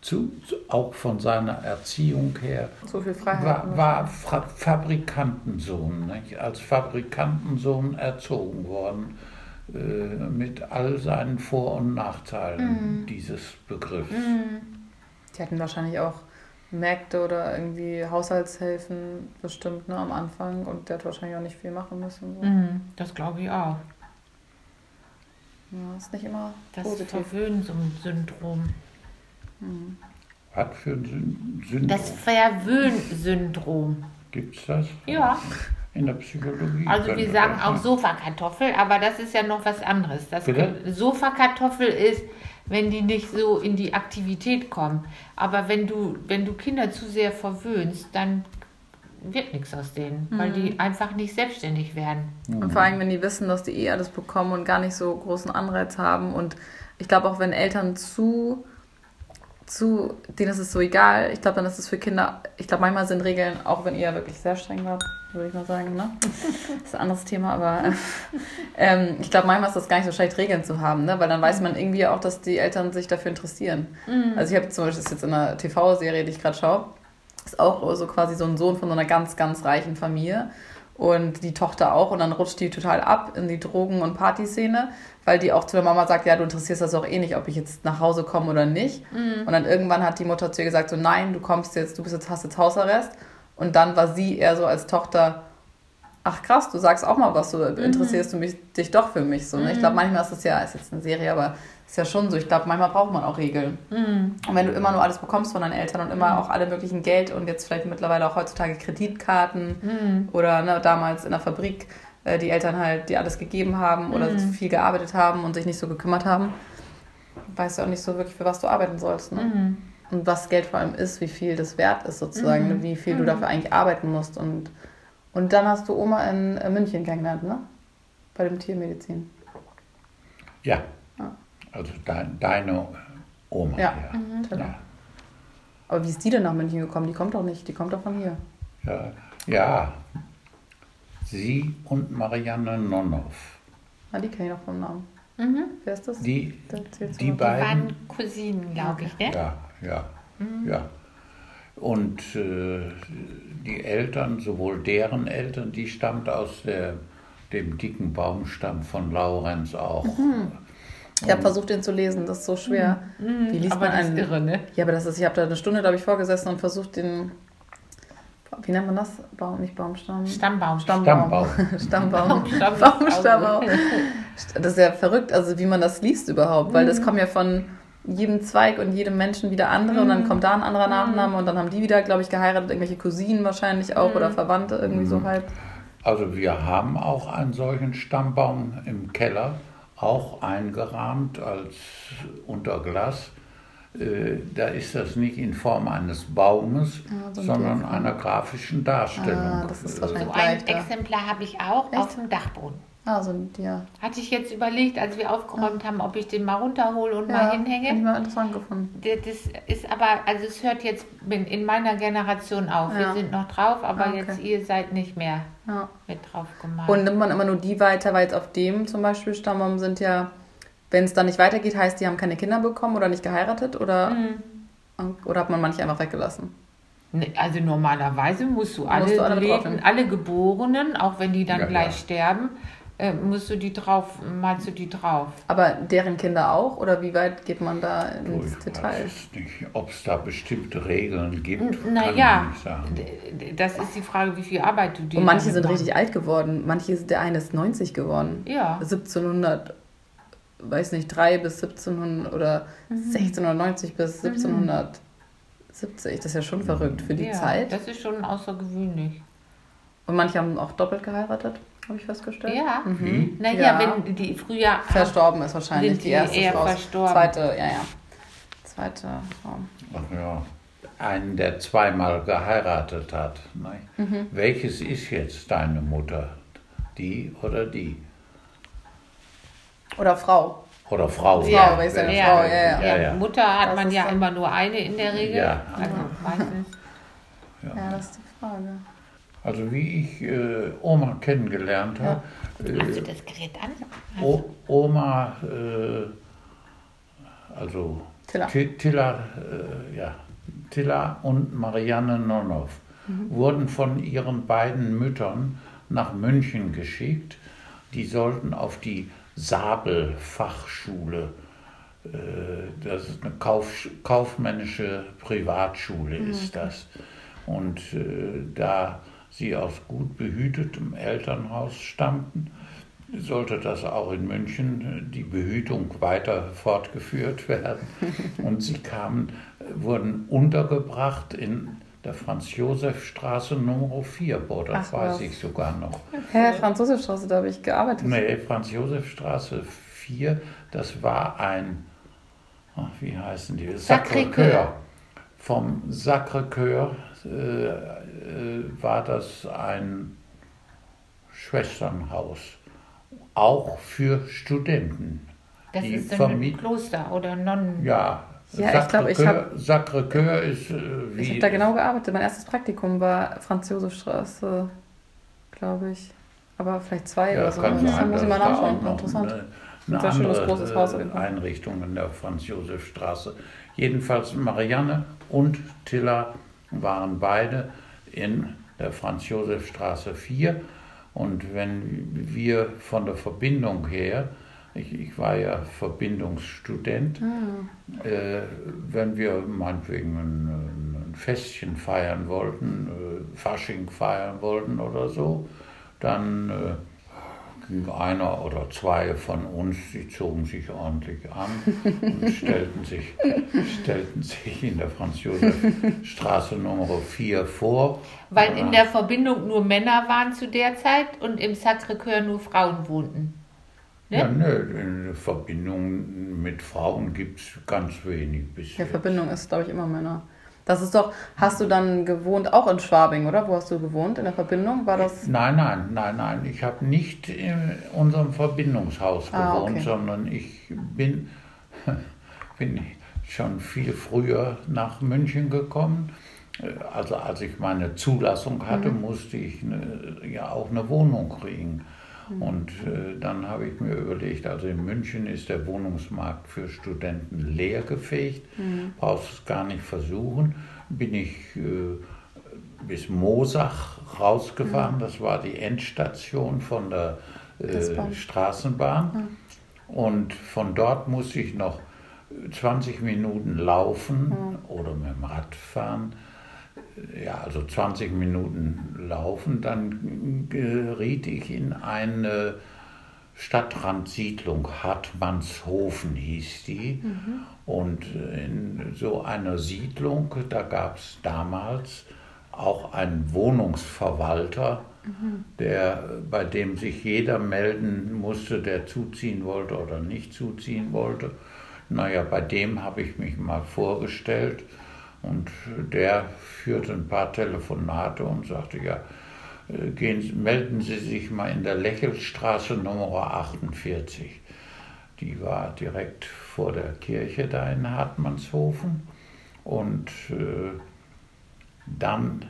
C: zu, zu, auch von seiner Erziehung her
A: So viel Freiheit.
C: war, war Fra Fabrikantensohn, nicht? als Fabrikantensohn erzogen worden, äh, mit all seinen Vor- und Nachteilen dieses Begriffs.
A: Die hatten wahrscheinlich auch Märkte oder irgendwie Haushaltshilfen bestimmt ne, am Anfang und der hat wahrscheinlich auch nicht viel machen müssen. So.
D: Mhm, das glaube ich auch.
A: Ja, ist nicht immer
D: Das
A: positiv.
D: Verwöhnsyndrom.
C: Was für ein Syn- Syndrom
D: Das Verwöhnsyndrom.
C: gibt es das
D: Ja,
C: in der Psychologie?
D: also wir sagen
C: das
D: auch
C: sein?
D: Sofakartoffel, aber das ist ja noch was anderes. Das? Sofakartoffel ist, wenn die nicht so in die Aktivität kommen. Aber wenn du, wenn du Kinder zu sehr verwöhnst, dann wird nichts aus denen, weil die einfach nicht selbstständig werden.
A: Und vor allem, wenn die wissen, dass die eh alles bekommen und gar nicht so großen Anreiz haben. Und ich glaube auch, wenn Eltern zu, zu, denen ist es so egal, ich glaube, dann ist es für Kinder, ich glaube, manchmal sind Regeln, auch wenn ihr wirklich sehr streng wart, würde ich mal sagen, ne? Das ist ein anderes Thema, aber ähm, ich glaube, manchmal ist das gar nicht so schlecht, Regeln zu haben, ne? Weil dann weiß man irgendwie auch, dass die Eltern sich dafür interessieren. Also ich habe zum Beispiel das jetzt in einer TV-Serie, die ich gerade schaue, ist auch so quasi so ein Sohn von so einer ganz, ganz reichen Familie. Und die Tochter auch. Und dann rutscht die total ab in die Drogen- und Partyszene, weil die auch zu der Mama sagt, ja, du interessierst das auch eh nicht, ob ich jetzt nach Hause komme oder nicht. Und dann irgendwann hat die Mutter zu ihr gesagt, so nein, du kommst jetzt, du bist jetzt, hast jetzt Hausarrest. Und dann war sie eher so als Tochter, ach krass, du sagst auch mal was, du interessierst du mich, dich doch für mich. So, ne? Ich glaube, manchmal ist das ja, ist jetzt eine Serie, aber ist ja schon so. Ich glaube, manchmal braucht man auch Regeln. Und wenn du immer nur alles bekommst von deinen Eltern und immer auch alle möglichen Geld und jetzt vielleicht mittlerweile auch heutzutage Kreditkarten oder ne, damals in der Fabrik äh, die Eltern halt, die alles gegeben haben oder viel gearbeitet haben und sich nicht so gekümmert haben, weißt du auch nicht so wirklich, für was du arbeiten sollst. Ne? Und was Geld vor allem ist, wie viel das wert ist sozusagen, ne? wie viel du dafür eigentlich arbeiten musst. Und, und dann hast du Oma in München kennengelernt, ne? Bei dem Tiermedizin.
C: Ja,
A: Ja.
C: also dein, deine Oma.
A: Ja.
C: Ja.
A: Genau.
C: Ja.
A: Aber wie ist die denn nach München gekommen? Die kommt doch nicht, die kommt doch von hier.
C: Ja, ja. Sie und Marianne Nonhoff.
A: Ah, die kenne ich noch vom Namen. Wer ist das?
C: Die, die.
D: Die
C: beiden.
D: waren Cousinen, glaube ich, ne?
C: Ja, ja, ja. Und äh, die Eltern, sowohl deren Eltern, die stammt aus der, dem dicken Baumstamm von Laurenz auch.
A: Ich habe versucht, den zu lesen, das ist so schwer. Wie liest
D: Aber
A: man
D: das ist
A: einen?
D: irre, ne?
A: Ja, aber das ist, ich habe da eine Stunde, glaube ich, vorgesessen und versucht, den. Wie nennt man das? Baum, nicht Baumstamm.
D: Stammbaum.
A: Stammbaum.
C: Stammbaum.
A: Stammbaum. Baumstamm. Das ist ja verrückt, also wie man das liest überhaupt, weil das kommt ja von jedem Zweig und jedem Menschen wieder andere und dann kommt da ein anderer Nachname und dann haben die wieder, glaube ich, geheiratet, irgendwelche Cousinen wahrscheinlich auch oder Verwandte irgendwie so halb.
C: Also wir haben auch einen solchen Stammbaum im Keller, auch eingerahmt als unter Glas. Äh, Da ist das nicht in Form eines Baumes,
A: so ein
C: sondern einer grafischen Darstellung.
A: Ah, das ist
C: Äh,
D: So ein
A: Leichter.
D: Exemplar habe ich auch
A: Echt?
D: auf dem Dachboden.
A: Ah, so ein, ja.
D: Hatte ich jetzt überlegt, als wir aufgeräumt haben, ob ich den mal runterhole und
A: ja
D: mal
A: Hätte ich
D: hinhänge.
A: mal interessant gefunden.
D: Das ist aber, also es hört jetzt in in meiner Generation auf.
A: Ja.
D: Wir sind noch drauf, aber
A: Ah, okay.
D: jetzt ihr seid nicht mehr
A: Ja.
D: mit drauf gemacht.
A: Und nimmt man immer nur die weiter, weil jetzt auf dem zum Beispiel Stammbaum sind ja, wenn es dann nicht weitergeht, heißt, die haben keine Kinder bekommen oder nicht geheiratet oder, oder hat man manche einfach weggelassen?
D: Ne, Also normalerweise musst du alle,
A: Musst du alle
D: Leben, alle Geborenen, auch wenn die dann
C: Ja,
D: gleich
C: ja.
D: sterben, äh, musst du die drauf, malst du die drauf.
A: Aber deren Kinder auch? Oder wie weit geht man da
C: Oh,
A: ins
C: ich
A: Detail?
C: weiß nicht, ob es da bestimmte Regeln gibt,
D: Naja, das ist die Frage, wie viel Arbeit du dir
A: Und manche sind
D: machst.
A: richtig alt geworden. Manche, der eine ist 90 geworden.
D: Ja.
A: 1700
B: weiß nicht, 3 bis 1700 oder 1690 bis 1770. Das ist ja schon verrückt für die
D: ja,
B: Zeit.
D: Das ist schon außergewöhnlich.
B: Und manche haben auch doppelt geheiratet, habe ich festgestellt.
D: Ja.
C: Wie?
D: Naja,
B: Ja.
D: wenn die früher.
B: Verstorben ist wahrscheinlich
D: Sind
B: die
D: die
B: erste
D: eher
B: Frau.
D: verstorben?
B: Zweite, ja, ja. Zweite Frau.
C: Ach ja. Einen, der zweimal geheiratet hat. Ne?
B: Mhm.
C: Welches ist jetzt deine Mutter? Die oder die?
B: Oder Frau.
C: Oder Frau?
B: Frau, weil ich sage
C: wer-
B: Frau, ja, ja.
C: ja, ja.
D: Mutter hat
B: Das
D: man ja immer nur eine in der Regel.
C: Ja.
D: Also meistens.
B: Ja, das ist die Frage.
C: Also wie ich äh, Oma kennengelernt habe,
D: Hast du
C: äh,
D: das Gerät an?
C: o Oma, äh, also
B: Tilla.
C: Ti- Tilla, äh, ja, Tilla und Marianne Nonnow wurden von ihren beiden Müttern nach München geschickt. Die sollten auf die Sabel-Fachschule, äh, das ist eine Kauf, kaufmännische Privatschule, ist das. Und äh, da sie aus gut behütetem Elternhaus stammten, sollte das auch in München äh, die Behütung weiter fortgeführt werden. Und sie kamen, äh, wurden untergebracht in der Franz-Josef-Straße Nummer 4. Boah, das
B: Ach,
C: weiß
B: was.
C: ich sogar noch.
B: Hä, Franz-Josef-Straße, da habe ich gearbeitet.
C: Nee, Franz-Josef-Straße 4, das war ein, ach, wie heißen die?
D: Sacré-Cœur.
C: Vom Sacré-Cœur äh, war das ein Schwesternhaus, auch für Studenten.
D: Das
C: Die
D: ist ein Kloster oder Nonnen.
C: Ja,
B: Ja, ich glaub, ich
C: Sacré-Cœur-
B: hab-
C: Sacré-Cœur ist äh, wie.
B: Ich habe da genau gearbeitet. Mein erstes Praktikum war Franz-Josef-Straße, glaube ich. Aber vielleicht zwei
C: Ja,
B: oder so.
C: kann
B: Das
C: sein,
B: muss ich mal nachschauen. Interessant.
C: Eine,
B: Ein
C: eine
B: schönes,
C: andere
B: großes Haus
C: äh,
B: Fall.
C: Einrichtung in der Franz-Josef-Straße. Jedenfalls Marianne und Tilla waren beide in der Franz-Josef-Straße 4. Und wenn wir von der Verbindung her, ich, ich war ja Verbindungsstudent,
B: Ah.
C: äh, wenn wir meinetwegen ein, ein Festchen feiern wollten, äh, Fasching feiern wollten oder so, dann ging einer oder zwei von uns, die zogen sich ordentlich an und stellten sich, stellten sich in der Franz-Josef-Straße Nummer 4 vor.
D: Weil in der Verbindung nur Männer waren zu der Zeit und im Sacré-Cœur nur Frauen wohnten. Ne?
C: Ja, nö, in Verbindung mit Frauen gibt es ganz wenig
B: Ja,
C: bisher.
B: Verbindung ist, glaube ich, immer Männer. Das ist doch, hast du dann gewohnt, auch in Schwabing, oder? Wo hast du gewohnt? In der Verbindung? War das?
C: Nein, nein, nein, nein. Ich habe nicht in unserem Verbindungshaus
B: Ah,
C: gewohnt,
B: okay.
C: sondern ich bin, bin schon viel früher nach München gekommen. Äh, Also als ich meine Zulassung hatte,
B: Mhm.
C: musste ich eine, ja auch eine Wohnung kriegen.
B: Mhm.
C: Und äh, dann habe ich mir überlegt, also in München ist der Wohnungsmarkt für Studenten leergefegt,
B: Mhm.
C: brauchst es gar nicht versuchen. Bin ich äh, bis Mosach rausgefahren, das war die Endstation von der äh. Straßenbahn. Und von dort musste ich noch 20 Minuten laufen oder mit dem Rad fahren. Ja, also 20 Minuten laufen, dann geriet ich in eine Stadtrandsiedlung, Hartmannshofen hieß die. Und in so einer Siedlung, da gab es damals auch einen Wohnungsverwalter, der, bei dem sich jeder melden musste, der zuziehen wollte oder nicht zuziehen wollte. Naja, bei dem habe ich mich mal vorgestellt und der führte ein paar Telefonate und sagte, ja, äh, gehen, melden Sie sich mal in der Lächelstraße Nummer 48. Die war direkt vor der Kirche da in Hartmannshofen. Und äh, dann,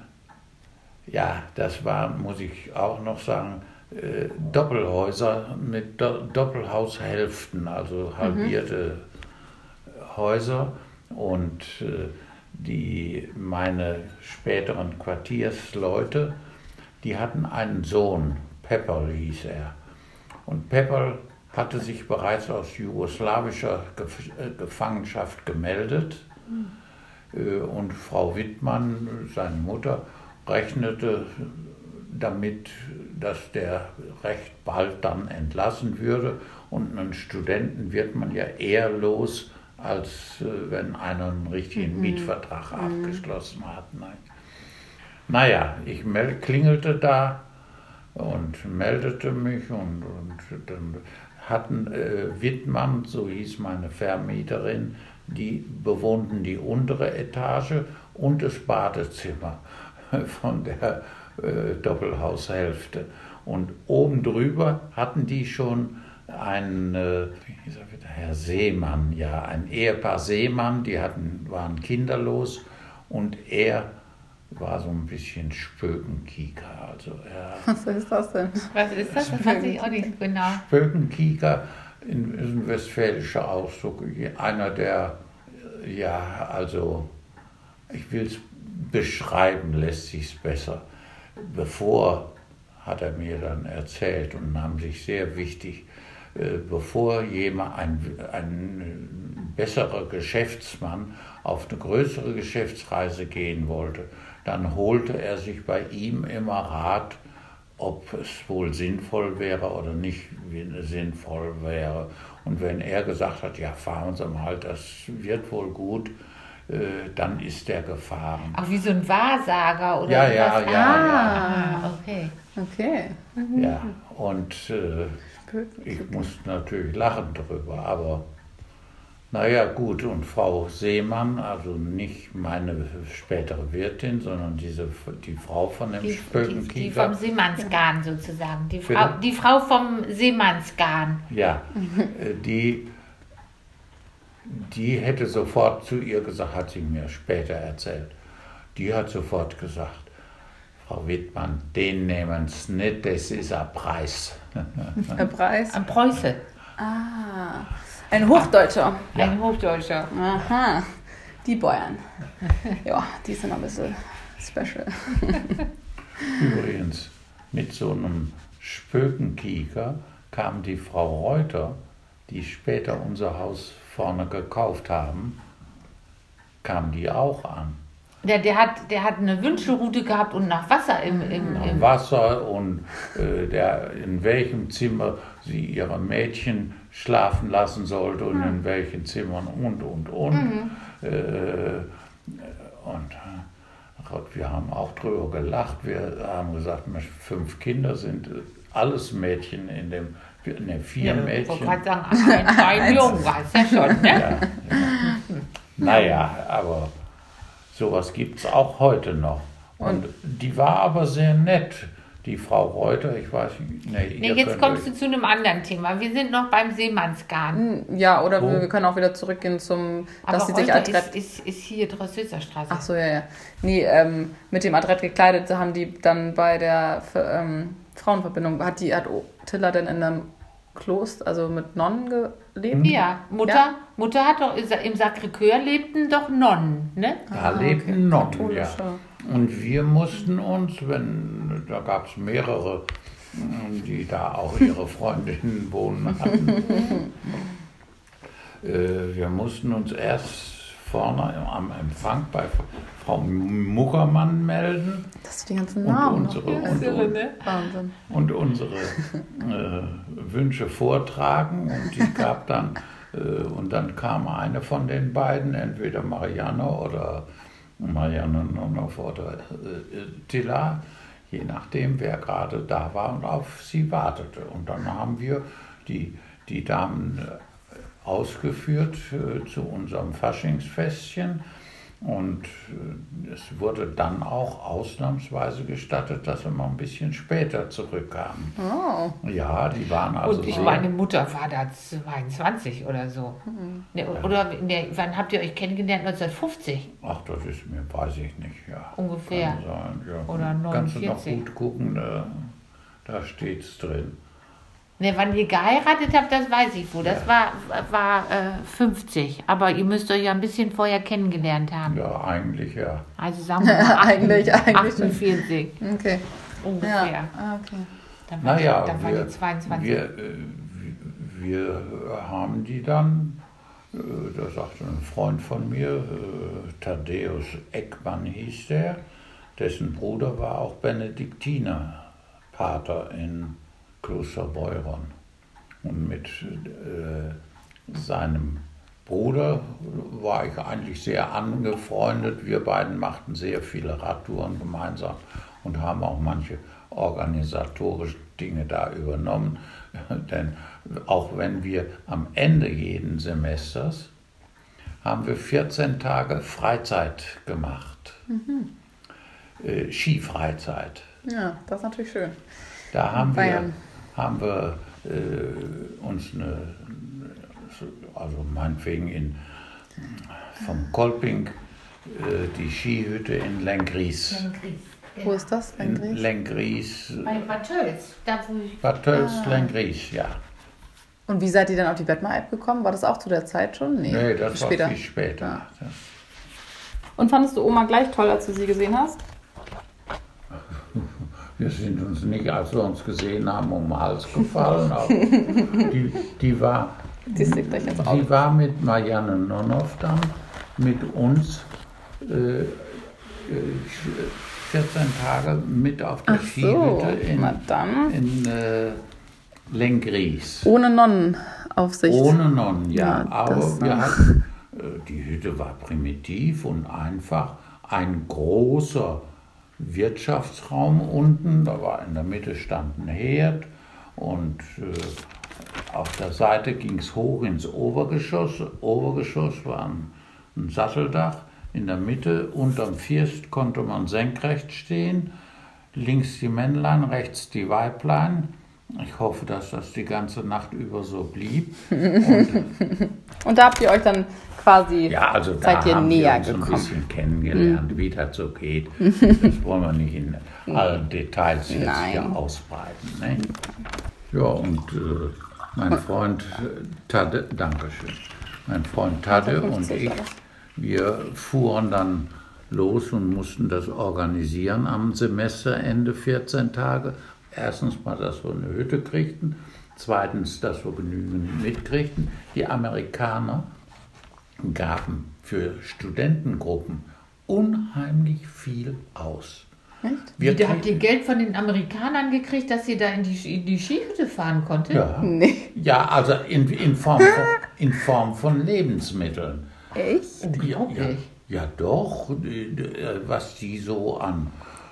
C: ja, das war, muss ich auch noch sagen, äh, Doppelhäuser mit Do Doppelhaushälften, also halbierte Häuser. Und äh, die, meine späteren Quartiersleute, die hatten einen Sohn, Pepperl hieß er. Und Pepperl hatte sich bereits aus jugoslawischer äh, Gefangenschaft gemeldet. Äh, Und Frau Wittmann, seine Mutter, rechnete damit, dass der recht bald dann entlassen würde. Und einen Studenten wird man ja eher los, als äh, wenn einer einen richtigen mhm. Mietvertrag mhm. abgeschlossen hat. Nein. Naja, ich klingelte da und meldete mich und, und dann hatten äh, Wittmann, so hieß meine Vermieterin, die bewohnten die untere Etage und das Badezimmer von der äh, Doppelhaushälfte. Und oben drüber hatten die schon ein, äh, Herr Seemann, ja, ein Ehepaar Seemann, die hatten, waren kinderlos und er war so ein bisschen Spökenkieker. Also er,
B: Was ist das denn?
D: Was ist das? Das weiß ich auch nicht genau.
C: Spökenkieker ist ein westfälischer Ausdruck. Einer, der, ja, also, ich will es beschreiben, lässt sich es besser. Bevor, hat er mir dann erzählt und nahm sich sehr wichtig, bevor jemand, ein, ein besserer Geschäftsmann auf eine größere Geschäftsreise gehen wollte, dann holte er sich bei ihm immer Rat, ob es wohl sinnvoll wäre oder nicht sinnvoll wäre. Und wenn er gesagt hat, ja, fahren Sie mal, das wird wohl gut, äh, dann ist er gefahren.
D: Auch wie so ein Wahrsager oder
C: ja, ja, ja,
D: ah, ja. okay.
B: Okay.
C: Mhm. Ja, und äh, ich musste natürlich lachen darüber, aber naja, gut, und Frau Seemann, also nicht meine spätere Wirtin, sondern diese, die Frau von dem
D: die,
C: Spökenkiefer.
D: Die, die vom Seemannsgarn sozusagen, die Frau, die Frau vom Seemannsgarn.
C: Ja, äh, die, die hätte sofort zu ihr gesagt, hat sie mir später erzählt, die hat sofort gesagt, Frau Wittmann, den nehmen Sie nicht, das ist ein Preis.
B: Ein Preis?
D: Ein Preuße.
B: Ah. Ein Hochdeutscher.
D: Ja. Ein Hochdeutscher.
B: Aha. Die Bayern. Ja, die sind ein bisschen special.
C: Übrigens, mit so einem Spökenkieker kam die Frau Reuter, die später unser Haus vorne gekauft haben, kam die auch an.
D: Der, der, hat, der hat eine Wünschelrute gehabt und nach Wasser im, im, im
C: Wasser und äh, der, in welchem Zimmer sie ihre Mädchen schlafen lassen sollte und in welchen Zimmern und und und. Mhm. Äh, und Gott, wir haben auch drüber gelacht. Wir haben gesagt, fünf Kinder sind alles Mädchen in dem, ne, vier ja, Mädchen. Ich
D: wollte gerade sagen, ein, ein Jungen war es ja schon. Ne? Ja, ja.
C: Naja, aber sowas gibt es auch heute noch. Und, und die war aber sehr nett die Frau Reuter, ich weiß nicht. Nee,
D: nee jetzt kommst du zu einem anderen Thema. Wir sind noch beim Seemannsgarn.
B: Hm, ja, oder oh. wir können auch wieder zurückgehen zum,
D: Aber dass sie sich adrett. Ist, ist, ist hier Drossilserstraße.
B: Ach so, ja, ja. Nee, ähm, mit dem Adrett gekleidet haben die dann bei der ähm, Frauenverbindung, hat die, hat Tilla denn in einem Kloster, also mit Nonnen gelebt?
D: Ja, Mutter, ja? Mutter hat doch, im Sacré-Cœur lebten doch Nonnen, ne?
C: Da ah, lebten okay. Nonnen, ja. Und wir mussten uns, wenn, da gab es mehrere, die da auch ihre Freundinnen wohnen hatten, äh, wir mussten uns erst vorne am Empfang bei Frau Muckermann melden.
B: Das sind die ganzen Namen.
C: Und unsere, und, und, und unsere äh, Wünsche vortragen. Und die gab dann, äh, und dann kam eine von den beiden, entweder Marianne oder Marianne Nonnow oder äh, Tilla, je nachdem, wer gerade da war und auf sie wartete. Und dann haben wir die, die Damen äh, ausgeführt zu unserem Faschingsfestchen und äh, es wurde dann auch ausnahmsweise gestattet, dass wir mal ein bisschen später zurückkamen. Oh. Ja, die waren also.
D: Und ich meine Mutter war da 22 oder so. Ne, oder ne, wann habt ihr euch kennengelernt? 1950?
C: Ach, das ist mir, weiß ich nicht, ja.
D: Ungefähr.
C: Kann sein, ja.
D: Oder 49.
C: Kannst du noch gut gucken, da, da steht es drin.
D: Ne, wann ihr geheiratet habt, das weiß ich wo. Das ja. war, war äh, 50. Aber ihr müsst euch ja ein bisschen vorher kennengelernt haben.
C: Ja, eigentlich ja.
D: Also sagen wir mal
B: 8, eigentlich,
D: 48.
B: Okay.
D: Ungefähr.
B: Ja. Ah, okay.
D: Dann war, naja, die, dann wir, war die 22.
C: Wir, äh, wir haben die dann, äh, da sagte ein Freund von mir, äh, Thaddeus Eckmann hieß der, dessen Bruder war auch Benediktinerpater in Klosterbeuron. Und mit äh, seinem Bruder war ich eigentlich sehr angefreundet. Wir beiden machten sehr viele Radtouren gemeinsam und haben auch manche organisatorische Dinge da übernommen. Denn auch wenn wir am Ende jeden Semesters haben wir 14 Tage Freizeit gemacht. Mhm. Äh, Skifreizeit.
B: Ja, das ist natürlich schön.
C: Da haben Bayern. wir, haben wir äh, uns eine, also meinetwegen in, vom Kolping äh, die Skihütte in Lengries.
D: Lengries.
B: Wo ist das?
C: In Lengries.
D: Bei Bad Tölz. Da, wo ich,
C: Bad Tölz, ah. Lengries, ja.
B: Und wie seid ihr dann auf die Batman-App gekommen? War das auch zu der Zeit schon?
C: Nee, nee das später. war viel später. Ja.
B: Und fandest du Oma gleich toll, als du sie gesehen hast?
C: Wir sind uns nicht, als wir uns gesehen haben, um den Hals gefallen. Aber die, die, war,
B: die,
C: die war mit Marianne Nonov dann mit uns äh, 14 äh, Tage mit auf der Ach Skihütte so, in, in äh, Lengries.
B: Ohne Nonnenaufsicht?
C: Ohne Nonnen, ja. ja aber wir hatten, äh, die Hütte war primitiv und einfach ein großer Wirtschaftsraum unten. Da war in der Mitte stand ein Herd und äh, auf der Seite ging es hoch ins Obergeschoss. Obergeschoss war ein, ein Satteldach. In der Mitte, unterm First, konnte man senkrecht stehen. Links die Männlein, rechts die Weiblein. Ich hoffe, dass das die ganze Nacht über so blieb.
B: Und, und da habt ihr euch dann quasi
C: ja, also da
B: seid ihr
C: haben
B: näher gekommen.
C: ein bisschen kennengelernt, mhm. wie das so geht. Das wollen wir nicht in allen Details jetzt Nein. hier ausbreiten. Ne? Ja, und äh, mein Freund äh, Tade, Dankeschön, mein Freund Tade und ich, wir fuhren dann los und mussten das organisieren am Semesterende 14 Tage erstens mal, dass wir eine Hütte kriegten, zweitens, dass wir genügend mitkriegten. Die Amerikaner gaben für Studentengruppen unheimlich viel aus.
D: Echt? Wir habt ihr Geld von den Amerikanern gekriegt, dass ihr da in die, in die Skihütte fahren konntet?
C: Ja, nee. ja also in, in, Form von, in Form von Lebensmitteln.
D: Echt?
C: Ja, ja, ja, doch, was die so an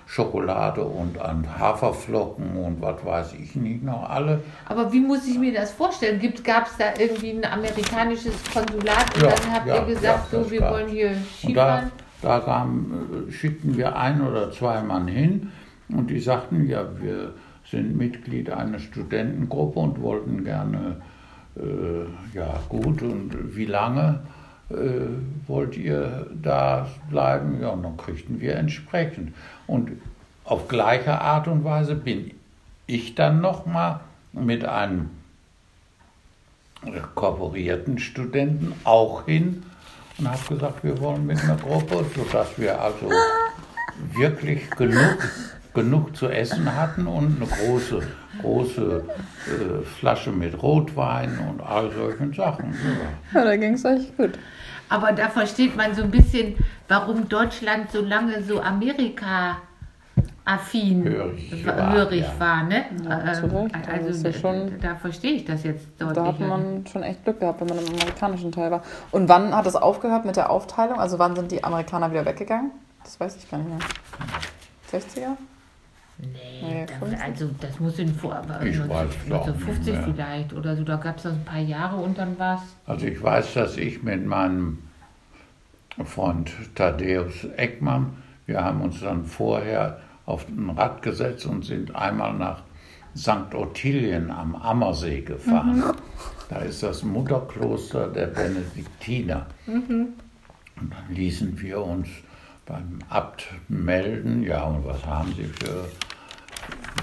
C: Schokolade und an Haferflocken und was weiß ich nicht noch alle.
D: Aber wie muss ich mir das vorstellen? Gab es da irgendwie ein amerikanisches Konsulat und ja, dann habt ja, ihr gesagt, ja, so wir wollen hier Skifahren?
C: Da, da kam, äh, schickten wir ein oder zwei Mann hin und die sagten, ja, wir sind Mitglied einer Studentengruppe und wollten gerne, äh, ja gut, und wie lange? Äh, wollt ihr da bleiben? Ja, und dann kriegten wir entsprechend. Und auf gleiche Art und Weise bin ich dann nochmal mit einem kooperierten Studenten auch hin und habe gesagt, wir wollen mit einer Gruppe, sodass wir also wirklich genug, genug zu essen hatten und eine große, große äh, Flasche mit Rotwein und all solchen Sachen.
B: Ja, ja da ging es euch gut.
D: Aber da versteht man so ein bisschen, warum Deutschland so lange so Amerika affin hörig war, hörig ja. war ne? Ja, ähm, also ja schon, da verstehe ich das jetzt
B: deutlich. Da hat man schon echt Glück gehabt, wenn man im amerikanischen Teil war. Und wann hat es aufgehört mit der Aufteilung? Also wann sind die Amerikaner wieder weggegangen? Das weiß ich gar nicht mehr. 60er?
D: Nee, also das muss in vor, aber
C: ich
D: 1950 vielleicht oder so, da gab es das ein paar Jahre und dann war es.
C: Also ich weiß, dass ich mit meinem Freund Thaddeus Eckmann, wir haben uns dann vorher auf ein Rad gesetzt und sind einmal nach St. Ottilien am Ammersee gefahren. Mhm. Da ist das Mutterkloster der Benediktiner. Mhm. Und dann ließen wir uns beim Abt melden, ja, und was haben Sie für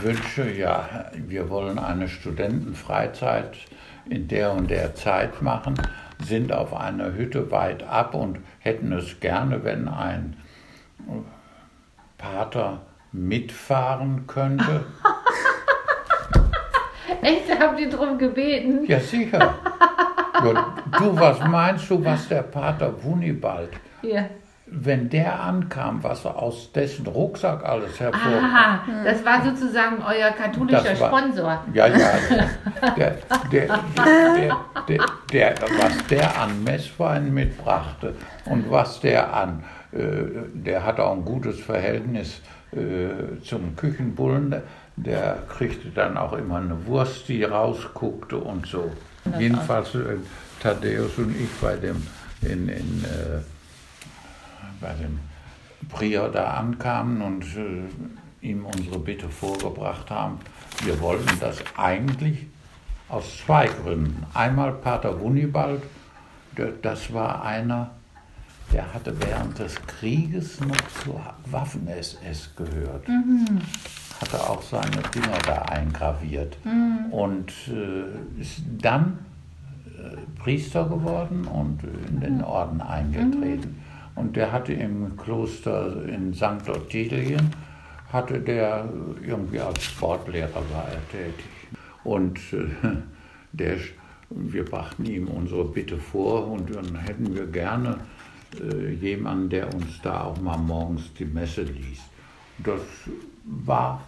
C: Wünsche? Ja, wir wollen eine Studentenfreizeit in der und der Zeit machen, sind auf einer Hütte weit ab und hätten es gerne, wenn ein Pater mitfahren könnte.
D: Echt? Haben die darum gebeten?
C: Ja, sicher. du, was meinst du, was der Pater Wunibald
D: ja
C: wenn der ankam, was aus dessen Rucksack alles hervor...
D: Aha, das war sozusagen euer katholischer
C: war-
D: Sponsor.
C: Ja, ja, der, der, der, der, was der an Messwein mitbrachte und was der an, äh, der hatte auch ein gutes Verhältnis äh, zum Küchenbullen, der kriegte dann auch immer eine Wurst, die rausguckte und so. Jedenfalls äh, Thaddeus und ich bei dem, in, in, äh, bei dem Prior da ankamen und äh, ihm unsere Bitte vorgebracht haben. Wir wollten das eigentlich aus zwei Gründen. Einmal Pater Wunibald, das war einer, der hatte während des Krieges noch zur Waffen-SS gehört. Hatte auch seine Dinger da eingraviert. Und äh, ist dann äh, Priester geworden und in den Orden eingetreten. Und der hatte im Kloster in St. Ottilien, hatte der irgendwie als Sportlehrer war er tätig. Und äh, der, wir brachten ihm unsere Bitte vor und dann hätten wir gerne äh, jemanden, der uns da auch mal morgens die Messe liest. Das war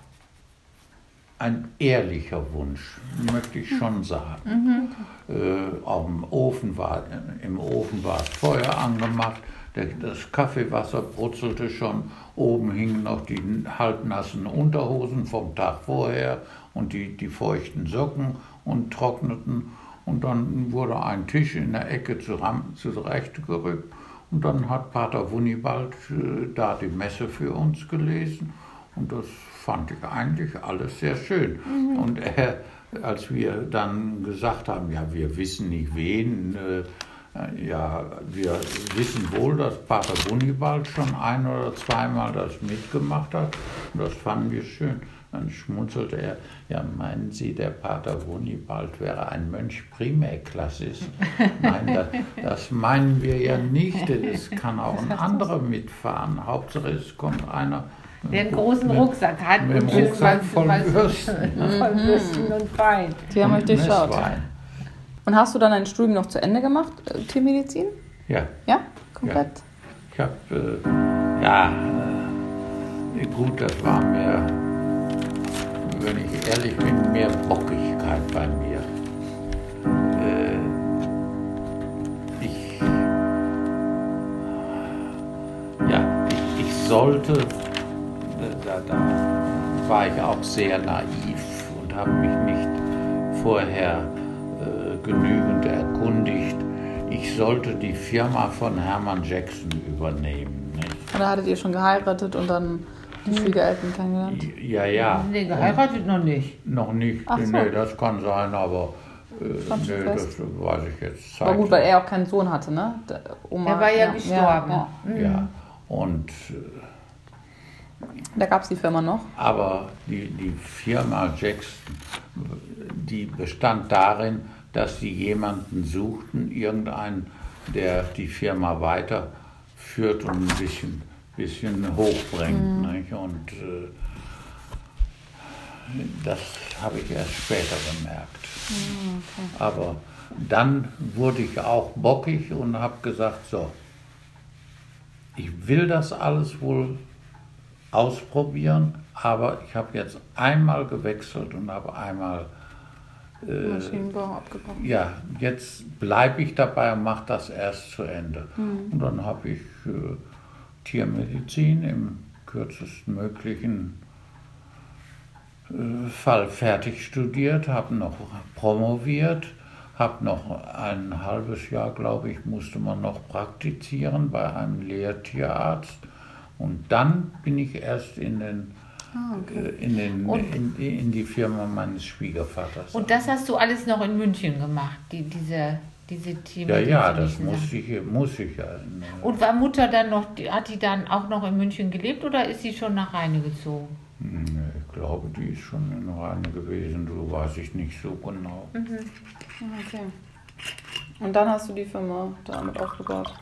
C: ein ehrlicher Wunsch, möchte ich schon sagen. Äh, auch im Ofen war, im Ofen war Feuer angemacht, das Kaffeewasser brutzelte schon, oben hingen noch die halbnassen Unterhosen vom Tag vorher und die, die feuchten Socken und trockneten. Und dann wurde ein Tisch in der Ecke zurechtgerückt und dann hat Pater Wunibald da die Messe für uns gelesen und das fand ich eigentlich alles sehr schön. Und er, als wir dann gesagt haben, ja, wir wissen nicht wen, äh, ja, wir wissen wohl, dass Pater Wunibald schon ein oder zweimal das mitgemacht hat. Und das fanden wir schön. Dann schmunzelte er, ja, meinen Sie, der Pater Wunibald wäre ein Mönch Primärklassist? Nein, das, das meinen wir ja nicht. Es kann auch ein anderer mitfahren. Hauptsache, es kommt einer.
D: Der einen großen Rucksack hat
C: mit dem
D: und
C: Rucksack
D: was-
C: voll
D: was-
C: Würsten.
D: voll Würsten und Wein.
B: Die haben euch
C: und
B: durchschaut.
C: Messwein.
B: Und hast du dann dein Studium noch zu Ende gemacht, äh, Tiermedizin?
C: Ja,
B: Ja, komplett.
C: ich habe, äh, ja, äh, gut, das war mehr, wenn ich ehrlich bin, mehr Bockigkeit bei mir. Äh, ich, ja, ich, ich sollte, da, da war ich auch sehr naiv und habe mich nicht vorher genügend erkundigt. Ich sollte die Firma von Hermann Jackson übernehmen. Nicht?
B: Oder hattet ihr schon geheiratet und dann die Schwiegereltern kennengelernt?
C: Ja, ja.
D: Nee, geheiratet noch nicht.
C: Noch nicht.
B: Ach so.
C: Nee, das kann sein, aber äh, nee, das weiß ich jetzt.
B: Aber gut, weil er auch keinen Sohn hatte, ne? Der Oma,
D: Er war ja gestorben.
B: Ja,
C: Ja. Und äh,
B: Da gab es die Firma noch.
C: Aber die, die Firma Jackson, die bestand darin, dass sie jemanden suchten, irgendeinen, der die Firma weiterführt und ein bisschen, bisschen hochbringt. Nicht? Und äh, das habe ich erst später bemerkt. Aber dann wurde ich auch bockig und habe gesagt, so, ich will das alles wohl ausprobieren, aber ich habe jetzt einmal gewechselt und habe einmal,
B: Maschinenbau abgebrochen.
C: ja, jetzt bleibe ich dabei und mache das erst zu Ende. Und dann habe ich äh, Tiermedizin im kürzesten möglichen äh, Fall fertig studiert, habe noch promoviert, habe noch ein halbes Jahr, glaube ich, musste man noch praktizieren bei einem Lehrtierarzt. Und dann bin ich erst in, den, äh, in, den, in, in die Firma meines Schwiegervaters.
D: Und das hast du alles noch in München gemacht, die, diese, diese
C: ja,
D: Tiermedizinischen
C: ja, das muss ich, muss ich ja. äh,
D: Und war Mutter dann noch, hat die dann auch noch in München gelebt oder ist sie schon nach Rheine gezogen?
C: Ich glaube, die ist schon in Rheine gewesen, so weiß ich nicht so genau.
B: Okay. Und dann hast du die Firma damit aufgebaut.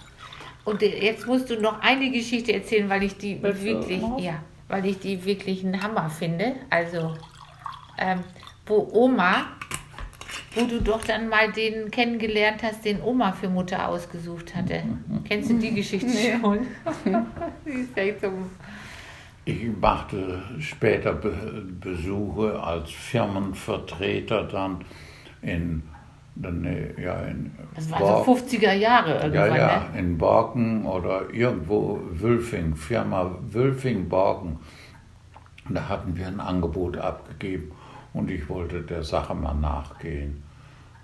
D: Und jetzt musst du noch eine Geschichte erzählen, weil ich die
B: Willst
D: wirklich, ja, weil ich die wirklich einen Hammer finde. Also, ähm, wo Oma wo du doch dann mal den kennengelernt hast, den Oma für Mutter ausgesucht hatte. Kennst du die Geschichte schon? die ist echt so.
C: Ich machte später Be Besuche als Firmenvertreter dann in, dann, ja, in
D: Das war so 50er Jahre
C: ja,
D: irgendwann,
C: ja,
D: ne?
C: in Borken oder irgendwo Wülfing, Firma Wülfing Borken. Da hatten wir ein Angebot abgegeben und ich wollte der Sache mal nachgehen.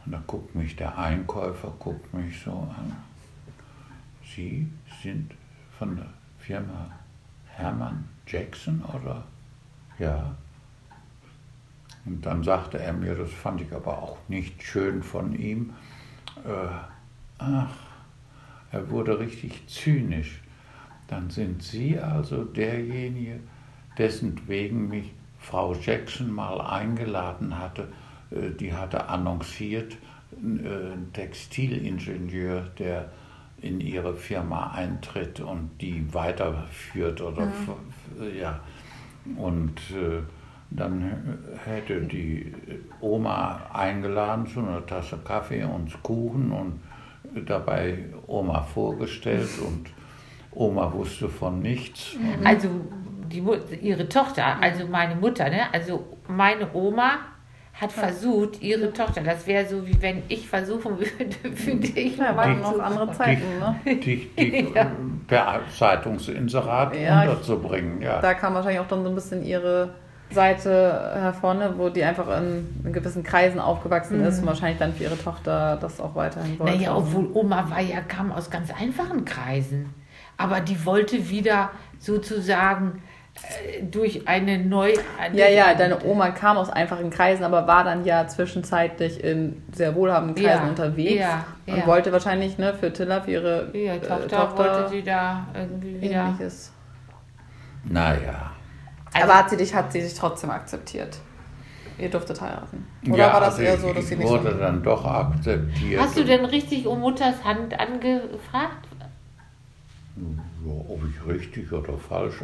C: Und da guckt mich der Einkäufer, guckt mich so an. Sie sind von der Firma Hermann Jackson oder? Ja. Und dann sagte er mir, das fand ich aber auch nicht schön von ihm, äh, ach, er wurde richtig zynisch. Dann sind Sie also derjenige, dessen wegen mich Frau Jackson mal eingeladen hatte. Äh, Die hatte annonciert, ein äh, ein Textilingenieur, der in ihre Firma eintritt und die weiterführt oder f- f- ja. Und äh, dann hätte die Oma eingeladen zu einer Tasse Kaffee und Kuchen und dabei Oma vorgestellt und Oma wusste von nichts.
D: Also die, ihre Tochter, also meine Mutter, ne? also meine Oma hat versucht, ihre Tochter, das wäre so wie wenn ich versuchen würde, für dich.
B: Ja, waren noch andere Zeiten, ne?
C: Die, die per Zeitungsinserat
B: Ja,
C: unterzubringen. Ja.
B: Da kam wahrscheinlich auch dann so ein bisschen ihre Seite hervor, ne, wo die einfach in, in gewissen Kreisen aufgewachsen ist und wahrscheinlich dann für ihre Tochter das auch weiterhin wollte.
D: Naja, obwohl Oma war ja, kam aus ganz einfachen Kreisen. Aber die wollte wieder sozusagen äh, durch eine neu.
B: Ja, ja, deine Oma kam aus einfachen Kreisen, aber war dann ja zwischenzeitlich in sehr wohlhabenden Kreisen
D: Ja,
B: unterwegs
D: ja,
B: und
D: ja.
B: wollte wahrscheinlich ne, für Tilla, für ihre
D: Ihre
B: äh,
D: Tochter, wollte sie da irgendwie wieder.
B: ähnliches.
C: Naja.
D: Also-
B: aber hat sie dich, hat sie dich trotzdem akzeptiert? Ihr durftet heiraten. Oder
C: ja,
B: war das
C: also
B: eher so, dass sie
C: ich
B: nicht
C: wurde
B: so.
C: dann doch akzeptiert.
D: Hast du denn richtig um Mutters Hand angefragt?
C: Ja, ob ich richtig oder falsch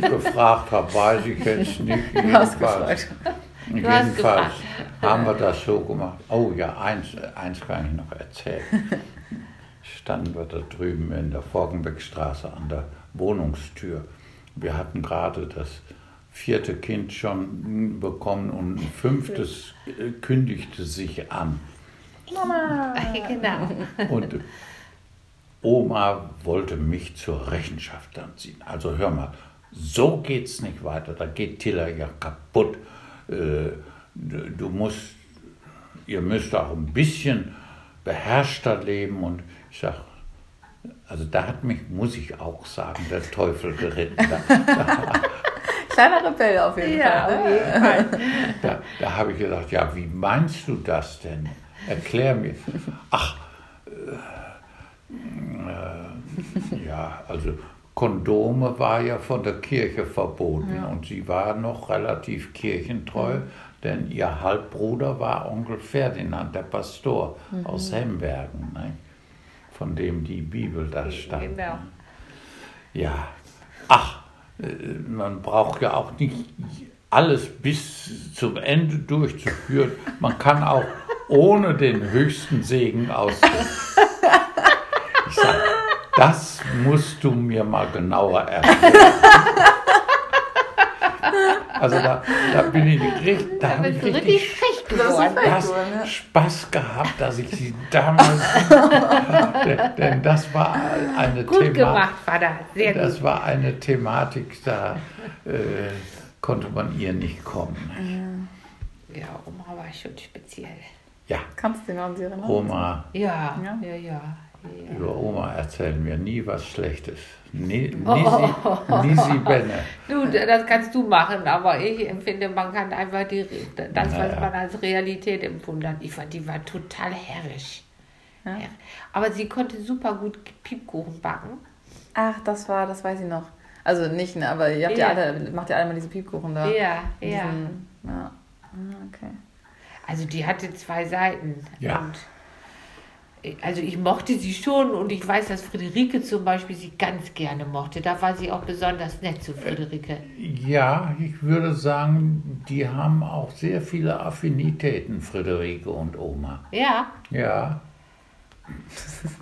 C: gefragt habe, weiß ich jetzt nicht.
B: Du hast
C: Jedenfalls,
B: gefragt.
D: hast
C: jedenfalls
D: gefragt.
C: haben wir das so gemacht. Oh ja, eins, eins kann ich noch erzählen. Standen wir da drüben in der Forgenbeckstraße an der Wohnungstür. Wir hatten gerade das vierte Kind schon bekommen und ein fünftes kündigte sich an.
D: genau.
C: Und Oma wollte mich zur Rechenschaft dann ziehen. Also hör mal, so geht's nicht weiter. Da geht Tiller ja kaputt. Äh, Du du musst, ihr müsst auch ein bisschen beherrschter leben. Und ich sag, also da hat mich, muss ich auch sagen, der Teufel geritten. Da,
B: Kleiner Rebell auf jeden
D: Ja,
B: Fall. Ne?
C: Da, da habe ich gesagt, ja, wie meinst du das denn? Erklär mir. Ach, äh, äh, ja, also Kondome war ja von der Kirche verboten und sie war noch relativ kirchentreu, denn ihr Halbbruder war Onkel Ferdinand, der Pastor aus Hembergen, ne? Von dem die Bibel da stand.
D: Genau.
C: Ja, ach, äh, man braucht ja auch nicht alles bis zum Ende durchzuführen. Man kann auch ohne den höchsten Segen aus. Ich sag, das musst du mir mal genauer erklären. Also da, da bin ich da
D: Da
C: ich richtig
D: richtig frech geworden.
C: das Spaß gehabt, dass ich sie damals, denn, denn das war eine
D: Gut
C: Thematik.
D: gemacht, Vater. Sehr gut.
C: Das war eine Thematik, da äh, konnte man ihr nicht kommen.
D: Ja, Oma war schon speziell.
C: Ja,
B: Kannst du noch an sie erinnern?
C: Oma,
D: Ja,
B: Ja.
D: ja, ja. Ja.
C: über Oma erzählen wir nie was Schlechtes. Nie, nie,
D: Oh.
C: sie, nie sie Benne.
D: Du, das kannst du machen, aber ich empfinde, man kann einfach die, das, was
C: Naja.
D: man als Realität empfunden hat. Ich fand, die war total herrisch.
B: Ja.
D: Aber sie konnte super gut Piepkuchen backen.
B: Ach, das war, das weiß ich noch. Also nicht, ne, aber ihr habt ja,
D: Ja.
B: alle, macht ja alle mal diese Piepkuchen da.
D: Ja, ja.
B: Diesen, ja. Ah, Okay.
D: Also die hatte zwei Seiten.
C: Ja.
D: Und also ich mochte sie schon und ich weiß, dass Friederike zum Beispiel sie ganz gerne mochte. Da war sie auch besonders nett zu Friederike.
C: Ja, ich würde sagen, die haben auch sehr viele Affinitäten, Friederike und Oma.
D: Ja,
C: Ja,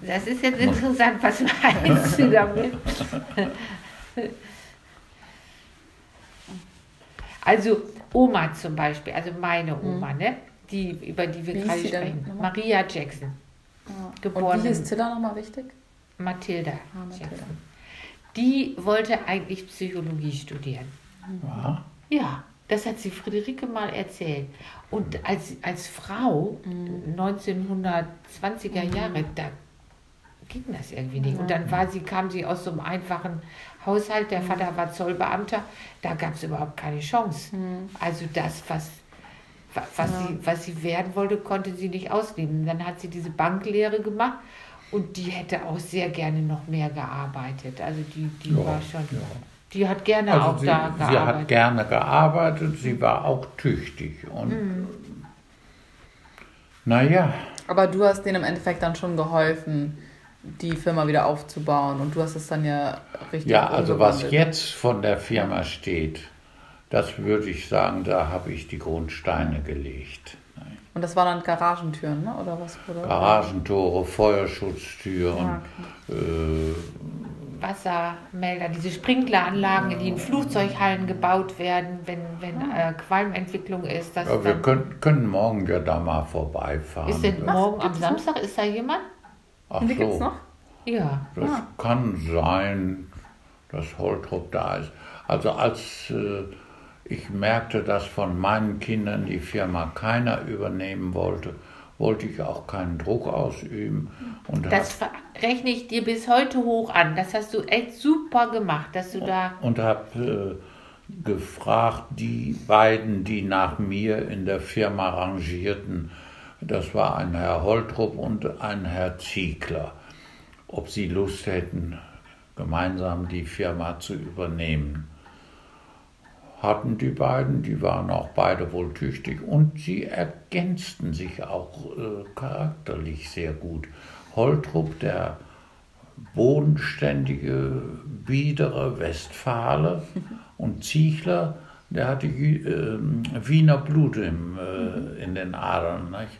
D: das ist jetzt interessant. Was meinst du damit? Also Oma zum Beispiel, also meine Oma, ne? Die, über die wir
B: Wie
D: gerade sprechen. Maria Jackson,
B: Und
D: geboren
B: wie hieß
D: in
B: Tilla nochmal wichtig?
D: Mathilda
B: Ah, Mathilda.
D: Die wollte eigentlich Psychologie studieren.
C: ja.
D: Ja, das hat sie Friederike mal erzählt. Und als, als Frau, 1920er Jahre, da ging das irgendwie nicht. Und dann war sie, kam sie aus so einem einfachen Haushalt, der Vater war Zollbeamter, da gab es überhaupt keine Chance. Also das, was, wa- was, sie, was sie werden wollte, konnte sie nicht ausleben. Dann hat sie diese Banklehre gemacht und die hätte auch sehr gerne noch mehr gearbeitet. Also die, die
C: Ja,
D: war schon,
C: ja.
D: die hat gerne
C: Also
D: auch
C: sie,
D: da
C: sie
D: gearbeitet.
C: hat gerne gearbeitet, sie war auch tüchtig. Und
D: Mhm.
C: naja,
B: Aber du hast denen im Endeffekt dann schon geholfen, die Firma wieder aufzubauen und du hast es dann ja richtig
C: ja, also was jetzt von der Firma steht, das würde ich sagen, da habe ich die Grundsteine gelegt.
B: Und das waren dann Garagentüren, ne? oder was? Oder?
C: Garagentore, Feuerschutztüren,
B: Ja,
C: äh,
D: Wassermelder, diese Sprinkleranlagen, die in Flugzeughallen gebaut werden, wenn, wenn äh, Qualmentwicklung ist. Das
C: ja, wir können, können morgen ja da mal vorbeifahren.
D: ist denn morgen am Samstag, ist da jemand?
C: Ach
B: Und die gibt's
C: so.
B: noch?
D: Ja.
C: Das kann sein, dass Holtrup da ist. Also als äh, ich merkte, dass von meinen Kindern die Firma keiner übernehmen wollte, wollte ich auch keinen Druck ausüben. Und
D: Das rechne ich dir bis heute hoch an. Das hast du echt super gemacht, dass du da.
C: und habe äh, gefragt, die beiden, die nach mir in der Firma rangierten, das war ein Herr Holtrup und ein Herr Ziegler, ob sie Lust hätten, gemeinsam die Firma zu übernehmen. Hatten die beiden, die waren auch beide wohl tüchtig und sie ergänzten sich auch äh, charakterlich sehr gut. Holtrup, der bodenständige, biedere Westfale und Ziegler, der hatte ähm, Wiener Blut im, äh, in den Adern. Nicht?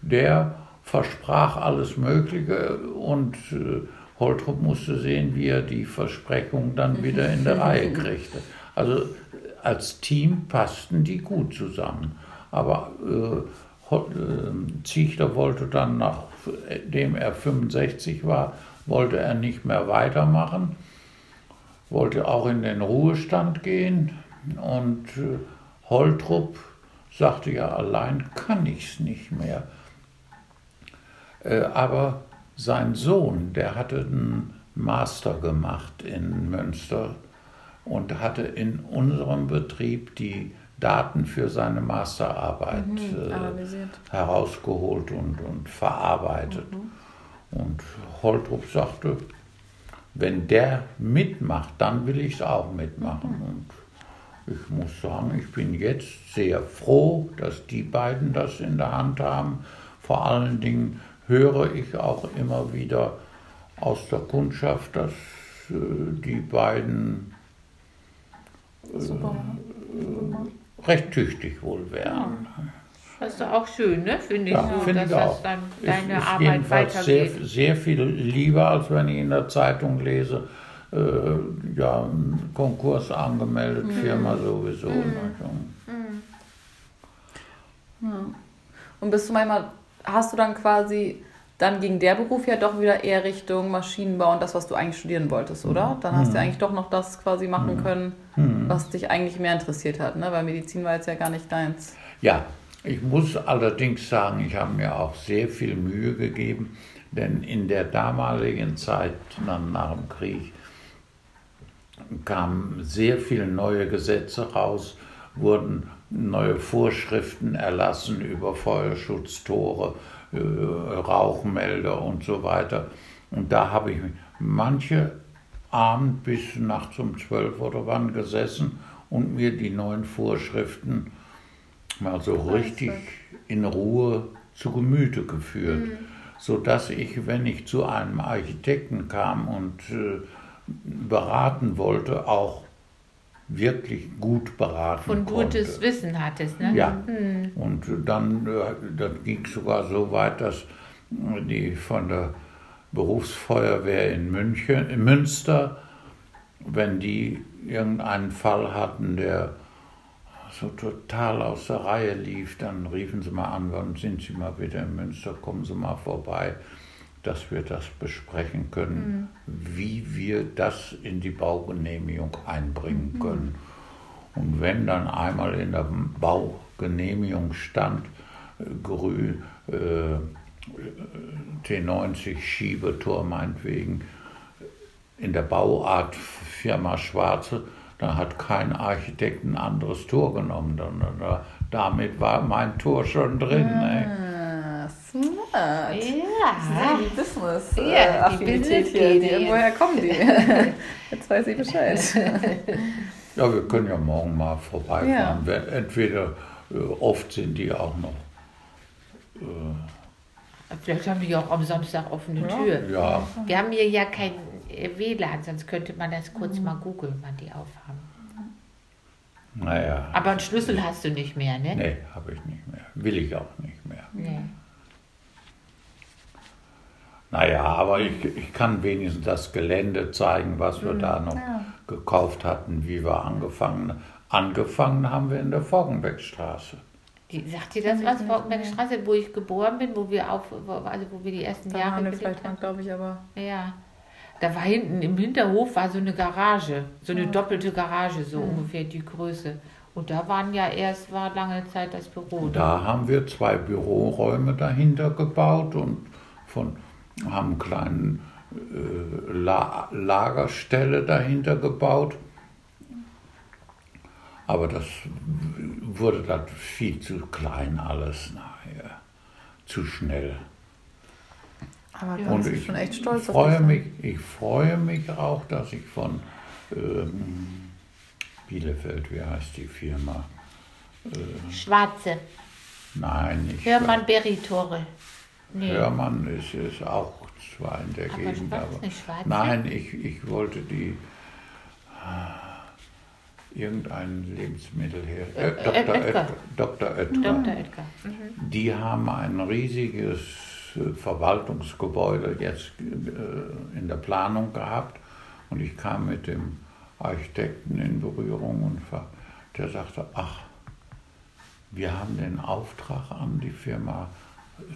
C: Der versprach alles Mögliche und äh, Holtrup musste sehen, wie er die Versprechung dann wieder in der Reihe kriegte. Also als Team passten die gut zusammen. Aber äh, äh, Ziegler wollte dann, nachdem er 65 war, wollte er nicht mehr weitermachen, wollte auch in den Ruhestand gehen und äh, Holtrup sagte ja, allein kann ich's nicht mehr. Äh, aber sein Sohn, der hatte einen Master gemacht in Münster und hatte in unserem Betrieb die Daten für seine Masterarbeit äh,
B: Analysiert.
C: herausgeholt und, und verarbeitet. Und Holtrup sagte, wenn der mitmacht, dann will ich es auch mitmachen. Und ich muss sagen, ich bin jetzt sehr froh, dass die beiden das in der Hand haben. Vor allen Dingen höre ich auch immer wieder aus der Kundschaft, dass äh, die beiden
B: Super.
C: recht tüchtig wohl wären.
D: Das ist doch auch schön, ne? Finde ich
C: Ja,
D: so,
C: finde
D: dass
C: ich
D: das
C: auch.
D: dann
C: Ist-
D: deine
C: ist
D: Arbeit
C: jedenfalls sehr,
D: weitergeht.
C: sehr viel lieber, als wenn ich in der Zeitung lese, äh, ja, Konkurs angemeldet, Firma sowieso. nicht? Und
B: Und bist du manchmal, hast du dann quasi, dann ging der Beruf ja doch wieder eher Richtung Maschinenbau und das, was du eigentlich studieren wolltest, oder? Dann hast du ja eigentlich doch noch das quasi machen können, was dich eigentlich mehr interessiert hat, ne? Weil Medizin war jetzt ja gar nicht deins.
C: Ja, ich muss allerdings sagen, ich habe mir auch sehr viel Mühe gegeben, denn in der damaligen Zeit, nach dem Krieg, kamen sehr viele neue Gesetze raus, wurden neue Vorschriften erlassen über Feuerschutztore, Rauchmelder und so weiter. Und da habe ich manche Abend bis nachts um zwölf oder wann gesessen und mir die neuen Vorschriften mal so richtig in Ruhe zu Gemüte geführt. sodass ich, wenn ich zu einem Architekten kam und äh, beraten wollte, auch wirklich gut beraten
D: Von
C: konnte.
D: gutes Wissen hattest, ne?
C: Ja, und dann, äh, dann ging es sogar so weit, dass die von der Berufsfeuerwehr in, München, in Münster, wenn die irgendeinen Fall hatten, der so total aus der Reihe lief, dann riefen sie mal an, wann sind Sie mal wieder in Münster, kommen Sie mal vorbei, dass wir das besprechen können, wie wir das in die Baugenehmigung einbringen können. Und wenn dann einmal in der Baugenehmigung stand, äh, grün, äh, T90 Schiebetor meinetwegen, in der Bauart Firma Schwarze, da hat kein Architekt ein anderes Tor genommen. Dann, da, damit war mein Tor schon drin. ey.
B: Smart.
D: Ja.
B: Die Business
D: Ja,
B: äh,
D: die
B: Affinität hier, die, woher kommen die? Jetzt weiß ich Bescheid.
C: Ja, wir können ja morgen mal vorbeifahren.
B: Ja.
C: Entweder äh, oft sind die auch noch.
D: Vielleicht haben die auch am Samstag offene
B: Ja.
D: Tür.
C: Ja,
D: Wir haben hier ja kein äh, WLAN, sonst könnte man das kurz mal googeln, wann die aufhaben.
C: naja.
D: Aber einen Schlüssel hast du nicht mehr, ne?
C: Nee, habe ich nicht mehr. Will ich auch nicht mehr.
D: Nee.
C: Naja, aber ich, ich kann wenigstens das Gelände zeigen, was wir da noch gekauft hatten, wie wir angefangen Angefangen haben wir in der Foggenbeckstraße.
D: Die, sagt dir das was, Forkenbergstraße, wo ich geboren bin, wo wir auf, wo, also wo wir die ersten
B: Da
D: Jahre gelebt haben?
B: glaube ich, aber.
D: Ja. Da war hinten im Hinterhof war so eine Garage, so eine doppelte Garage, so ungefähr die Größe. Und da waren ja erst, war lange Zeit das Büro.
C: Da haben wir zwei Büroräume dahinter gebaut und von, haben einen kleinen äh, La Lagerstelle dahinter gebaut. Aber das wurde dann viel zu klein alles nachher. Zu schnell.
B: Aber
D: Ja.
C: Und ich
B: schon echt stolz
C: freue mich, ich freue mich auch, dass ich von ähm, Bielefeld, wie heißt die Firma?
D: Schwarze.
C: Nein, nicht
D: Hörmann Berry-Tore. Nee.
C: Hörmann ist, ist auch zwar in der
D: Aber
C: Gegend, aber
D: nicht schwarz,
C: nein, ich, ich wollte die äh, irgendein Lebensmittel her. Äh, Dr.
D: Oetker.
C: Oetker. Dr. Oetker.
D: Dr. Edgar.
C: Die haben ein riesiges äh, Verwaltungsgebäude jetzt äh, in der Planung gehabt und ich kam mit dem Architekten in Berührung und der sagte, ach, wir haben den Auftrag an die Firma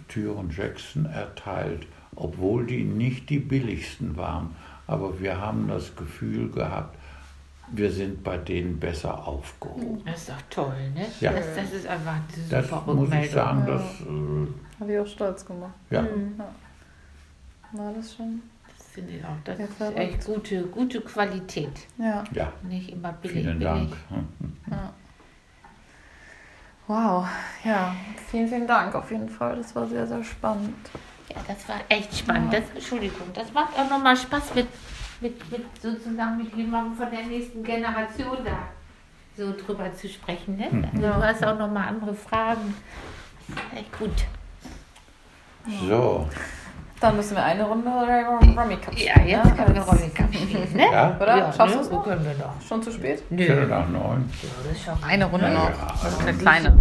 C: Thüren Jackson erteilt, obwohl die nicht die billigsten waren. Aber wir haben das Gefühl gehabt, wir sind bei denen besser aufgehoben.
D: Das ist doch toll, ne?
C: Ja.
D: Das, das ist einfach eine
C: Das
D: super
C: muss ich sagen,
B: Ja.
C: das, äh,
B: Habe ich auch stolz gemacht.
C: ja.
B: War das schon?
D: Das finde ich auch. Das
B: Ja,
D: ist echt gute, gute Qualität.
B: Ja.
C: ja,
D: Nicht immer billig.
C: vielen
D: billig.
C: Dank.
B: Wow. Ja, vielen, vielen Dank auf jeden Fall. Das war sehr, sehr spannend.
D: Ja, das war echt spannend. Das, Entschuldigung, das macht auch nochmal Spaß mit, mit, mit sozusagen mit jemandem von der nächsten Generation da so drüber zu sprechen. Ne? Also
B: Ja.
D: Du hast auch nochmal andere Fragen. Das ist echt gut.
C: So,
B: Dann müssen wir eine Runde Rummy Cup spielen.
D: Ja, jetzt
B: ne?
D: können wir Rolling Cup spielen, ne?
C: ja,
B: Oder?
D: Ja,
B: Schaffst
D: ne?
B: du es noch?
D: Können wir noch.
B: Schon zu spät?
D: Nö.
C: Viertel nach neun.
B: Eine Runde
C: Ja,
B: noch.
C: ja.
B: Also eine kleine.